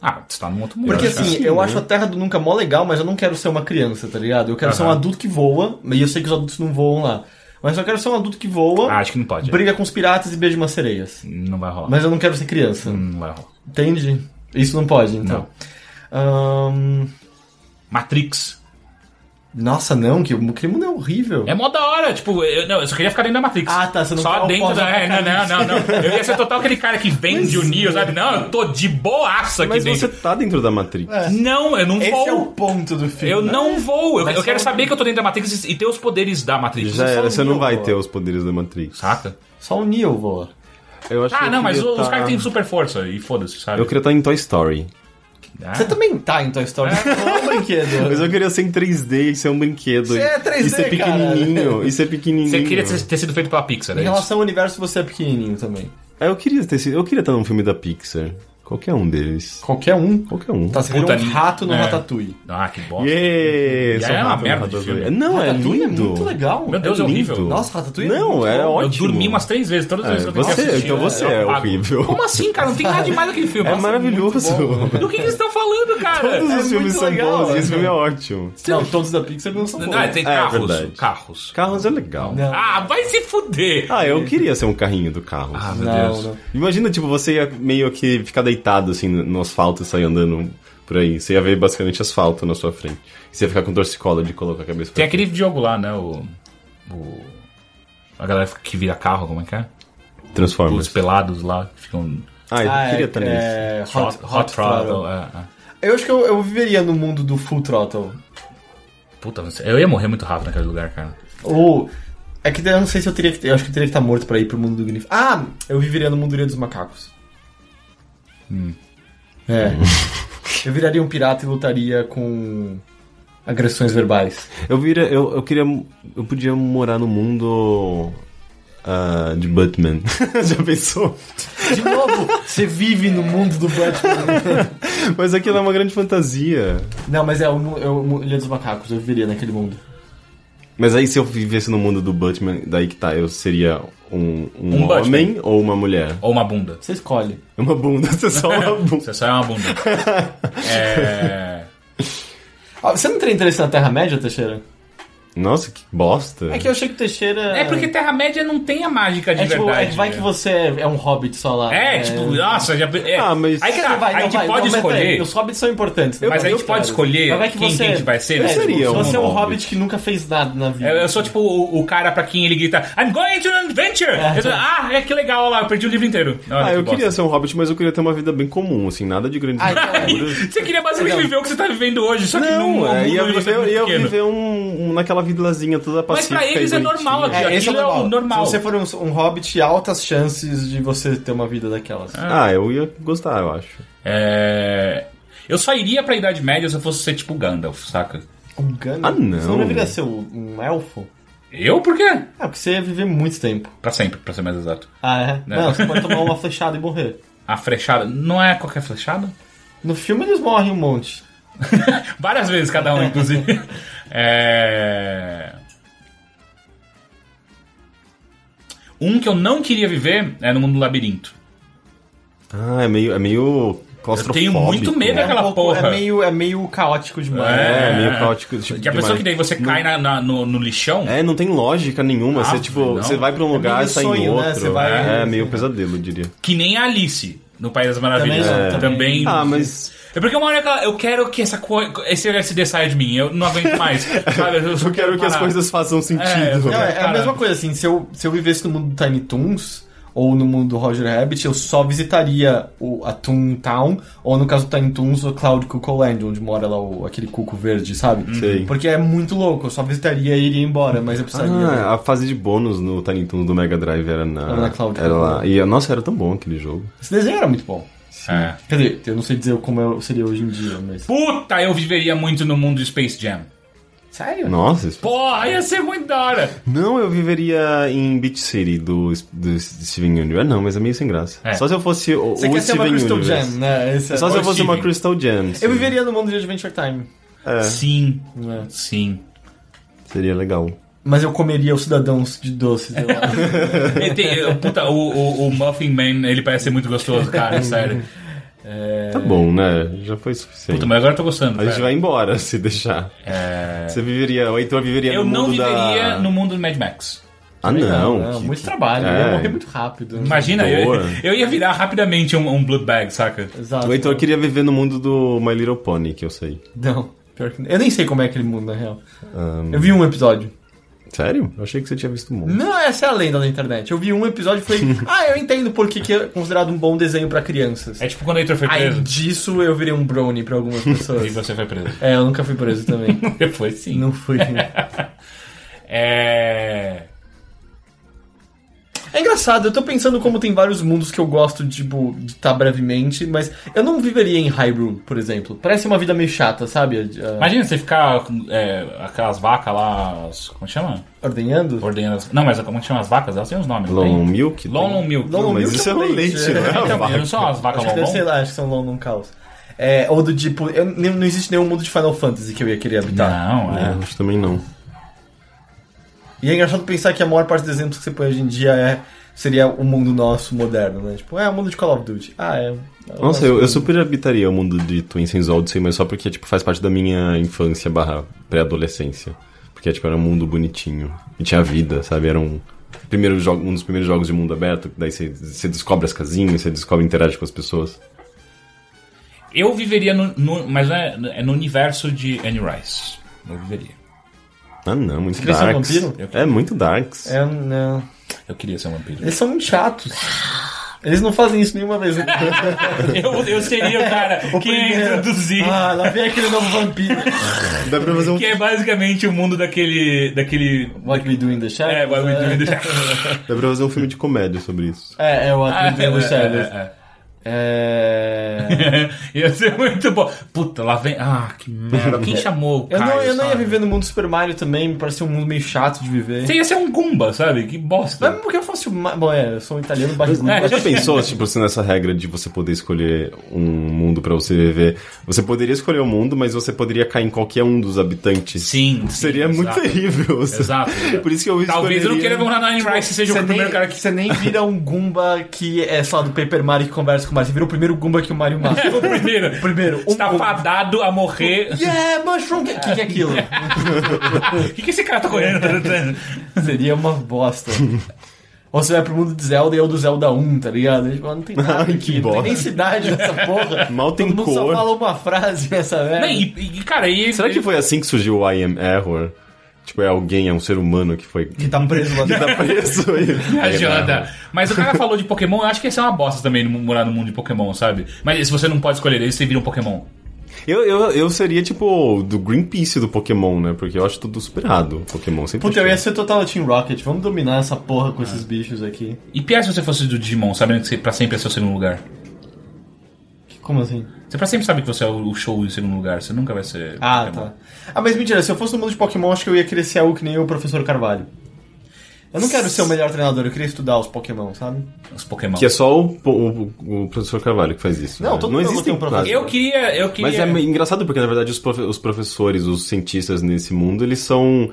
Ah, você tá num outro mundo. Porque assim, eu acho a Terra do Nunca mó legal, mas eu não quero ser uma criança, tá ligado? Eu quero ser um adulto que voa, e eu sei que os adultos não voam lá. Mas eu quero ser um adulto que voa, Ah, acho que não pode. briga com os piratas e beija umas sereias. Não vai rolar. Mas eu não quero ser criança. Não vai rolar. Entende? Isso não pode, então. Ahn, Matrix. Nossa, não, que aquele mundo é horrível. É mó da hora, tipo, eu, não, eu só queria ficar dentro da Matrix. Ah, tá, você não Só o dentro da. É, não, não, não, não. Eu ia ser total aquele cara que vende o Neo, sabe? Não, eu tô de boaça aqui Mas dentro. você tá dentro da Matrix. Não, eu não Esse vou. é o ponto do filme. Eu não vou. Eu, Mas eu quero saber que eu tô dentro da Matrix e ter os poderes da Matrix. Já era, o você não vai pô. ter os poderes da Matrix. Saca? Só o Neo voa. Eu acho Ah, não, mas queria os tá- caras têm super força e foda-se, sabe? Eu queria estar em Toy Story. Ah. Você também tá em Toy Story. Não é um brinquedo. Mas eu queria ser em 3D e ser um brinquedo. Você é 3D, E ser pequenininho. E ser pequenininho. Você queria ter, sido feito pela Pixar, Em é isso? relação ao universo, você é pequenininho também. É, eu queria ter sido, eu queria estar num filme da Pixar. Qualquer um deles. Qualquer um. Qualquer um. Tá, Puta, um rato no é. Ratatouille. Ah, que bosta. Yeah, E é uma merda de filme. Não, é Ratatouille lindo. É muito legal. Meu Deus, é lindo. horrível. Nossa, Ratatouille é Não, muito é bom. Eu ótimo. dormi umas três vezes, todas as É, vezes que eu tentei você, assistir, então você é horrível. Como assim, cara? Não tem nada demais naquele filme. É Nossa, maravilhoso. Do que, que vocês estão falando, cara? Todos É os filmes muito são legal, bons e né? esse filme é ótimo. Não, todos da Pixar não são bons. Não, tem É, carros. carros. Carros é legal. Ah, vai se fuder. Ah, eu queria ser um carrinho do carro. Ah, meu Deus. Imagina, tipo, você ia meio que ficar deitado assim no no asfalto e sair andando por aí. Você ia ver basicamente asfalto na sua frente. E você ia ficar com torcicola de colocar a cabeça pra Tem aquele jogo lá, né? O. o a galera que vira carro, como é que é? Os Transformers. pelados lá que ficam. Ah, eu Ah, queria é, estar nisso. é, Hot, Hot, Hot Throttle. Throttle. é, é. Eu acho que eu, eu viveria no mundo do Full Throttle. Puta, eu ia morrer muito rápido naquele lugar, cara. Ou. É que eu não sei se eu teria que. Eu acho que eu teria que estar morto pra ir pro mundo do Gnif. Ah! Eu viveria no mundo dos Macacos. É. eu viraria um pirata e lutaria com agressões verbais. Eu, vira, eu, eu queria. Eu podia morar no mundo. ah, de Batman. Já pensou? De novo, você vive no mundo do Batman. Mas aquilo é uma grande fantasia. não, mas é o, é o Ilha dos Macacos. Eu viveria naquele mundo. Mas aí se eu vivesse no mundo do Batman, daí que tá, eu seria um, um, Um Batman. homem ou uma mulher? Ou uma bunda. Você escolhe. Uma bunda, você é só uma bunda. Você só é uma bunda. é. Você não teria interesse na Terra-média, Teixeira? Nossa, que bosta. É que eu achei que o Teixeira. É porque Terra-média não tem a mágica de É, tipo, verdade. é que vai que você é, é um hobbit só lá. É, tipo, nossa, já. É. Ah, mas- Aí que tá, Não, vai, a não, gente vai, pode não, escolher. Os hobbits são importantes. né? Mas a gente Eu pode escolher Mas vai que quem você- a gente vai ser É, nesse tipo, seria se um você é um hobbit. hobbit que nunca fez nada na vida. Eu, eu sou tipo o, o cara pra quem ele grita I'm going to an adventure! Eu sou, ah, é que legal, olha lá, eu perdi o livro inteiro. Olha Ah, eu bosta. queria ser um hobbit, mas eu queria ter uma vida bem comum, assim, nada de grandes Ah, então é. aventuras. Você queria basicamente viver o que você tá vivendo hoje, só que Não, é, mundo ia é viver, um- naquela vilazinha toda Mas pacífica pra eles é normal aqui. É, esse é Aquilo é o normal. normal. Se você for um, um hobbit, altas chances de você ter uma vida daquelas. Ah, eu ia gostar, eu acho. É... Eu só iria pra Idade Média se eu fosse ser tipo Gandalf, saca? Um Gandalf? Ah, não. Você não deveria ser um, um elfo? Eu? Por quê? É, porque você ia viver muito tempo. Pra sempre, pra ser mais exato. Ah, é? Não. Não, você pode tomar uma flechada e morrer. A flechada não é qualquer flechada? No filme eles morrem um monte. Várias vezes cada um, inclusive. é... Um que eu não queria viver é no mundo do labirinto. Ah, é meio, é meio Eu tenho muito medo É, daquela um pouco- porra. é meio, é meio caótico demais. É, meio caótico. Tipo, Já pensou demais. que daí você cai na- na- no, no lixão? É, não tem lógica nenhuma. Ah, você, tipo, não. você vai pra um lugar meio e sai em sonho, né? outro. Você vai- É, meio pesadelo, eu diria. Que nem a Alice no País das Maravilhas. Também não, também. Ah, mas. É porque uma hora que ela- eu quero que essa co... esse LSD saia de mim. Eu não aguento mais. Sabe? Eu, Eu quero que as coisas façam sentido. É, Não, é, é a mesma coisa, assim, se eu, se eu vivesse no mundo do Tiny Toons, ou no mundo do Roger Rabbit, eu só visitaria o, a Toontown, ou no caso do Tiny Toons, o Cloud Cuckoo Land, onde mora lá o, aquele cuco verde, sabe? Sei. Porque é muito louco, eu só visitaria e iria embora, mas eu precisaria... Ah, a fase de bônus no Tiny Toons do Mega Drive era na. Era na Cloud Era lá. E, nossa, era tão bom aquele jogo. Esse desenho era muito bom. É. Quer dizer, eu não sei dizer como eu seria hoje em dia, mas... Puta, eu viveria muito no mundo do Space Jam. Sério? Nossa, isso- Porra, ia ser muito da hora. Não, eu viveria em Beach City do, do Steven Universe. Não, mas é meio sem graça. É. Só se eu fosse o, Você o quer ser uma Steven Crystal Universe. Gem, né? Esse é- Só se eu fosse uma Steven. Crystal Gem. sim. Eu viveria no mundo de Adventure Time. É, Sim, né? sim. seria legal. Mas eu comeria os cidadãos de doces, eu acho. Ele tem- puta, o, o, o Muffin Man, ele parece ser muito gostoso, cara, sério. Tá bom, né? Já foi suficiente. Puta, mas agora eu tô gostando. A gente vai embora se deixar. É... Você viveria, o Heitor viveria Eu no não mundo viveria da... no mundo do Mad Max. Ah, não. Não, que- muito trabalho, eu É. ia morrer muito rápido. Imagina, eu, eu ia virar rapidamente um, um blood bag, saca? Exato. O Heitor queria viver no mundo do My Little Pony, que eu sei. Não, pior que... Eu nem sei como é aquele mundo, na real. Ahn, Eu vi um episódio. Sério? Eu achei que você tinha visto um monte. Não, essa é a lenda da internet. Eu vi um episódio e falei, ah, eu entendo por que, que é considerado um bom desenho pra crianças. É tipo quando o Heitor foi Aí preso. disso eu virei um brownie pra algumas E pessoas. você foi preso. é, eu nunca fui preso também. Depois sim. Não fui. É. É engraçado, eu tô pensando como tem vários mundos que eu gosto, tipo, de estar brevemente, mas eu não viveria em Hyrule, por exemplo. Parece uma vida meio chata, sabe? Ah, Imagina você ficar com é, aquelas vacas lá. as- Como chama? Ordenhando? Ordenhando as... Não, mas como chama as vacas? Elas têm os nomes. não Long tem? Milk? Long Long Milk. Não, mas Milk isso é é um leite, leite, é. não é Então, vaca. não são as vacas Acho Long Long? lá, acho que são Long Cows. É, ou do tipo, eu, não existe nenhum mundo de Final Fantasy que eu ia querer habitar. Não, É, é. acho que também não. E é engraçado pensar que a maior parte dos exemplos que você põe hoje em dia é, seria o mundo nosso moderno, né? Tipo, é o mundo de Call of Duty. Ah, é. é Nossa, eu, eu super habitaria o mundo de Twin Sense Odyssey, mas só porque, tipo, faz parte da minha infância barra pré-adolescência. Porque, tipo, era um mundo bonitinho. E tinha vida, sabe? Era um, primeiro jogo, um dos primeiros jogos de mundo aberto. Daí você, você descobre as casinhas, você descobre interage com as pessoas. Eu viveria no, no- Mas é, é no universo de Annie Rice. Eu viveria. Ah, não, muito queria ser um darks. vampiro? É muito darks. É, não. Eu queria ser um vampiro. Eles são muito chatos. Eles não fazem isso nenhuma vez. eu, eu seria o cara que ia primeiro. introduzir. ah, lá vem aquele novo vampiro. Dá pra fazer um... Que é basicamente o mundo daquele. daquele. What We Do in the Shadows. É, What We Do in the Dá pra fazer um filme de comédia sobre isso. É, é What We Do in the é, Shadows. é, É... é. Ia ser muito bom. Puta, lá vem. Ah, que merda. Quem chamou o Eu não, eu não ia viver no mundo Super Mario também, me parecia um mundo meio chato de viver. Você ia ser um Goomba, sabe? Que bosta. Mas porque eu fosse o. Ma- Bom, é, eu sou um italiano É. Mas já pensou, tipo, se nessa regra de você poder escolher um mundo pra você viver, você poderia escolher o mundo, mas você poderia cair em qualquer um dos habitantes. Sim, sim, Seria muito exato. terrível. Exato. Por isso que eu Talvez eu não queira ver um Nine Rice seja o primeiro nem, cara que. você nem vira um Goomba que é, sei lá, do Paper Mario que conversa com o Mario. Você vira o primeiro Goomba que o Mario mata. O primeiro. Primeiro, um Está Goomba. fadado a morrer. Yeah, mushroom! O que, que, que é aquilo? O que, que esse cara tá correndo? Seria uma bosta. Ou você vai pro mundo de Zelda e é o do Zelda 1, tá ligado? Tipo, não tem nada aqui, que não tem bosta. nem cidade nessa porra. Mal tem Todo mundo só cor. fala uma frase nessa Não, merda. e, e, cara, e. Será que foi assim que surgiu o I Am Error? Tipo, é alguém, é um ser humano que foi. Que tá preso lá que tá preso e. Ajuda. Mas o cara falou de Pokémon, eu acho que ia ser uma bosta também no- morar no mundo de Pokémon, sabe? Mas se você não pode escolher ele, você vira um Pokémon. Eu, eu, eu seria, tipo, do Greenpeace do Pokémon, né? Porque eu acho tudo superado. Pokémon sempre. Puta, eu ia ser total Team Rocket. Vamos dominar essa porra com esses bichos aqui. E pior se você fosse do Digimon, sabendo que você pra sempre é seu segundo lugar. Como assim? Você pra sempre sabe que você é o show em segundo lugar, você nunca vai ser. Ah, Pokémon. tá. Ah, mas mentira, se eu fosse no mundo de Pokémon, acho que eu ia querer ser algo que nem o Professor Carvalho. Eu não quero ser o melhor treinador, eu queria estudar os Pokémon, sabe? Os Pokémon. Que é só o, o, o professor Carvalho que faz isso. Não, né? todo não mundo existem tem um professor. Eu queria. Eu queria. Mas é engraçado porque, na verdade, os, profe- os professores, os cientistas nesse mundo, eles são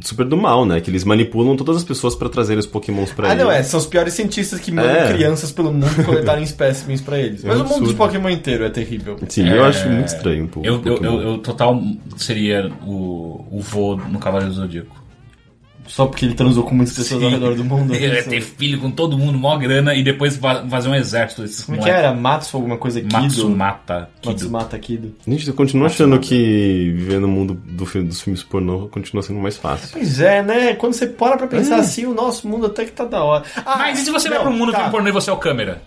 super do mal, né? Que eles manipulam todas as pessoas pra trazer os pokémons pra Ah, eles. não, é. São os piores cientistas que mandam É. crianças pelo mundo coletarem espécimes pra eles. É Mas um o mundo de. Pokémon inteiro é terrível. Sim, eu acho muito estranho. pô, Eu, eu, Pokémon. eu, eu total seria o, o vô no Cavaleiro do Zodíaco. Só porque ele transou com muitas pessoas ao redor do mundo. Ele ia Isso. ter filho com todo mundo, mó grana, e depois fazer um exército desses Como é que moleques. era? Matsu alguma coisa Kido? Matsumata Kido. Matsumata Kido. Gente, eu continuo achando que viver no mundo do dos filmes pornô continua sendo mais fácil. Pois é, né? Quando você para pra pensar assim, o nosso mundo até que tá da hora. Ah, Mas e se você vai não, pro mundo tá. filme pornô e você é o câmera?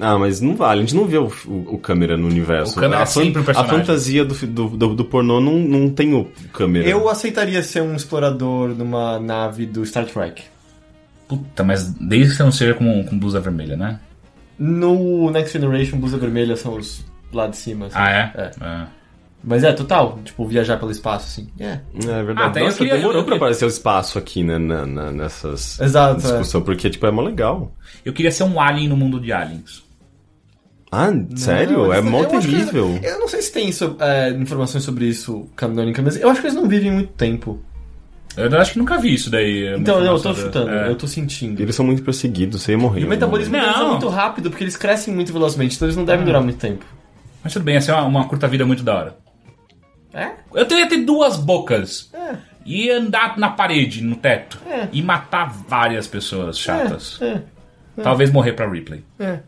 Ah, mas não vale, a gente não vê o, o, o câmera no universo. O câmera a é sempre o A personagem. fantasia do, do, do, do pornô não, não tem o câmera. Eu aceitaria ser um explorador numa nave do Star Trek. Puta, mas desde que você não seja com, com blusa vermelha, né? No Next Generation, blusa vermelha são os lá de cima. assim. Ah, é? É. Ah. Mas é, total. Tipo, viajar pelo espaço, assim. É. É verdade. Ah, até eu Nossa, queria- demorou eu pra aparecer o espaço aqui, né, na, na- nessas Exato, discussão, porque, tipo, é mó legal. Eu queria ser um alien no mundo de aliens. Ah, sério? Não, é eu mó terrível. Eu não sei se tem isso, é, informações sobre isso canônica, mas eu acho que eles não vivem muito tempo. Eu acho que nunca vi isso daí. uma Então, eu tô chutando, é. eu tô sentindo. Eles são muito perseguidos, você ia morrer. E o metabolismo deles é muito rápido, porque eles crescem muito velozmente, então eles não devem durar muito tempo. Mas tudo bem, ia ser uma, uma curta-vida muito da hora. É? Eu teria ter duas bocas. É. E andar na parede, no teto. É. E matar várias pessoas chatas. É, Talvez morrer pra Ripley. é.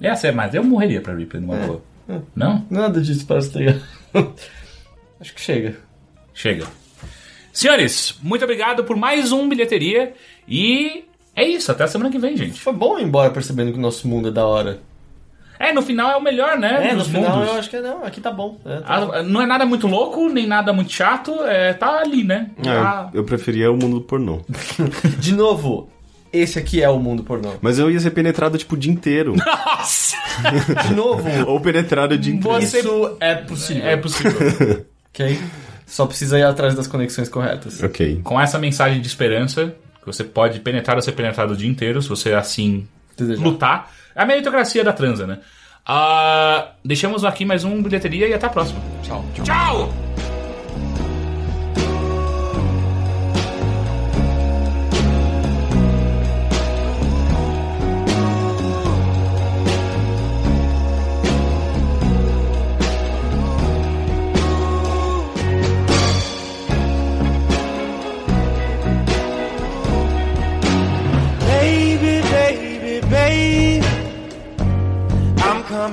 Essa é mais. Eu morreria pra Ripley numa boa. Não? Nada disso parece ter. Acho que chega. Chega. Senhores, muito obrigado por mais um bilheteria. E é isso, até a semana que vem, gente. Foi bom ir embora percebendo que o nosso mundo é da hora. É, no final é o melhor, né? É, no final mundos. eu acho que não, aqui tá bom. É, tá bom. Ah, Não é nada muito louco, nem nada muito chato, é, tá ali, né? Tá- É, eu preferia o mundo do pornô. De novo, esse aqui é o mundo pornô. Mas eu ia ser penetrado, tipo, o dia inteiro. Nossa! De novo, Ou penetrado o dia inteiro. Você- isso é possível. É possível. Ok? Só precisa ir atrás das conexões corretas. Ok. Com essa mensagem de esperança, que você pode penetrar ou ser penetrado o dia inteiro, se você assim Desejar. lutar. É a meritocracia da transa, né? Ah, deixamos aqui mais um bilheteria e até a próxima. Tchau. Tchau! Baby,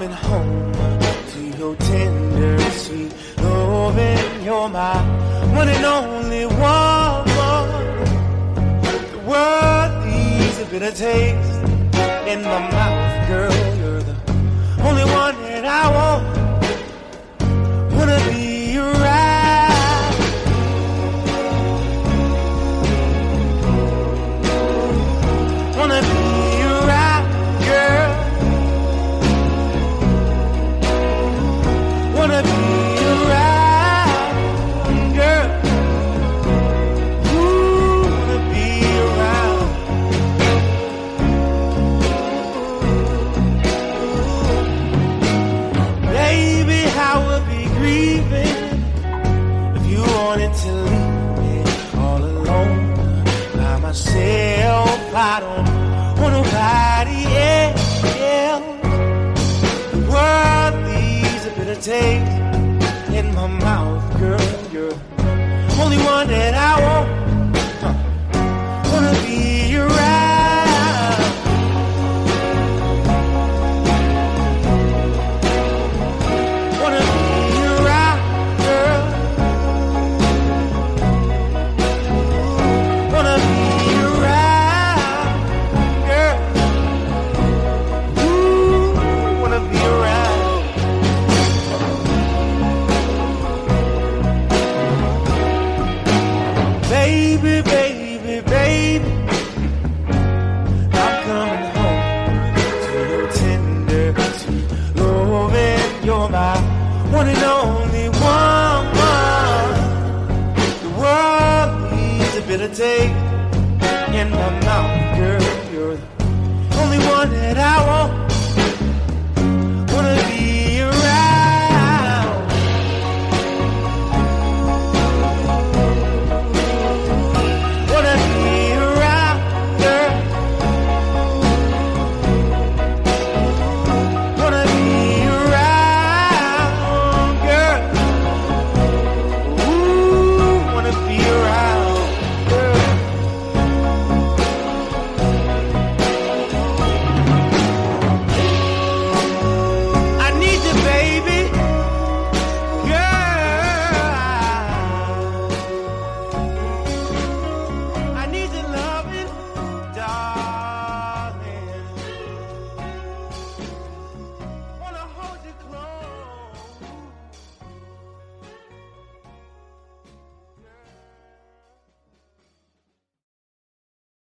coming home to your tender, sweet loving. You're my one and only one. The world needs a bitter taste in my mouth, girl. You're the only one that I want. Wanna be the only